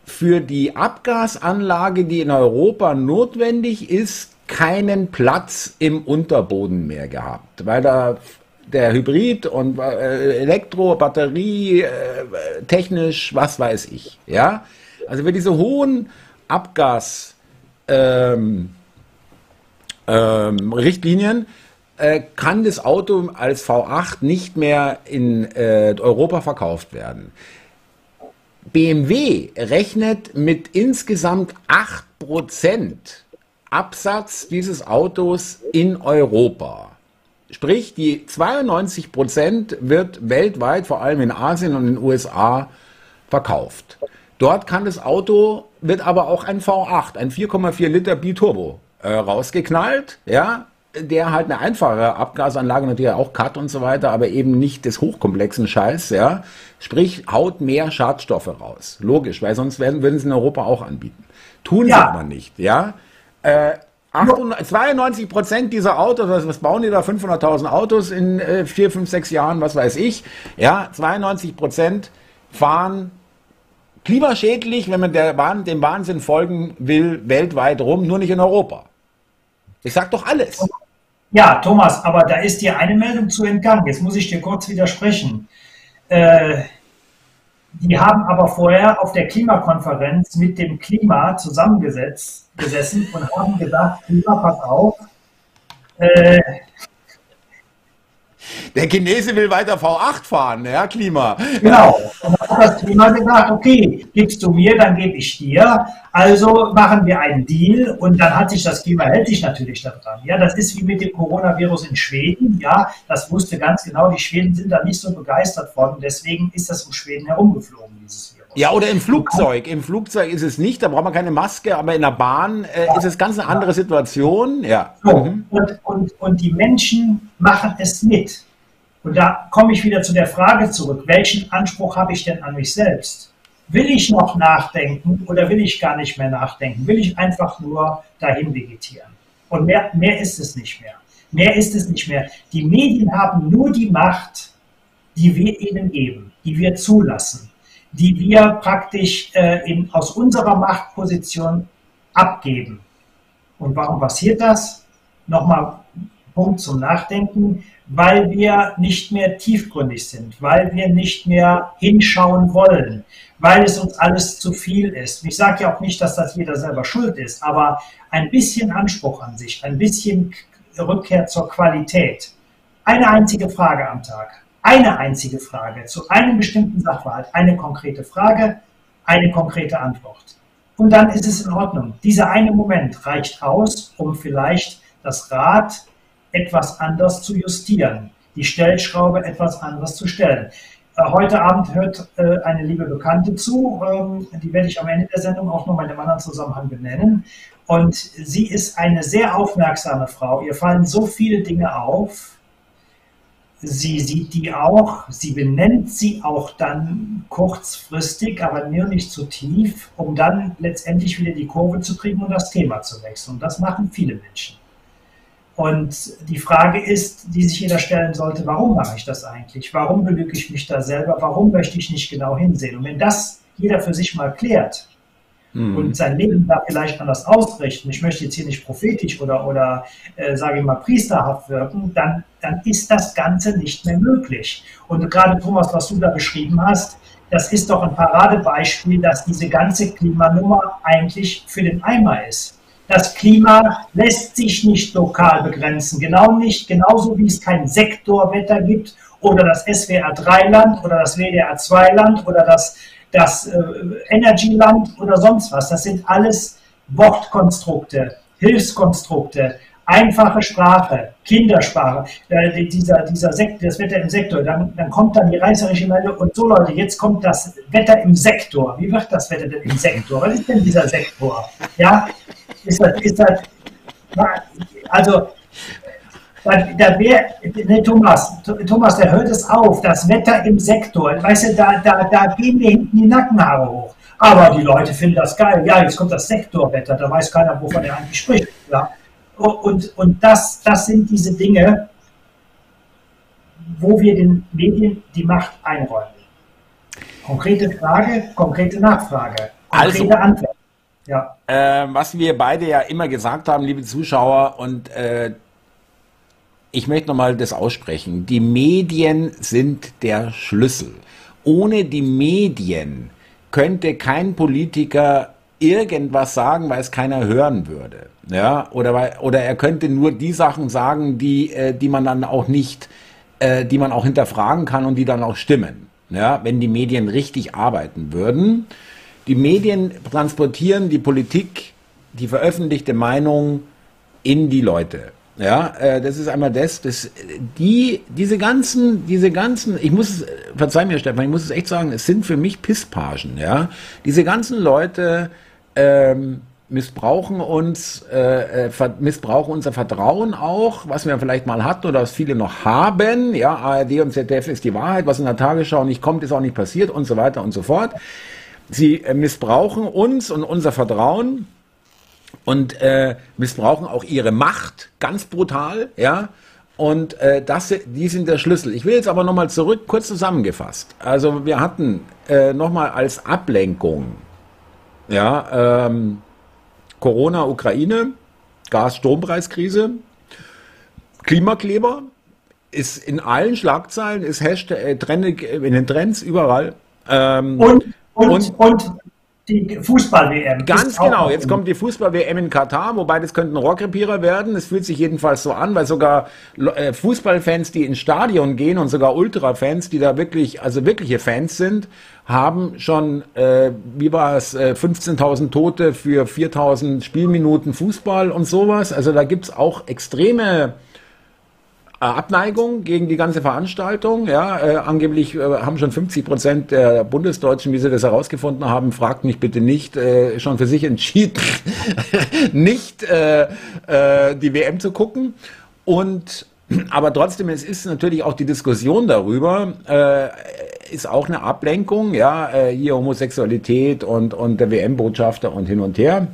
für die Abgasanlage, die in Europa notwendig ist, keinen Platz im Unterboden mehr gehabt, weil da der Hybrid und äh, Elektro, Batterie, äh, technisch, was weiß ich, ja. Also für diese hohen Abgas ähm, ähm, Richtlinien äh, kann das Auto als V8 nicht mehr in äh, Europa verkauft werden. BMW rechnet mit insgesamt 8% Absatz dieses Autos in Europa. Sprich, die 92% wird weltweit, vor allem in Asien und in den USA, verkauft. Dort kann das Auto, wird aber auch ein V8, ein 4,4 Liter Biturbo äh, rausgeknallt, ja, der halt eine einfache Abgasanlage, natürlich auch Cut und so weiter, aber eben nicht des hochkomplexen Scheiß, ja. Sprich, haut mehr Schadstoffe raus. Logisch, weil sonst werden, würden sie in Europa auch anbieten. Tun ja. sie aber nicht, ja. Äh, 92 Prozent dieser Autos, was, was bauen die da? 500.000 Autos in äh, 4, 5, 6 Jahren, was weiß ich. Ja, 92 Prozent fahren klimaschädlich, wenn man der, dem Wahnsinn folgen will, weltweit rum, nur nicht in Europa. Ich sag doch alles. Ja, Thomas, aber da ist dir eine Meldung zu entgangen. Jetzt muss ich dir kurz widersprechen. Äh, die haben aber vorher auf der Klimakonferenz mit dem Klima zusammengesessen und haben gesagt, Klima, pass auf, äh, der Chinese will weiter V8 fahren, ja, Klima. Genau. Und dann hat das Klima gesagt, okay, gibst du mir, dann gebe ich dir. Also machen wir einen Deal und dann hat sich das Klima, hält sich natürlich daran. Ja, das ist wie mit dem Coronavirus in Schweden. Ja, das wusste ganz genau, die Schweden sind da nicht so begeistert von. Deswegen ist das um Schweden herumgeflogen, dieses Virus. Ja, oder im Flugzeug. Im Flugzeug ist es nicht, da braucht man keine Maske, aber in der Bahn äh, ja, ist es ganz eine andere Situation. Ja. So, mhm. und, und, und die Menschen machen es mit. Und da komme ich wieder zu der Frage zurück, welchen Anspruch habe ich denn an mich selbst? Will ich noch nachdenken oder will ich gar nicht mehr nachdenken? Will ich einfach nur dahin vegetieren? Und mehr, mehr ist es nicht mehr. Mehr ist es nicht mehr. Die Medien haben nur die Macht, die wir ihnen geben, die wir zulassen, die wir praktisch äh, in, aus unserer Machtposition abgeben. Und warum passiert das? Nochmal Punkt zum Nachdenken weil wir nicht mehr tiefgründig sind, weil wir nicht mehr hinschauen wollen, weil es uns alles zu viel ist. Ich sage ja auch nicht, dass das jeder selber schuld ist, aber ein bisschen Anspruch an sich, ein bisschen Rückkehr zur Qualität, eine einzige Frage am Tag. Eine einzige Frage zu einem bestimmten Sachverhalt. Eine konkrete Frage, eine konkrete Antwort. Und dann ist es in Ordnung. Dieser eine Moment reicht aus, um vielleicht das Rad etwas anders zu justieren, die Stellschraube etwas anders zu stellen. Äh, heute Abend hört äh, eine liebe Bekannte zu, ähm, die werde ich am Ende der Sendung auch noch in einem anderen Zusammenhang benennen. Und sie ist eine sehr aufmerksame Frau. Ihr fallen so viele Dinge auf. Sie sieht die auch, sie benennt sie auch dann kurzfristig, aber nur nicht zu tief, um dann letztendlich wieder die Kurve zu kriegen und das Thema zu wechseln. Und das machen viele Menschen. Und die Frage ist, die sich jeder stellen sollte, warum mache ich das eigentlich? Warum belüge ich mich da selber? Warum möchte ich nicht genau hinsehen? Und wenn das jeder für sich mal klärt mhm. und sein Leben da vielleicht anders ausrichten, ich möchte jetzt hier nicht prophetisch oder, oder äh, sage ich mal, priesterhaft wirken, dann, dann ist das Ganze nicht mehr möglich. Und gerade Thomas, was du da beschrieben hast, das ist doch ein Paradebeispiel, dass diese ganze Klimanummer eigentlich für den Eimer ist. Das Klima lässt sich nicht lokal begrenzen. Genau nicht, genauso wie es kein Sektorwetter gibt oder das SWR 3 Land oder das WDR 2 Land oder das, das äh, Energy Land oder sonst was. Das sind alles Wortkonstrukte, Hilfskonstrukte, einfache Sprache, Kindersprache, äh, dieser, dieser Sekt, das Wetter im Sektor, dann, dann kommt dann die reißerische Meldung und so Leute, jetzt kommt das Wetter im Sektor. Wie wird das Wetter denn im Sektor? Was ist denn dieser Sektor? Ja, ist das, ist das, also, da wäre, ne, Thomas, Thomas, der hört es auf, das Wetter im Sektor, weißt du, da, da, da gehen mir hinten die Nackenhaare hoch. Aber die Leute finden das geil. Ja, jetzt kommt das Sektorwetter, da weiß keiner, wovon er eigentlich spricht. Ja. Und, und das, das sind diese Dinge, wo wir den Medien die Macht einräumen. Konkrete Frage, konkrete Nachfrage, konkrete also, Antwort. Ja. Äh, was wir beide ja immer gesagt haben, liebe Zuschauer, und äh, ich möchte nochmal das aussprechen. Die Medien sind der Schlüssel. Ohne die Medien könnte kein Politiker irgendwas sagen, weil es keiner hören würde. Ja, oder, weil, oder er könnte nur die Sachen sagen, die, äh, die man dann auch nicht, äh, die man auch hinterfragen kann und die dann auch stimmen. Ja, wenn die Medien richtig arbeiten würden. Die Medien transportieren die Politik, die veröffentlichte Meinung in die Leute. Ja, äh, das ist einmal das, das, die, diese ganzen, diese ganzen, ich muss es, verzeih mir Stefan, ich muss es echt sagen, es sind für mich Pisspagen, ja. Diese ganzen Leute, ähm, missbrauchen uns, äh, äh missbrauchen unser Vertrauen auch, was wir vielleicht mal hatten oder was viele noch haben. Ja, ARD und ZDF ist die Wahrheit, was in der Tagesschau nicht kommt, ist auch nicht passiert und so weiter und so fort. Sie äh, missbrauchen uns und unser Vertrauen und äh, missbrauchen auch ihre Macht ganz brutal, ja. Und äh, das, die sind der Schlüssel. Ich will jetzt aber nochmal zurück, kurz zusammengefasst. Also wir hatten äh, nochmal als Ablenkung, ja, ähm, Corona, Ukraine, Gas-Strompreiskrise, Klimakleber, ist in allen Schlagzeilen, ist Hashtag, äh, Trend, in den Trends überall. Ähm, und und, und, und die Fußball-WM. Ganz genau, jetzt kommt die Fußball-WM in Katar, wobei das könnten Rohrkrepierer werden. Es fühlt sich jedenfalls so an, weil sogar äh, Fußballfans, die ins Stadion gehen und sogar Ultra-Fans, die da wirklich, also wirkliche Fans sind, haben schon, äh, wie war es, äh, 15.000 Tote für 4.000 Spielminuten Fußball und sowas. Also da gibt's auch extreme Abneigung gegen die ganze Veranstaltung. Ja, äh, angeblich äh, haben schon 50 Prozent der Bundesdeutschen, wie sie das herausgefunden haben, fragt mich bitte nicht, äh, schon für sich entschieden, nicht äh, äh, die WM zu gucken. Und aber trotzdem, es ist natürlich auch die Diskussion darüber, äh, ist auch eine Ablenkung, ja, äh, hier Homosexualität und, und der WM-Botschafter und hin und her.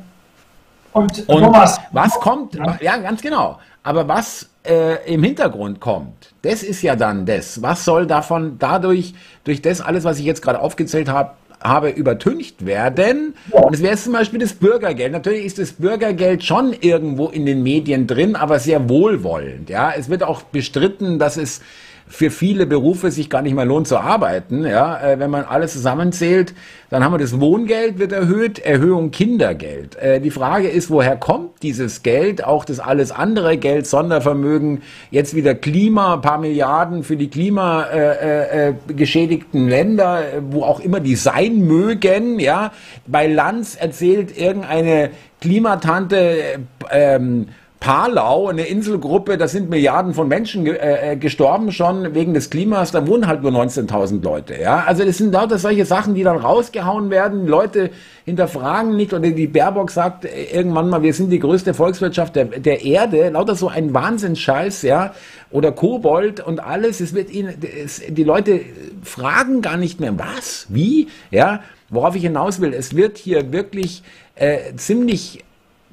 Und, und Thomas, was kommt, ja, ganz genau. Aber was äh, im Hintergrund kommt, das ist ja dann das. Was soll davon dadurch, durch das alles, was ich jetzt gerade aufgezählt habe, habe übertüncht werden. Ja. Und es wäre zum Beispiel das Bürgergeld. Natürlich ist das Bürgergeld schon irgendwo in den Medien drin, aber sehr wohlwollend. Ja, es wird auch bestritten, dass es für viele Berufe sich gar nicht mehr lohnt zu arbeiten. Ja, äh, wenn man alles zusammenzählt, dann haben wir das Wohngeld wird erhöht, Erhöhung Kindergeld. Äh, die Frage ist, woher kommt dieses Geld? Auch das alles andere Geld, Sondervermögen mögen. Jetzt wieder Klima, paar Milliarden für die klimageschädigten äh, äh, Länder, wo auch immer die sein mögen. Ja, bei Lanz erzählt irgendeine Klimatante. Ähm, Palau, eine Inselgruppe, da sind Milliarden von Menschen äh, äh, gestorben schon wegen des Klimas, da wohnen halt nur 19.000 Leute. Ja, also das sind lauter solche Sachen, die dann rausgehauen werden. Leute hinterfragen nicht oder die Baerbock sagt äh, irgendwann mal, wir sind die größte Volkswirtschaft der, der Erde. Lauter so ein Wahnsinnsscheiß, ja, oder Kobold und alles. Es wird ihnen, es, die Leute fragen gar nicht mehr, was, wie, ja. Worauf ich hinaus will, es wird hier wirklich äh, ziemlich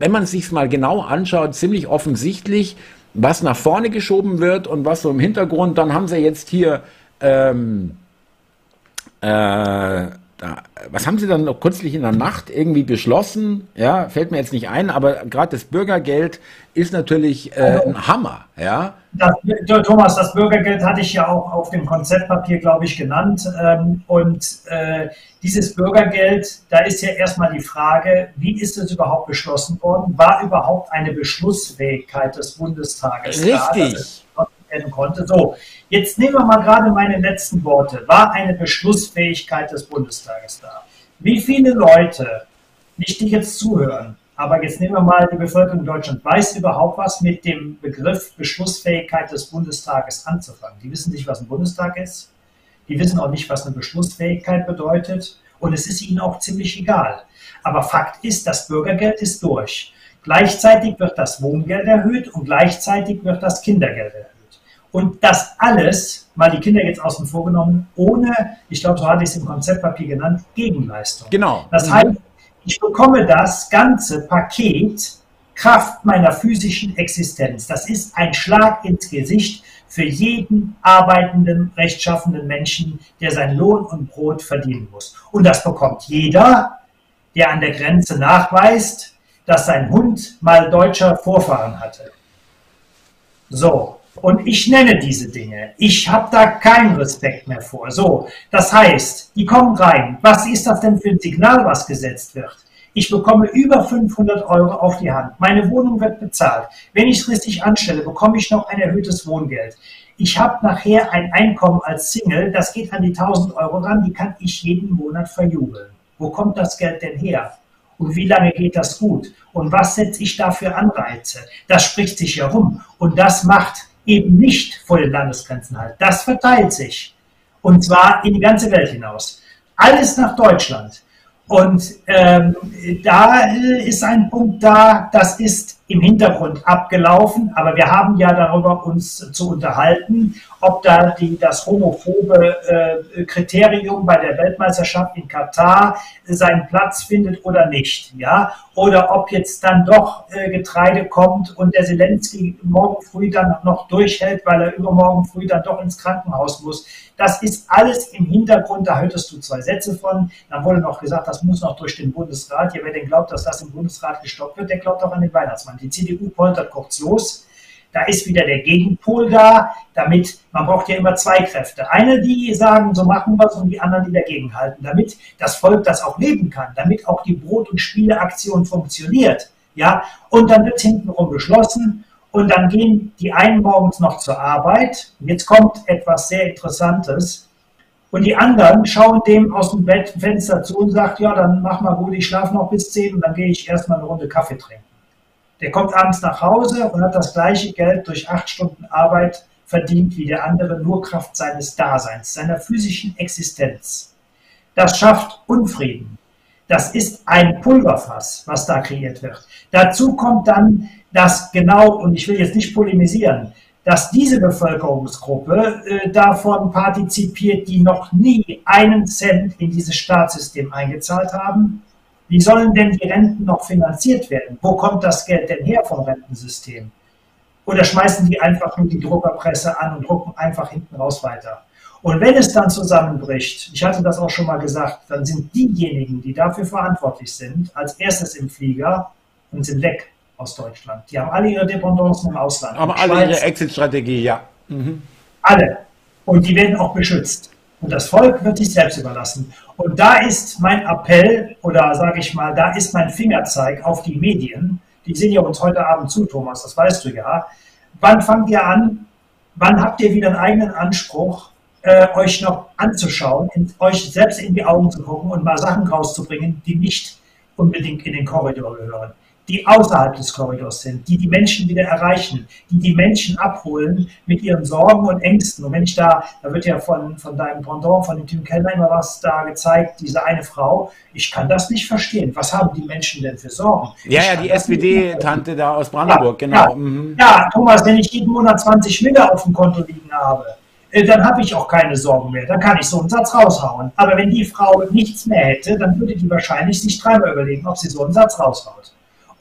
wenn man es sich mal genau anschaut, ziemlich offensichtlich, was nach vorne geschoben wird und was so im Hintergrund. Dann haben sie jetzt hier, ähm, äh, da, was haben sie dann noch kürzlich in der Nacht irgendwie beschlossen? Ja, fällt mir jetzt nicht ein, aber gerade das Bürgergeld ist natürlich äh, ein Hammer, ja. Das, Thomas, das Bürgergeld hatte ich ja auch auf dem Konzeptpapier, glaube ich, genannt. Ähm, und äh, dieses Bürgergeld, da ist ja erstmal die Frage, wie ist es überhaupt beschlossen worden? War überhaupt eine Beschlussfähigkeit des Bundestages Richtig. da, werden konnte? So, jetzt nehmen wir mal gerade meine letzten Worte. War eine Beschlussfähigkeit des Bundestages da? Wie viele Leute, nicht die jetzt zuhören, aber jetzt nehmen wir mal die Bevölkerung in Deutschland. Weiß überhaupt was mit dem Begriff Beschlussfähigkeit des Bundestages anzufangen? Die wissen nicht, was ein Bundestag ist. Die wissen auch nicht, was eine Beschlussfähigkeit bedeutet. Und es ist ihnen auch ziemlich egal. Aber Fakt ist, das Bürgergeld ist durch. Gleichzeitig wird das Wohngeld erhöht und gleichzeitig wird das Kindergeld erhöht. Und das alles, mal die Kinder jetzt außen vor genommen, ohne, ich glaube, so hatte ich es im Konzeptpapier genannt, Gegenleistung. Genau. Das heißt, ich bekomme das ganze Paket Kraft meiner physischen Existenz. Das ist ein Schlag ins Gesicht für jeden arbeitenden, rechtschaffenden Menschen, der sein Lohn und Brot verdienen muss. Und das bekommt jeder, der an der Grenze nachweist, dass sein Hund mal deutscher Vorfahren hatte. So, und ich nenne diese Dinge. Ich habe da keinen Respekt mehr vor. So, das heißt, die kommen rein. Was ist das denn für ein Signal, was gesetzt wird? Ich bekomme über 500 Euro auf die Hand. Meine Wohnung wird bezahlt. Wenn ich es richtig anstelle, bekomme ich noch ein erhöhtes Wohngeld. Ich habe nachher ein Einkommen als Single, das geht an die 1000 Euro ran, die kann ich jeden Monat verjubeln. Wo kommt das Geld denn her? Und wie lange geht das gut? Und was setze ich da für Anreize? Das spricht sich herum. Und das macht eben nicht vor den Landesgrenzen halt. Das verteilt sich. Und zwar in die ganze Welt hinaus. Alles nach Deutschland. Und ähm, da ist ein Punkt da, das ist im Hintergrund abgelaufen, aber wir haben ja darüber uns zu unterhalten, ob da die, das homophobe äh, Kriterium bei der Weltmeisterschaft in Katar seinen Platz findet oder nicht, ja, oder ob jetzt dann doch äh, Getreide kommt und der Zelensky morgen früh dann noch durchhält, weil er übermorgen früh dann doch ins Krankenhaus muss. Das ist alles im Hintergrund, da hörtest du zwei Sätze von. Dann wurde noch gesagt, das muss noch durch den Bundesrat. Ja, wer denn glaubt, dass das im Bundesrat gestoppt wird, der glaubt auch an den Weihnachtsmann. Die CDU poltert kurz los. Da ist wieder der Gegenpol da, damit, man braucht ja immer zwei Kräfte. Eine, die sagen, so machen wir es, und die anderen, die dagegen halten, damit das Volk das auch leben kann, damit auch die Brot- und Spieleaktion funktioniert. Ja, und dann wird hintenrum beschlossen und dann gehen die einen morgens noch zur Arbeit. Und jetzt kommt etwas sehr Interessantes. Und die anderen schauen dem aus dem Bettfenster zu und sagen, ja, dann mach mal gut, ich schlafe noch bis zehn und dann gehe ich erstmal eine Runde Kaffee trinken. Der kommt abends nach Hause und hat das gleiche Geld durch acht Stunden Arbeit verdient wie der andere, nur Kraft seines Daseins, seiner physischen Existenz. Das schafft Unfrieden. Das ist ein Pulverfass, was da kreiert wird. Dazu kommt dann, dass genau, und ich will jetzt nicht polemisieren, dass diese Bevölkerungsgruppe äh, davon partizipiert, die noch nie einen Cent in dieses Staatssystem eingezahlt haben wie sollen denn die Renten noch finanziert werden? Wo kommt das Geld denn her vom Rentensystem? Oder schmeißen die einfach nur die Druckerpresse an und drucken einfach hinten raus weiter? Und wenn es dann zusammenbricht, ich hatte das auch schon mal gesagt, dann sind diejenigen, die dafür verantwortlich sind, als erstes im Flieger und sind weg aus Deutschland. Die haben alle ihre Dependancen im Ausland. Aber alle ihre Exit-Strategie, ja. Mhm. Alle. Und die werden auch beschützt. Und das Volk wird sich selbst überlassen. Und da ist mein Appell oder sage ich mal, da ist mein Fingerzeig auf die Medien. Die sehen ja uns heute Abend zu, Thomas, das weißt du ja. Wann fangt ihr an? Wann habt ihr wieder einen eigenen Anspruch, äh, euch noch anzuschauen, in, euch selbst in die Augen zu gucken und mal Sachen rauszubringen, die nicht unbedingt in den Korridor gehören? Die außerhalb des Korridors sind, die die Menschen wieder erreichen, die die Menschen abholen mit ihren Sorgen und Ängsten. Und wenn ich da, da wird ja von, von deinem Pendant, von dem Tim Kellner immer was da gezeigt, diese eine Frau, ich kann das nicht verstehen. Was haben die Menschen denn für Sorgen? Ja, ich ja, die SPD-Tante da aus Brandenburg, ja, genau. Ja, mhm. ja, Thomas, wenn ich jeden Monat 20 Mille auf dem Konto liegen habe, äh, dann habe ich auch keine Sorgen mehr. Dann kann ich so einen Satz raushauen. Aber wenn die Frau nichts mehr hätte, dann würde die wahrscheinlich sich dreimal überlegen, ob sie so einen Satz raushaut.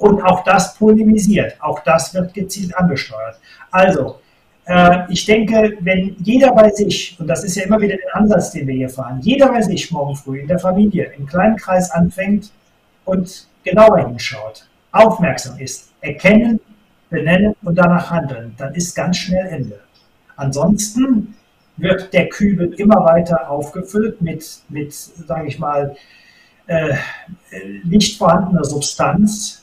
Und auch das polemisiert, auch das wird gezielt angesteuert. Also, äh, ich denke, wenn jeder bei sich, und das ist ja immer wieder der Ansatz, den wir hier fahren, jeder bei sich morgen früh in der Familie, im kleinen Kreis anfängt und genauer hinschaut, aufmerksam ist, erkennen, benennen und danach handeln, dann ist ganz schnell Ende. Ansonsten wird der Kübel immer weiter aufgefüllt mit, mit sage ich mal, äh, nicht vorhandener Substanz,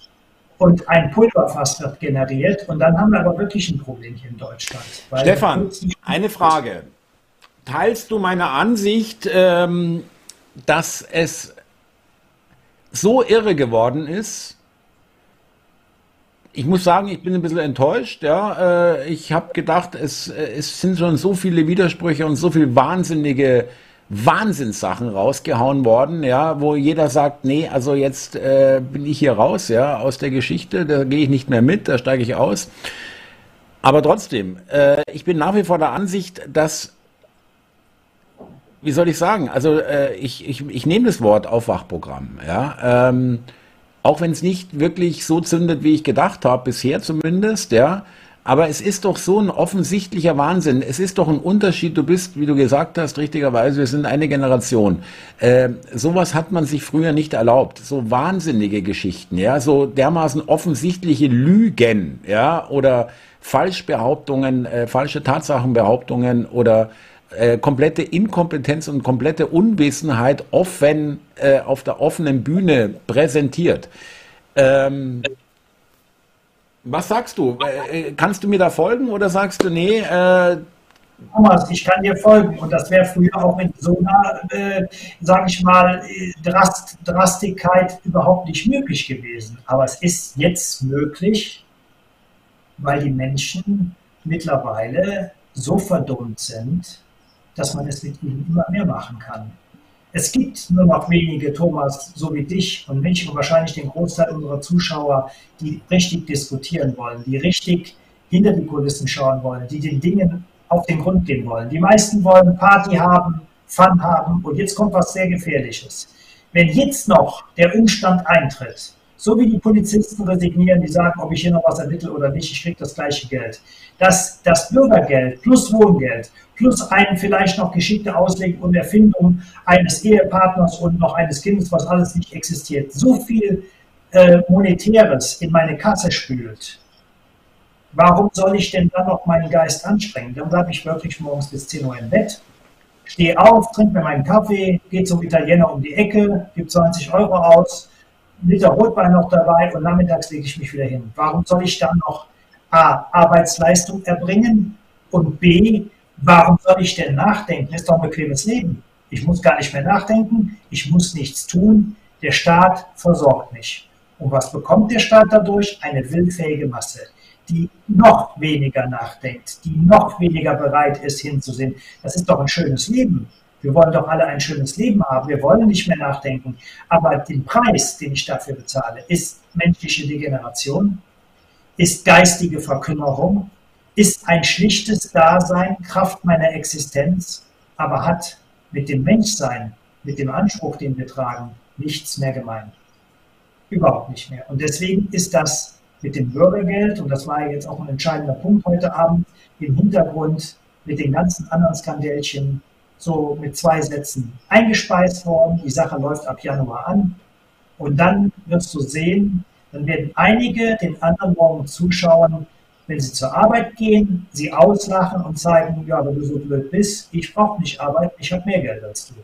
und ein Pulverfass wird generiert und dann haben wir aber wirklich ein Problem hier in Deutschland. Stefan, eine Frage. Teilst du meine Ansicht, ähm, dass es so irre geworden ist? Ich muss sagen, ich bin ein bisschen enttäuscht. Ja, äh, ich habe gedacht, es, äh, es sind schon so viele Widersprüche und so viele wahnsinnige Wahnsinnssachen rausgehauen worden, ja, wo jeder sagt, nee, also jetzt äh, bin ich hier raus, ja, aus der Geschichte, da gehe ich nicht mehr mit, da steige ich aus. Aber trotzdem, äh, ich bin nach wie vor der Ansicht, dass, wie soll ich sagen, also äh, ich, ich, ich nehme das Wort Aufwachprogramm, ja, ähm, auch wenn es nicht wirklich so zündet, wie ich gedacht habe, bisher zumindest, ja, aber es ist doch so ein offensichtlicher Wahnsinn. Es ist doch ein Unterschied. Du bist, wie du gesagt hast, richtigerweise, wir sind eine Generation. Äh, sowas hat man sich früher nicht erlaubt. So wahnsinnige Geschichten, ja, so dermaßen offensichtliche Lügen, ja, oder Falschbehauptungen, äh, falsche Tatsachenbehauptungen oder äh, komplette Inkompetenz und komplette Unwissenheit offen äh, auf der offenen Bühne präsentiert. Ähm, was sagst du? Äh, kannst du mir da folgen oder sagst du, nee, äh, Thomas, ich kann dir folgen und das wäre früher auch mit so einer, äh, sage ich mal, Drast Drastigkeit überhaupt nicht möglich gewesen. Aber es ist jetzt möglich, weil die Menschen mittlerweile so verdummt sind, dass man es mit ihnen immer mehr machen kann. Es gibt nur noch wenige, Thomas, so wie dich und mich und wahrscheinlich den Großteil unserer Zuschauer, die richtig diskutieren wollen, die richtig hinter die Kulissen schauen wollen, die den Dingen auf den Grund gehen wollen. Die meisten wollen Party haben, Fun haben und jetzt kommt was sehr Gefährliches. Wenn jetzt noch der Umstand eintritt, so wie die Polizisten resignieren, die sagen, ob ich hier noch was ermittle oder nicht, ich kriege das gleiche Geld. Dass das Bürgergeld plus Wohngeld plus eine vielleicht noch geschickte Auslegung und Erfindung eines Ehepartners und noch eines Kindes, was alles nicht existiert, so viel äh, Monetäres in meine Kasse spült, warum soll ich denn dann noch meinen Geist anstrengen? Dann bleibe ich wirklich morgens bis 10 Uhr im Bett, stehe auf, trinke mir meinen Kaffee, gehe zum Italiener um die Ecke, gebe 20 Euro aus, Liter Rotwein noch dabei und nachmittags lege ich mich wieder hin. Warum soll ich dann noch A, Arbeitsleistung erbringen und B, warum soll ich denn nachdenken? Das ist doch ein bequemes Leben. Ich muss gar nicht mehr nachdenken, ich muss nichts tun, der Staat versorgt mich. Und was bekommt der Staat dadurch? Eine willfähige Masse, die noch weniger nachdenkt, die noch weniger bereit ist hinzusehen. Das ist doch ein schönes Leben. Wir wollen doch alle ein schönes Leben haben. Wir wollen nicht mehr nachdenken. Aber den Preis, den ich dafür bezahle, ist menschliche Degeneration, ist geistige Verkümmerung, ist ein schlichtes Dasein, Kraft meiner Existenz, aber hat mit dem Menschsein, mit dem Anspruch, den wir tragen, nichts mehr gemein. Überhaupt nicht mehr. Und deswegen ist das mit dem Bürgergeld, und das war jetzt auch ein entscheidender Punkt heute Abend, im Hintergrund mit den ganzen anderen Skandälchen so mit zwei Sätzen eingespeist worden. Die Sache läuft ab Januar an. Und dann wirst du sehen, dann werden einige den anderen morgen zuschauen, wenn sie zur Arbeit gehen, sie auslachen und zeigen, ja, wenn du so blöd bist, ich brauche nicht arbeiten, ich habe mehr Geld als du.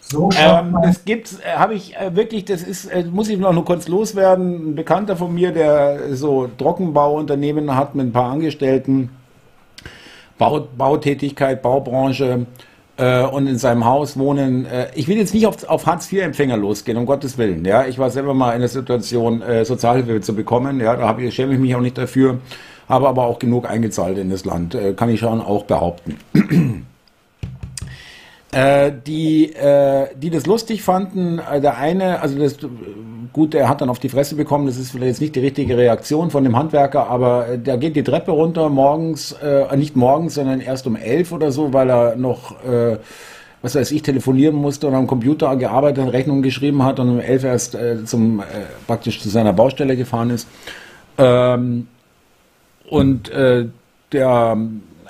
So ähm, das gibt's, äh, habe ich äh, wirklich, das ist, äh, muss ich noch nur kurz loswerden. Ein Bekannter von mir, der so Trockenbauunternehmen hat mit ein paar Angestellten, Bau, Bautätigkeit, Baubranche äh, und in seinem Haus wohnen. Äh, ich will jetzt nicht auf, auf Hartz-IV-Empfänger losgehen, um Gottes Willen. Ja, ich war selber mal in der Situation, äh, Sozialhilfe zu bekommen. Ja, da ich, schäme ich mich auch nicht dafür, habe aber auch genug eingezahlt in das Land, äh, kann ich schon auch behaupten. Äh, die, äh, die das lustig fanden, äh, der eine, also das, gut, er hat dann auf die Fresse bekommen, das ist vielleicht jetzt nicht die richtige Reaktion von dem Handwerker, aber äh, der geht die Treppe runter morgens, äh, nicht morgens, sondern erst um elf oder so, weil er noch, äh, was weiß ich, telefonieren musste und am Computer gearbeitet, Rechnungen geschrieben hat und um elf erst äh, zum, äh, praktisch zu seiner Baustelle gefahren ist. Ähm, und äh, der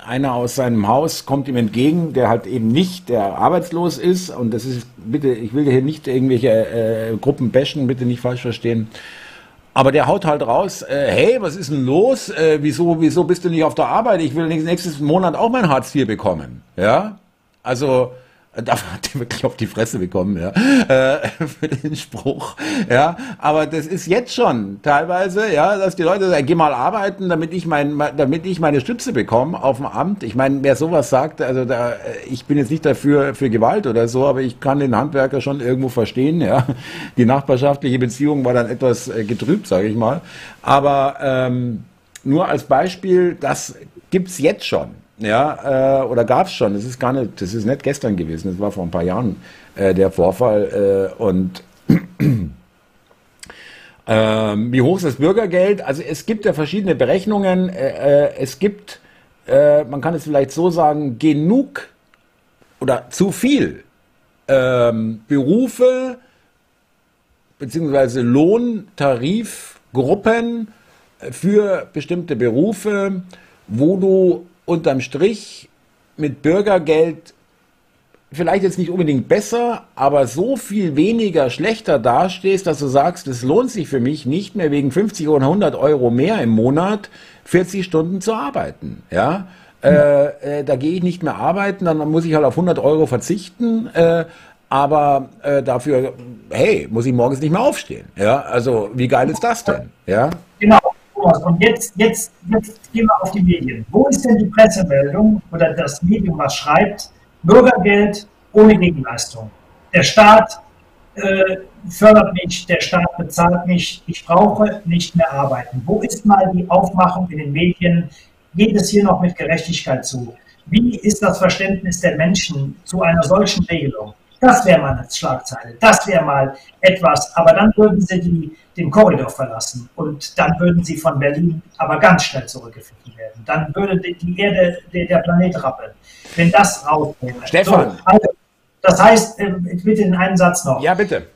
einer aus seinem Haus kommt ihm entgegen, der halt eben nicht, der arbeitslos ist. Und das ist, bitte, ich will hier nicht irgendwelche äh, Gruppen bashen, bitte nicht falsch verstehen. Aber der haut halt raus, äh, hey, was ist denn los? Äh, wieso, wieso bist du nicht auf der Arbeit? Ich will nächstes Monat auch mein Hartz IV bekommen. Ja? Also, da hat er wirklich auf die Fresse bekommen, ja, äh, für den Spruch, ja. Aber das ist jetzt schon teilweise, ja, dass die Leute sagen, geh mal arbeiten, damit ich mein, damit ich meine Stütze bekomme auf dem Amt. Ich meine, wer sowas sagt, also da, ich bin jetzt nicht dafür für Gewalt oder so, aber ich kann den Handwerker schon irgendwo verstehen, ja. Die nachbarschaftliche Beziehung war dann etwas äh, getrübt, sage ich mal. Aber ähm, nur als Beispiel, das gibt's jetzt schon. Ja, äh, oder gab es schon. Das ist gar nicht, das ist nicht gestern gewesen, das war vor ein paar Jahren äh, der Vorfall. Äh, und ähm, wie hoch ist das Bürgergeld? Also es gibt ja verschiedene Berechnungen. Äh, äh, es gibt, äh, man kann es vielleicht so sagen, genug oder zu viel ähm, Berufe beziehungsweise Lohntarifgruppen für bestimmte Berufe, wo du unterm Strich mit Bürgergeld vielleicht jetzt nicht unbedingt besser, aber so viel weniger schlechter dastehst, dass du sagst, es lohnt sich für mich nicht mehr wegen 50 oder 100 Euro mehr im Monat 40 Stunden zu arbeiten. Ja, äh, äh, da gehe ich nicht mehr arbeiten, dann muss ich halt auf 100 Euro verzichten. Äh, aber äh, dafür, hey, muss ich morgens nicht mehr aufstehen. Ja, also wie geil ist das denn? Ja. Genau. Und jetzt, jetzt, jetzt gehen wir auf die Medien. Wo ist denn die Pressemeldung oder das Medium, was schreibt, Bürgergeld ohne Gegenleistung? Der Staat äh, fördert mich, der Staat bezahlt mich, ich brauche nicht mehr arbeiten. Wo ist mal die Aufmachung in den Medien? Geht es hier noch mit Gerechtigkeit zu? Wie ist das Verständnis der Menschen zu einer solchen Regelung? Das wäre mal eine Schlagzeile, das wäre mal etwas, aber dann würden sie die, den Korridor verlassen und dann würden sie von Berlin aber ganz schnell zurückgeführt werden. Dann würde die Erde, der, Planet rappeln. Wenn das rauskäme. Stefan. So, also, das heißt, ähm, bitte in einen Satz noch. Ja, bitte.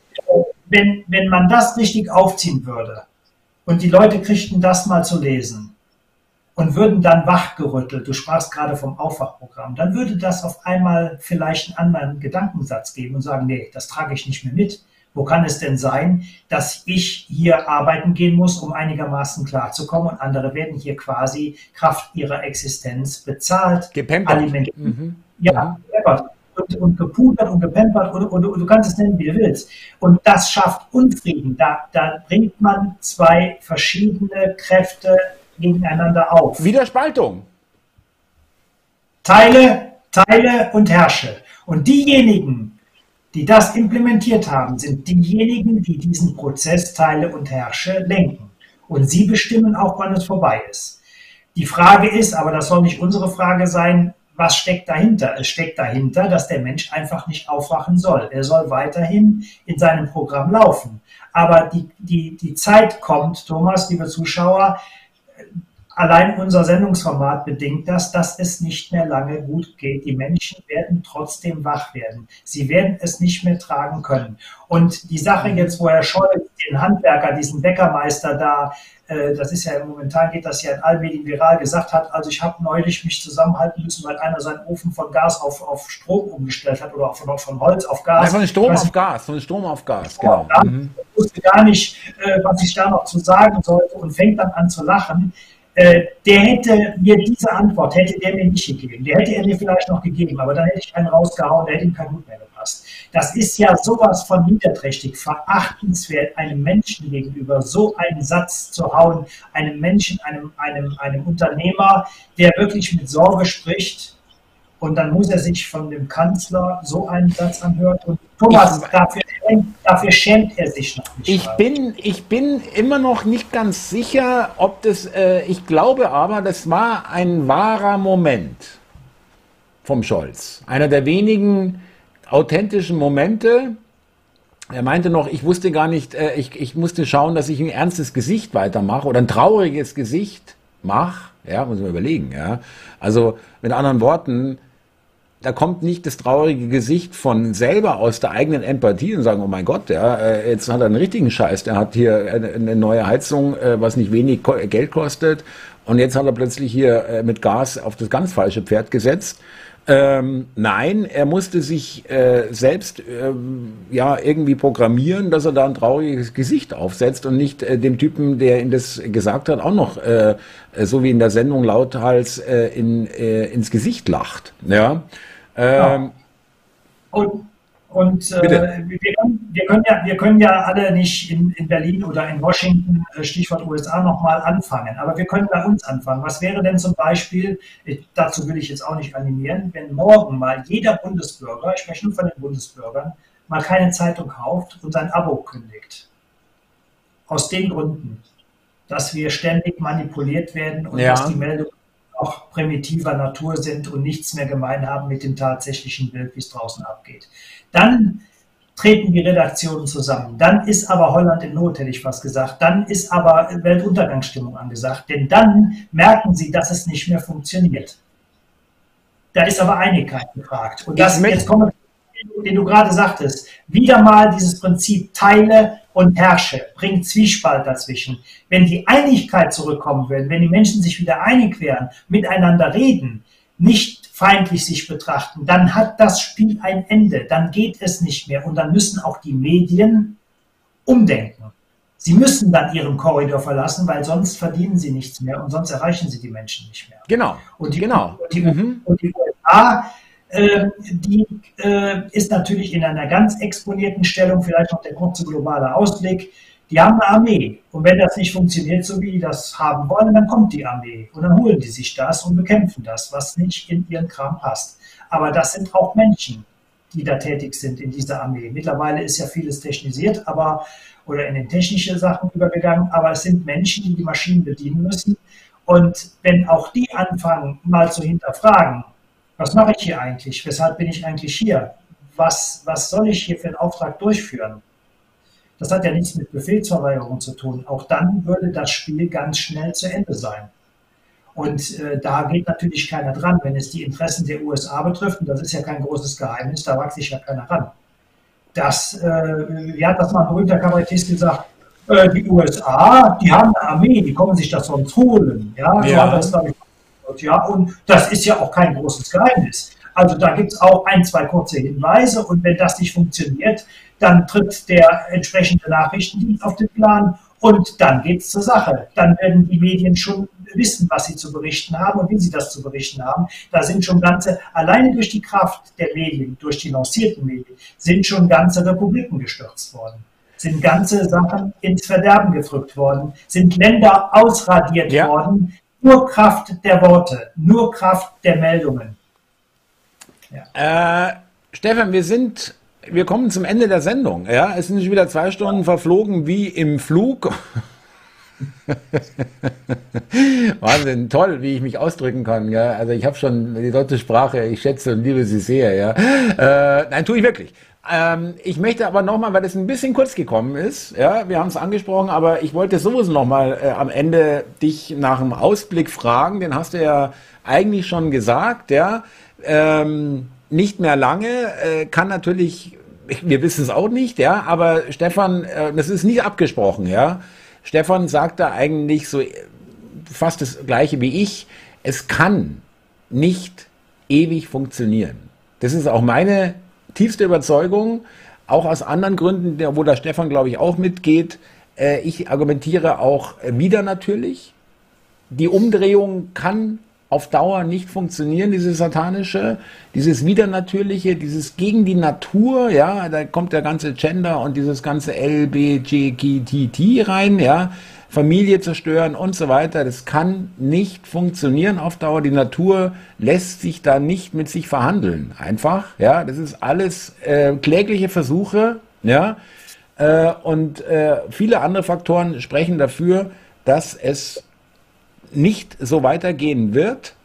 Wenn, wenn man das richtig aufziehen würde und die Leute kriegten das mal zu lesen, und würden dann wachgerüttelt. Du sprachst gerade vom Aufwachprogramm. Dann würde das auf einmal vielleicht einen anderen Gedankensatz geben und sagen, nee, das trage ich nicht mehr mit. Wo kann es denn sein, dass ich hier arbeiten gehen muss, um einigermaßen klarzukommen und andere werden hier quasi Kraft ihrer Existenz bezahlt, Gepempert. alimentiert. Mhm. Ja, mhm. Und, und, gepudert und gepempert und, und, und, du kannst es nennen, wie du willst. Und das schafft Unfrieden. Da, da bringt man zwei verschiedene Kräfte gegeneinander auf. Widerspaltung. Teile, teile und herrsche. Und diejenigen, die das implementiert haben, sind diejenigen, die diesen Prozess teile und herrsche lenken. Und sie bestimmen auch, wann es vorbei ist. Die Frage ist, aber das soll nicht unsere Frage sein, was steckt dahinter? Es steckt dahinter, dass der Mensch einfach nicht aufwachen soll. Er soll weiterhin in seinem Programm laufen. Aber die, die, die Zeit kommt, Thomas, liebe Zuschauer, Allein unser Sendungsformat bedingt das, dass es nicht mehr lange gut geht. Die Menschen werden trotzdem wach werden. Sie werden es nicht mehr tragen können. Und die Sache jetzt, wo Herr Scholz den Handwerker, diesen Bäckermeister da, äh, das ist ja momentan geht das ja in allen Medien viral, gesagt hat, also ich habe neulich mich zusammenhalten müssen, weil einer seinen Ofen von Gas auf, auf Strom umgestellt hat oder von, von Holz auf Gas. Nein, von Strom auf Gas, von Strom auf Gas, genau. Ja, mhm. wusste gar nicht, äh, was ich da noch zu sagen sollte und fängt dann an zu lachen Äh, der hätte mir diese Antwort, hätte der mir nicht gegeben. Der hätte er mir vielleicht noch gegeben, aber dann hätte ich einen rausgehauen, der hätte ihm kein Hut mehr gepasst. Das ist ja sowas von niederträchtig, verachtenswert, einem Menschen gegenüber so einen Satz zu hauen, einem Menschen, einem, einem, einem Unternehmer, der wirklich mit Sorge spricht, und dann muss er sich von dem Kanzler so einen Satz anhören. Und Thomas, ich, dafür, dafür, schämt er sich noch nicht. Ich bin, ich bin immer noch nicht ganz sicher, ob das, äh, ich glaube aber, das war ein wahrer Moment vom Scholz. Einer der wenigen authentischen Momente. Er meinte noch, ich wusste gar nicht, äh, ich, ich musste schauen, dass ich ein ernstes Gesicht weitermache oder ein trauriges Gesicht mache. Ja, muss man überlegen. Ja. Also mit anderen Worten, da kommt nicht das traurige Gesicht von selber aus der eigenen Empathie und sagen, oh mein Gott, ja, äh, jetzt hat er einen richtigen Scheiß, der hat hier eine, neue Heizung, äh, was nicht wenig Geld kostet und jetzt hat er plötzlich hier äh, mit Gas auf das ganz falsche Pferd gesetzt. Ähm, nein, er musste sich äh, selbst ähm, ja irgendwie programmieren, dass er da ein trauriges Gesicht aufsetzt und nicht äh, dem Typen, der ihm das gesagt hat, auch noch äh, so wie in der Sendung lauthals in, ins Gesicht lacht. Ja. Ähm, ja. Und und äh, wir, wir, können ja, wir können ja alle nicht in, in Berlin oder in Washington, äh, Stichwort USA, nochmal anfangen. Aber wir können bei uns anfangen. Was wäre denn zum Beispiel, dazu will ich jetzt auch nicht animieren, wenn morgen mal jeder Bundesbürger, ich spreche nur von den Bundesbürgern, mal keine Zeitung kauft und sein Abo kündigt. Aus den Gründen, dass wir ständig manipuliert werden und ja. dass die Meldungen auch primitiver Natur sind und nichts mehr gemein haben mit dem tatsächlichen Bild, wie es draußen abgeht. Dann treten die Redaktionen zusammen. Dann ist aber Holland in Not, hätte ich fast gesagt. Dann ist aber Weltuntergangsstimmung angesagt. Denn dann merken sie, dass es nicht mehr funktioniert. Da ist aber Einigkeit gefragt. Und das, jetzt kommen den du gerade sagtest, wieder mal dieses Prinzip teile und herrsche, bringt Zwiespalt dazwischen. Wenn die Einigkeit zurückkommen würde, wenn die Menschen sich wieder einig wären, miteinander reden, nicht feindlich sich betrachten, dann hat das Spiel ein Ende, dann geht es nicht mehr und dann müssen auch die Medien umdenken. Sie müssen dann ihren Korridor verlassen, weil sonst verdienen sie nichts mehr und sonst erreichen sie die Menschen nicht mehr. Genau. Und die, genau. Und die, mhm. und die USA, die äh, ist natürlich in einer ganz exponierten Stellung, vielleicht noch der kurze globale Ausblick. Die haben eine Armee. Und wenn das nicht funktioniert, so wie die das haben wollen, dann kommt die Armee. Und dann holen die sich das und bekämpfen das, was nicht in ihren Kram passt. Aber das sind auch Menschen, die da tätig sind in dieser Armee. Mittlerweile ist ja vieles technisiert, aber oder in den technischen Sachen übergegangen, aber es sind Menschen, die die Maschinen bedienen müssen. Und wenn auch die anfangen, mal zu hinterfragen, was mache ich hier eigentlich? Weshalb bin ich eigentlich hier? Was, was soll ich hier für einen Auftrag durchführen? Das hat ja nichts mit Befehlsverweigerung zu tun. Auch dann würde das Spiel ganz schnell zu Ende sein. Und äh, da geht natürlich keiner dran, wenn es die Interessen der USA betrifft. Und das ist ja kein großes Geheimnis, da wagt sich ja keiner ran. Das, äh, hat das mal ein berühmter Kabarettist gesagt? Äh, die USA, die haben eine Armee, die kommen sich das sonst holen. Ja, ja. so hat das, glaube ich, ja, und das ist ja auch kein großes Geheimnis. Also da gibt es auch ein, zwei kurze Hinweise und wenn das nicht funktioniert, dann tritt der entsprechende Nachrichtendienst auf den Plan und dann geht es zur Sache. Dann werden die Medien schon wissen, was sie zu berichten haben und wie sie das zu berichten haben. Da sind schon ganze, alleine durch die Kraft der Medien, durch die lancierten Medien, sind schon ganze Republiken gestürzt worden. Sind ganze Sachen ins Verderben gedrückt worden, sind Länder ausradiert ja. worden, nur Kraft der Worte, nur Kraft der Meldungen. Ja. Äh, Stefan, wir sind wir kommen zum Ende der Sendung. Ja, es sind schon wieder zwei Stunden verflogen wie im Flug. Wahnsinn, toll, wie ich mich ausdrücken kann. Ja? Also ich habe schon die deutsche Sprache, ich schätze und liebe sie sehr. Ja? Äh, nein, tue ich wirklich. Ähm, ich möchte aber nochmal, weil es ein bisschen kurz gekommen ist, ja, wir haben es angesprochen, aber ich wollte sowieso nochmal äh, am Ende dich nach einem Ausblick fragen, den hast du ja eigentlich schon gesagt, ja. Ähm, nicht mehr lange, äh, kann natürlich, wir wissen es auch nicht, ja, aber Stefan, äh, das ist nicht abgesprochen, ja. Stefan sagte eigentlich so fast das gleiche wie ich, es kann nicht ewig funktionieren. Das ist auch meine tiefste Überzeugung, auch aus anderen Gründen, wo der Stefan, glaube ich, auch mitgeht. Äh, ich argumentiere auch wieder natürlich, die Umdrehung kann auf Dauer nicht funktionieren, dieses satanische, dieses widernatürliche, dieses gegen die Natur, ja, da kommt der ganze Gender und dieses ganze LBGTT rein, ja, Familie zerstören und so weiter. Das kann nicht funktionieren auf Dauer. Die Natur lässt sich da nicht mit sich verhandeln. Einfach, ja, das ist alles äh, klägliche Versuche, ja, äh, und äh, viele andere Faktoren sprechen dafür, dass es nicht so weitergehen wird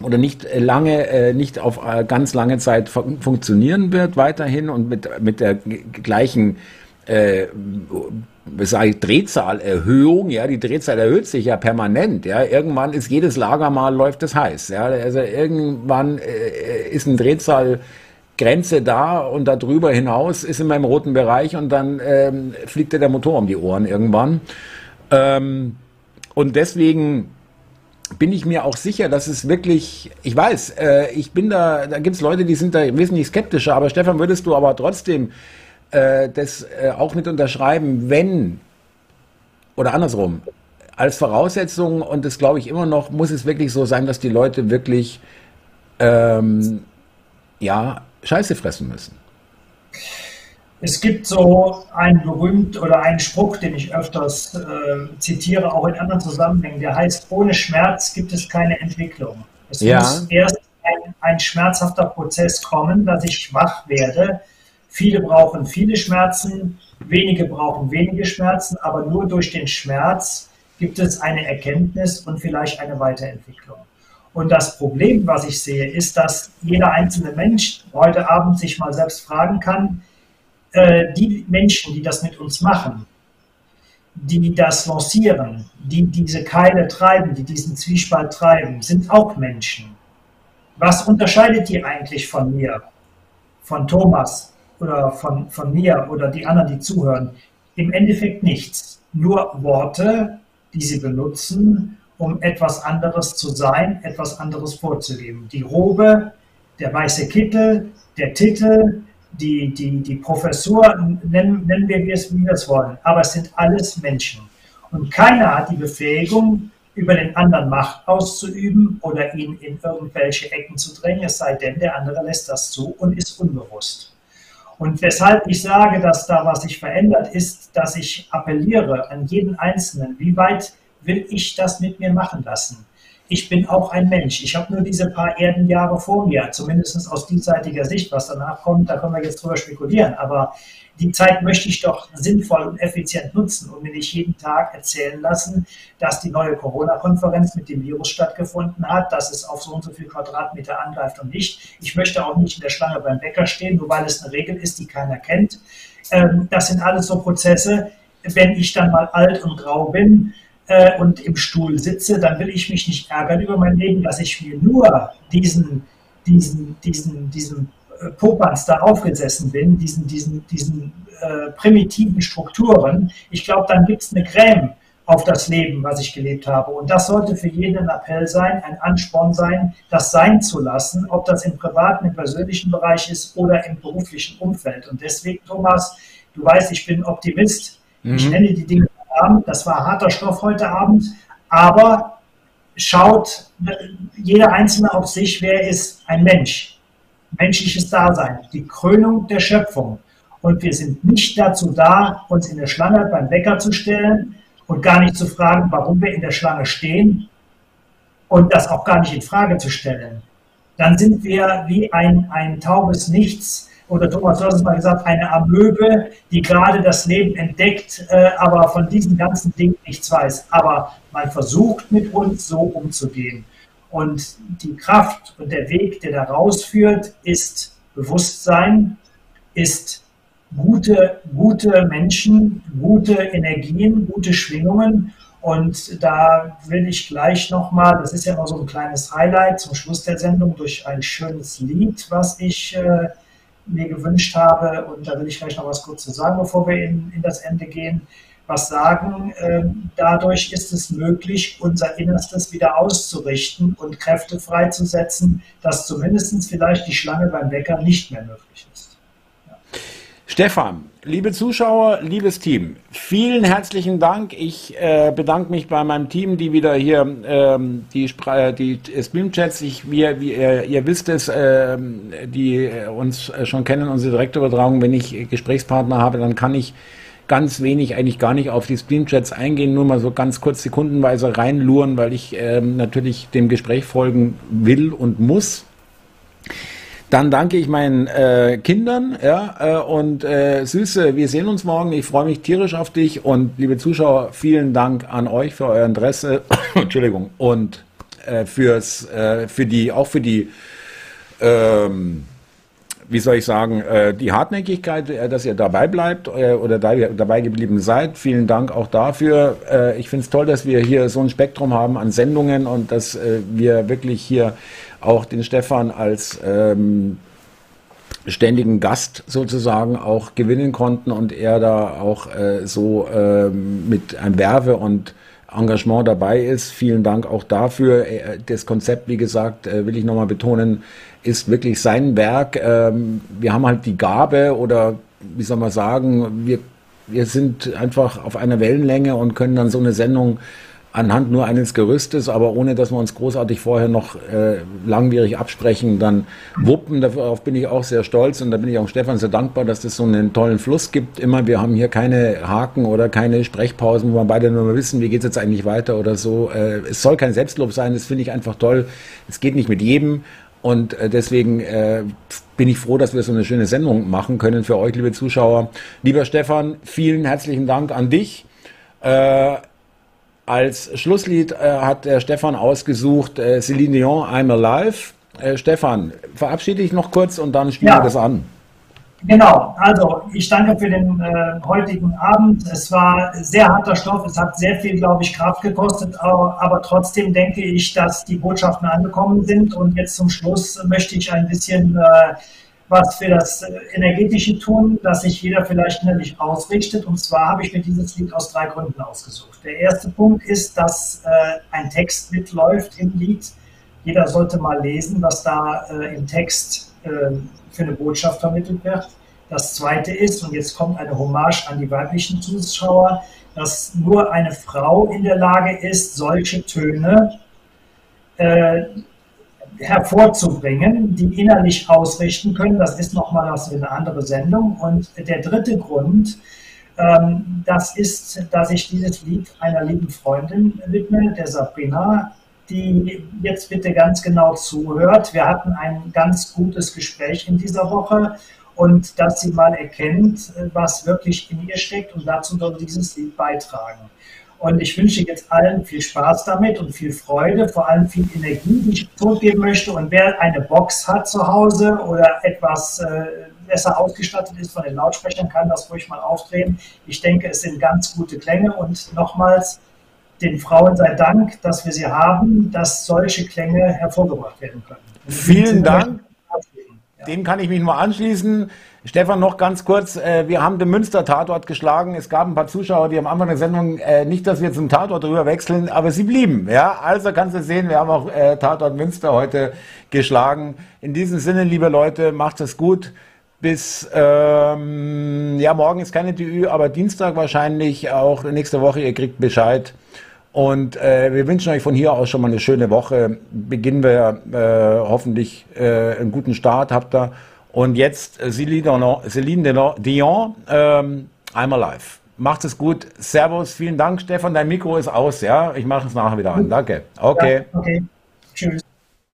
oder nicht äh, lange, äh, nicht auf äh, ganz lange Zeit funktionieren wird weiterhin und mit, mit der gleichen äh, sage ich, Drehzahlerhöhung, ja, die Drehzahl erhöht sich ja permanent, ja, irgendwann ist jedes Lager mal läuft es heiß, ja, also irgendwann äh, ist eine Drehzahlgrenze da und darüber hinaus ist in meinem roten Bereich und dann ähm, fliegt dir der Motor um die Ohren irgendwann. Ähm, und deswegen bin ich mir auch sicher, dass es wirklich, ich weiß, äh, ich bin da, da gibt es Leute, die sind da wesentlich skeptischer, aber Stefan, würdest du aber trotzdem äh, das äh, auch mit unterschreiben, wenn, oder andersrum, als Voraussetzung, und das glaube ich immer noch, muss es wirklich so sein, dass die Leute wirklich, ähm, ja, Scheiße fressen müssen. Es gibt so einen berühmt oder einen Spruch, den ich öfters äh, zitiere, auch in anderen Zusammenhängen, der heißt, ohne Schmerz gibt es keine Entwicklung. Es ja. muss erst ein, ein, schmerzhafter Prozess kommen, dass ich schwach werde. Viele brauchen viele Schmerzen, wenige brauchen wenige Schmerzen, aber nur durch den Schmerz gibt es eine Erkenntnis und vielleicht eine Weiterentwicklung. Und das Problem, was ich sehe, ist, dass jeder einzelne Mensch heute Abend sich mal selbst fragen kann, äh, die Menschen, die das mit uns machen, die das lancieren, die diese Keile treiben, die diesen Zwiespalt treiben, sind auch Menschen. Was unterscheidet die eigentlich von mir, von Thomas oder von, von mir oder die anderen, die zuhören? Im Endeffekt nichts. Nur Worte, die sie benutzen, um etwas anderes zu sein, etwas anderes vorzugeben. Die Robe, der weiße Kittel, der Titel, die, die, die Professur, nennen, nennen wir es, wie wir es wollen, aber es sind alles Menschen. Und keiner hat die Befähigung, über den anderen Macht auszuüben oder ihn in irgendwelche Ecken zu drängen, es sei denn, der andere lässt das zu und ist unbewusst. Und weshalb ich sage, dass da was sich verändert, ist, dass ich appelliere an jeden Einzelnen, wie weit will ich das mit mir machen lassen? ich bin auch ein Mensch. Ich habe nur diese paar Erdenjahre vor mir, zumindest aus diesseitiger Sicht. Was danach kommt, da können wir jetzt drüber spekulieren. Aber die Zeit möchte ich doch sinnvoll und effizient nutzen und mir nicht jeden Tag erzählen lassen, dass die neue Corona-Konferenz mit dem Virus stattgefunden hat, dass es auf so und so viel Quadratmeter angreift und nicht. Ich möchte auch nicht in der Schlange beim Bäcker stehen, nur weil es eine Regel ist, die keiner kennt. Ähm, das sind alles so Prozesse. Wenn ich dann mal alt und grau bin, äh, und im Stuhl sitze, dann will ich mich nicht ärgern über mein Leben, dass ich mir nur diesen, diesen, diesen, diesen Popanz da aufgesessen bin, diesen, diesen, diesen äh, primitiven Strukturen. Ich glaube, dann gibt es eine Creme auf das Leben, was ich gelebt habe. Und das sollte für jeden ein Appell sein, ein Ansporn sein, das sein zu lassen, ob das im privaten, im persönlichen Bereich ist oder im beruflichen Umfeld. Und deswegen, Thomas, du weißt, ich bin Optimist. Mhm. Ich nenne die Dinge Abend. Das war harter Stoff heute Abend. Aber schaut jeder Einzelne auf sich, wer ist ein Mensch. Menschliches Dasein, die Krönung der Schöpfung. Und wir sind nicht dazu da, uns in der Schlange beim Bäcker zu stellen und gar nicht zu fragen, warum wir in der Schlange stehen und das auch gar nicht in Frage zu stellen. Dann sind wir wie ein, ein taubes Nichts, oder Thomas, es mal gesagt, eine Amöbe, die gerade das Leben entdeckt, äh, aber von diesen ganzen Dingen nichts weiß. Aber man versucht mit uns so umzugehen. Und die Kraft und der Weg, der da rausführt, ist Bewusstsein, ist gute, gute Menschen, gute Energien, gute Schwingungen. Und da will ich gleich nochmal, das ist ja immer so ein kleines Highlight zum Schluss der Sendung, durch ein schönes Lied, was ich äh, mir gewünscht habe. Und da will ich gleich noch was kurz zu sagen, bevor wir in, in das Ende gehen. Was sagen, ähm, dadurch ist es möglich, unser Innerstes wieder auszurichten und Kräfte freizusetzen, dass zumindest vielleicht die Schlange beim Bäcker nicht mehr möglich ist. Stefan, liebe Zuschauer, liebes Team, vielen herzlichen Dank. Ich äh, bedanke mich bei meinem Team, die wieder hier ähm, die, Spra die Streamchats, ich, wir, wie, äh, ihr wisst es, äh, die uns schon kennen, unsere Direktübertragung, wenn ich Gesprächspartner habe, dann kann ich ganz wenig, eigentlich gar nicht auf die Streamchats eingehen, nur mal so ganz kurz sekundenweise reinluren, weil ich ähm, natürlich dem Gespräch folgen will und muss. Dann danke ich meinen äh, Kindern ja, äh, und äh, Süße, wir sehen uns morgen. Ich freue mich tierisch auf dich und liebe Zuschauer, vielen Dank an euch für euer Interesse. Entschuldigung. Und äh, fürs, äh, für die, auch für die ähm, wie soll ich sagen, äh, die Hartnäckigkeit, äh, dass ihr dabei bleibt äh, oder dabei geblieben seid. Vielen Dank auch dafür. Ich finde es toll, dass wir hier so ein Spektrum haben an Sendungen und dass wir wirklich hier auch den Stefan als ähm, ständigen Gast sozusagen auch gewinnen konnten und er da auch äh, so ähm, mit einem Werbe und Engagement dabei ist. Vielen Dank auch dafür. Das Konzept, wie gesagt, will ich nochmal betonen, ist wirklich sein Werk. Ähm, wir haben halt die Gabe oder wie soll man sagen, wir, wir sind einfach auf einer Wellenlänge und können dann so eine Sendung anhand nur eines Gerüstes, aber ohne dass wir uns großartig vorher noch äh, langwierig absprechen, dann wuppen. Darauf bin ich auch sehr stolz und da bin ich auch Stefan sehr dankbar, dass das so einen tollen Fluss gibt. Immer, wir haben hier keine Haken oder keine Sprechpausen, wo wir beide nur mal wissen, wie geht es jetzt eigentlich weiter oder so. Äh, es soll kein Selbstlob sein, das finde ich einfach toll. Es geht nicht mit jedem und äh, deswegen äh, bin ich froh, dass wir so eine schöne Sendung machen können für euch, liebe Zuschauer. Lieber Stefan, vielen herzlichen Dank an dich. Äh, als Schlusslied äh, hat der Stefan ausgesucht äh, Céline Dion, I'm Alive. Äh, Stefan, verabschiede dich noch kurz und dann spielen ja. wir das an. Genau, also ich danke für den äh, heutigen Abend. Es war sehr harter Stoff, es hat sehr viel, glaube ich, Kraft gekostet, aber, aber trotzdem denke ich, dass die Botschaften angekommen sind. Und jetzt zum Schluss möchte ich ein bisschen äh, was für das äh, Energetische tun, dass sich jeder vielleicht innerlich ausrichtet. Und zwar habe ich mir dieses Lied aus drei Gründen ausgesucht. Der erste Punkt ist, dass äh, ein Text mitläuft im Lied. Jeder sollte mal lesen, was da äh, im Text äh, für eine Botschaft vermittelt wird. Das zweite ist, und jetzt kommt eine Hommage an die weiblichen Zuschauer, dass nur eine Frau in der Lage ist, solche Töne äh, hervorzubringen, die innerlich ausrichten können. Das ist nochmal was für eine andere Sendung. Und der dritte Grund, ähm, das ist, dass ich dieses Lied einer lieben Freundin widme, der Sabrina, die jetzt bitte ganz genau zuhört. Wir hatten ein ganz gutes Gespräch in dieser Woche und dass sie mal erkennt, was wirklich in ihr steckt und dazu soll dieses Lied beitragen. Und ich wünsche jetzt allen viel Spaß damit und viel Freude, vor allem viel Energie, die ich zurückgeben möchte. Und wer eine Box hat zu Hause oder etwas äh, besser ausgestattet ist von den Lautsprechern, kann das ruhig mal aufdrehen. Ich denke, es sind ganz gute Klänge. Und nochmals, den Frauen sei Dank, dass wir sie haben, dass solche Klänge hervorgebracht werden können. Vielen Dank. Dem kann ich mich nur anschließen. Stefan, noch ganz kurz. Äh, wir haben den Münster-Tatort geschlagen. Es gab ein paar Zuschauer, die am Anfang der Sendung äh, nicht, dass wir zum Tatort drüber wechseln, aber sie blieben. Ja, also kannst du sehen, wir haben auch äh, Tatort Münster heute geschlagen. In diesem Sinne, liebe Leute, macht es gut. Bis, ähm, ja, morgen ist keine TÜ, aber Dienstag wahrscheinlich auch nächste Woche. Ihr kriegt Bescheid. Und äh, wir wünschen euch von hier aus schon mal eine schöne Woche. Beginnen wir äh, hoffentlich äh, einen guten Start habt ihr. Und jetzt äh, Celine Dion, ähm, I'm Alive. Macht es gut. Servus, vielen Dank, Stefan. Dein Mikro ist aus, ja? Ich mache es nachher wieder an. Danke. Okay. Ja, okay. Tschüss.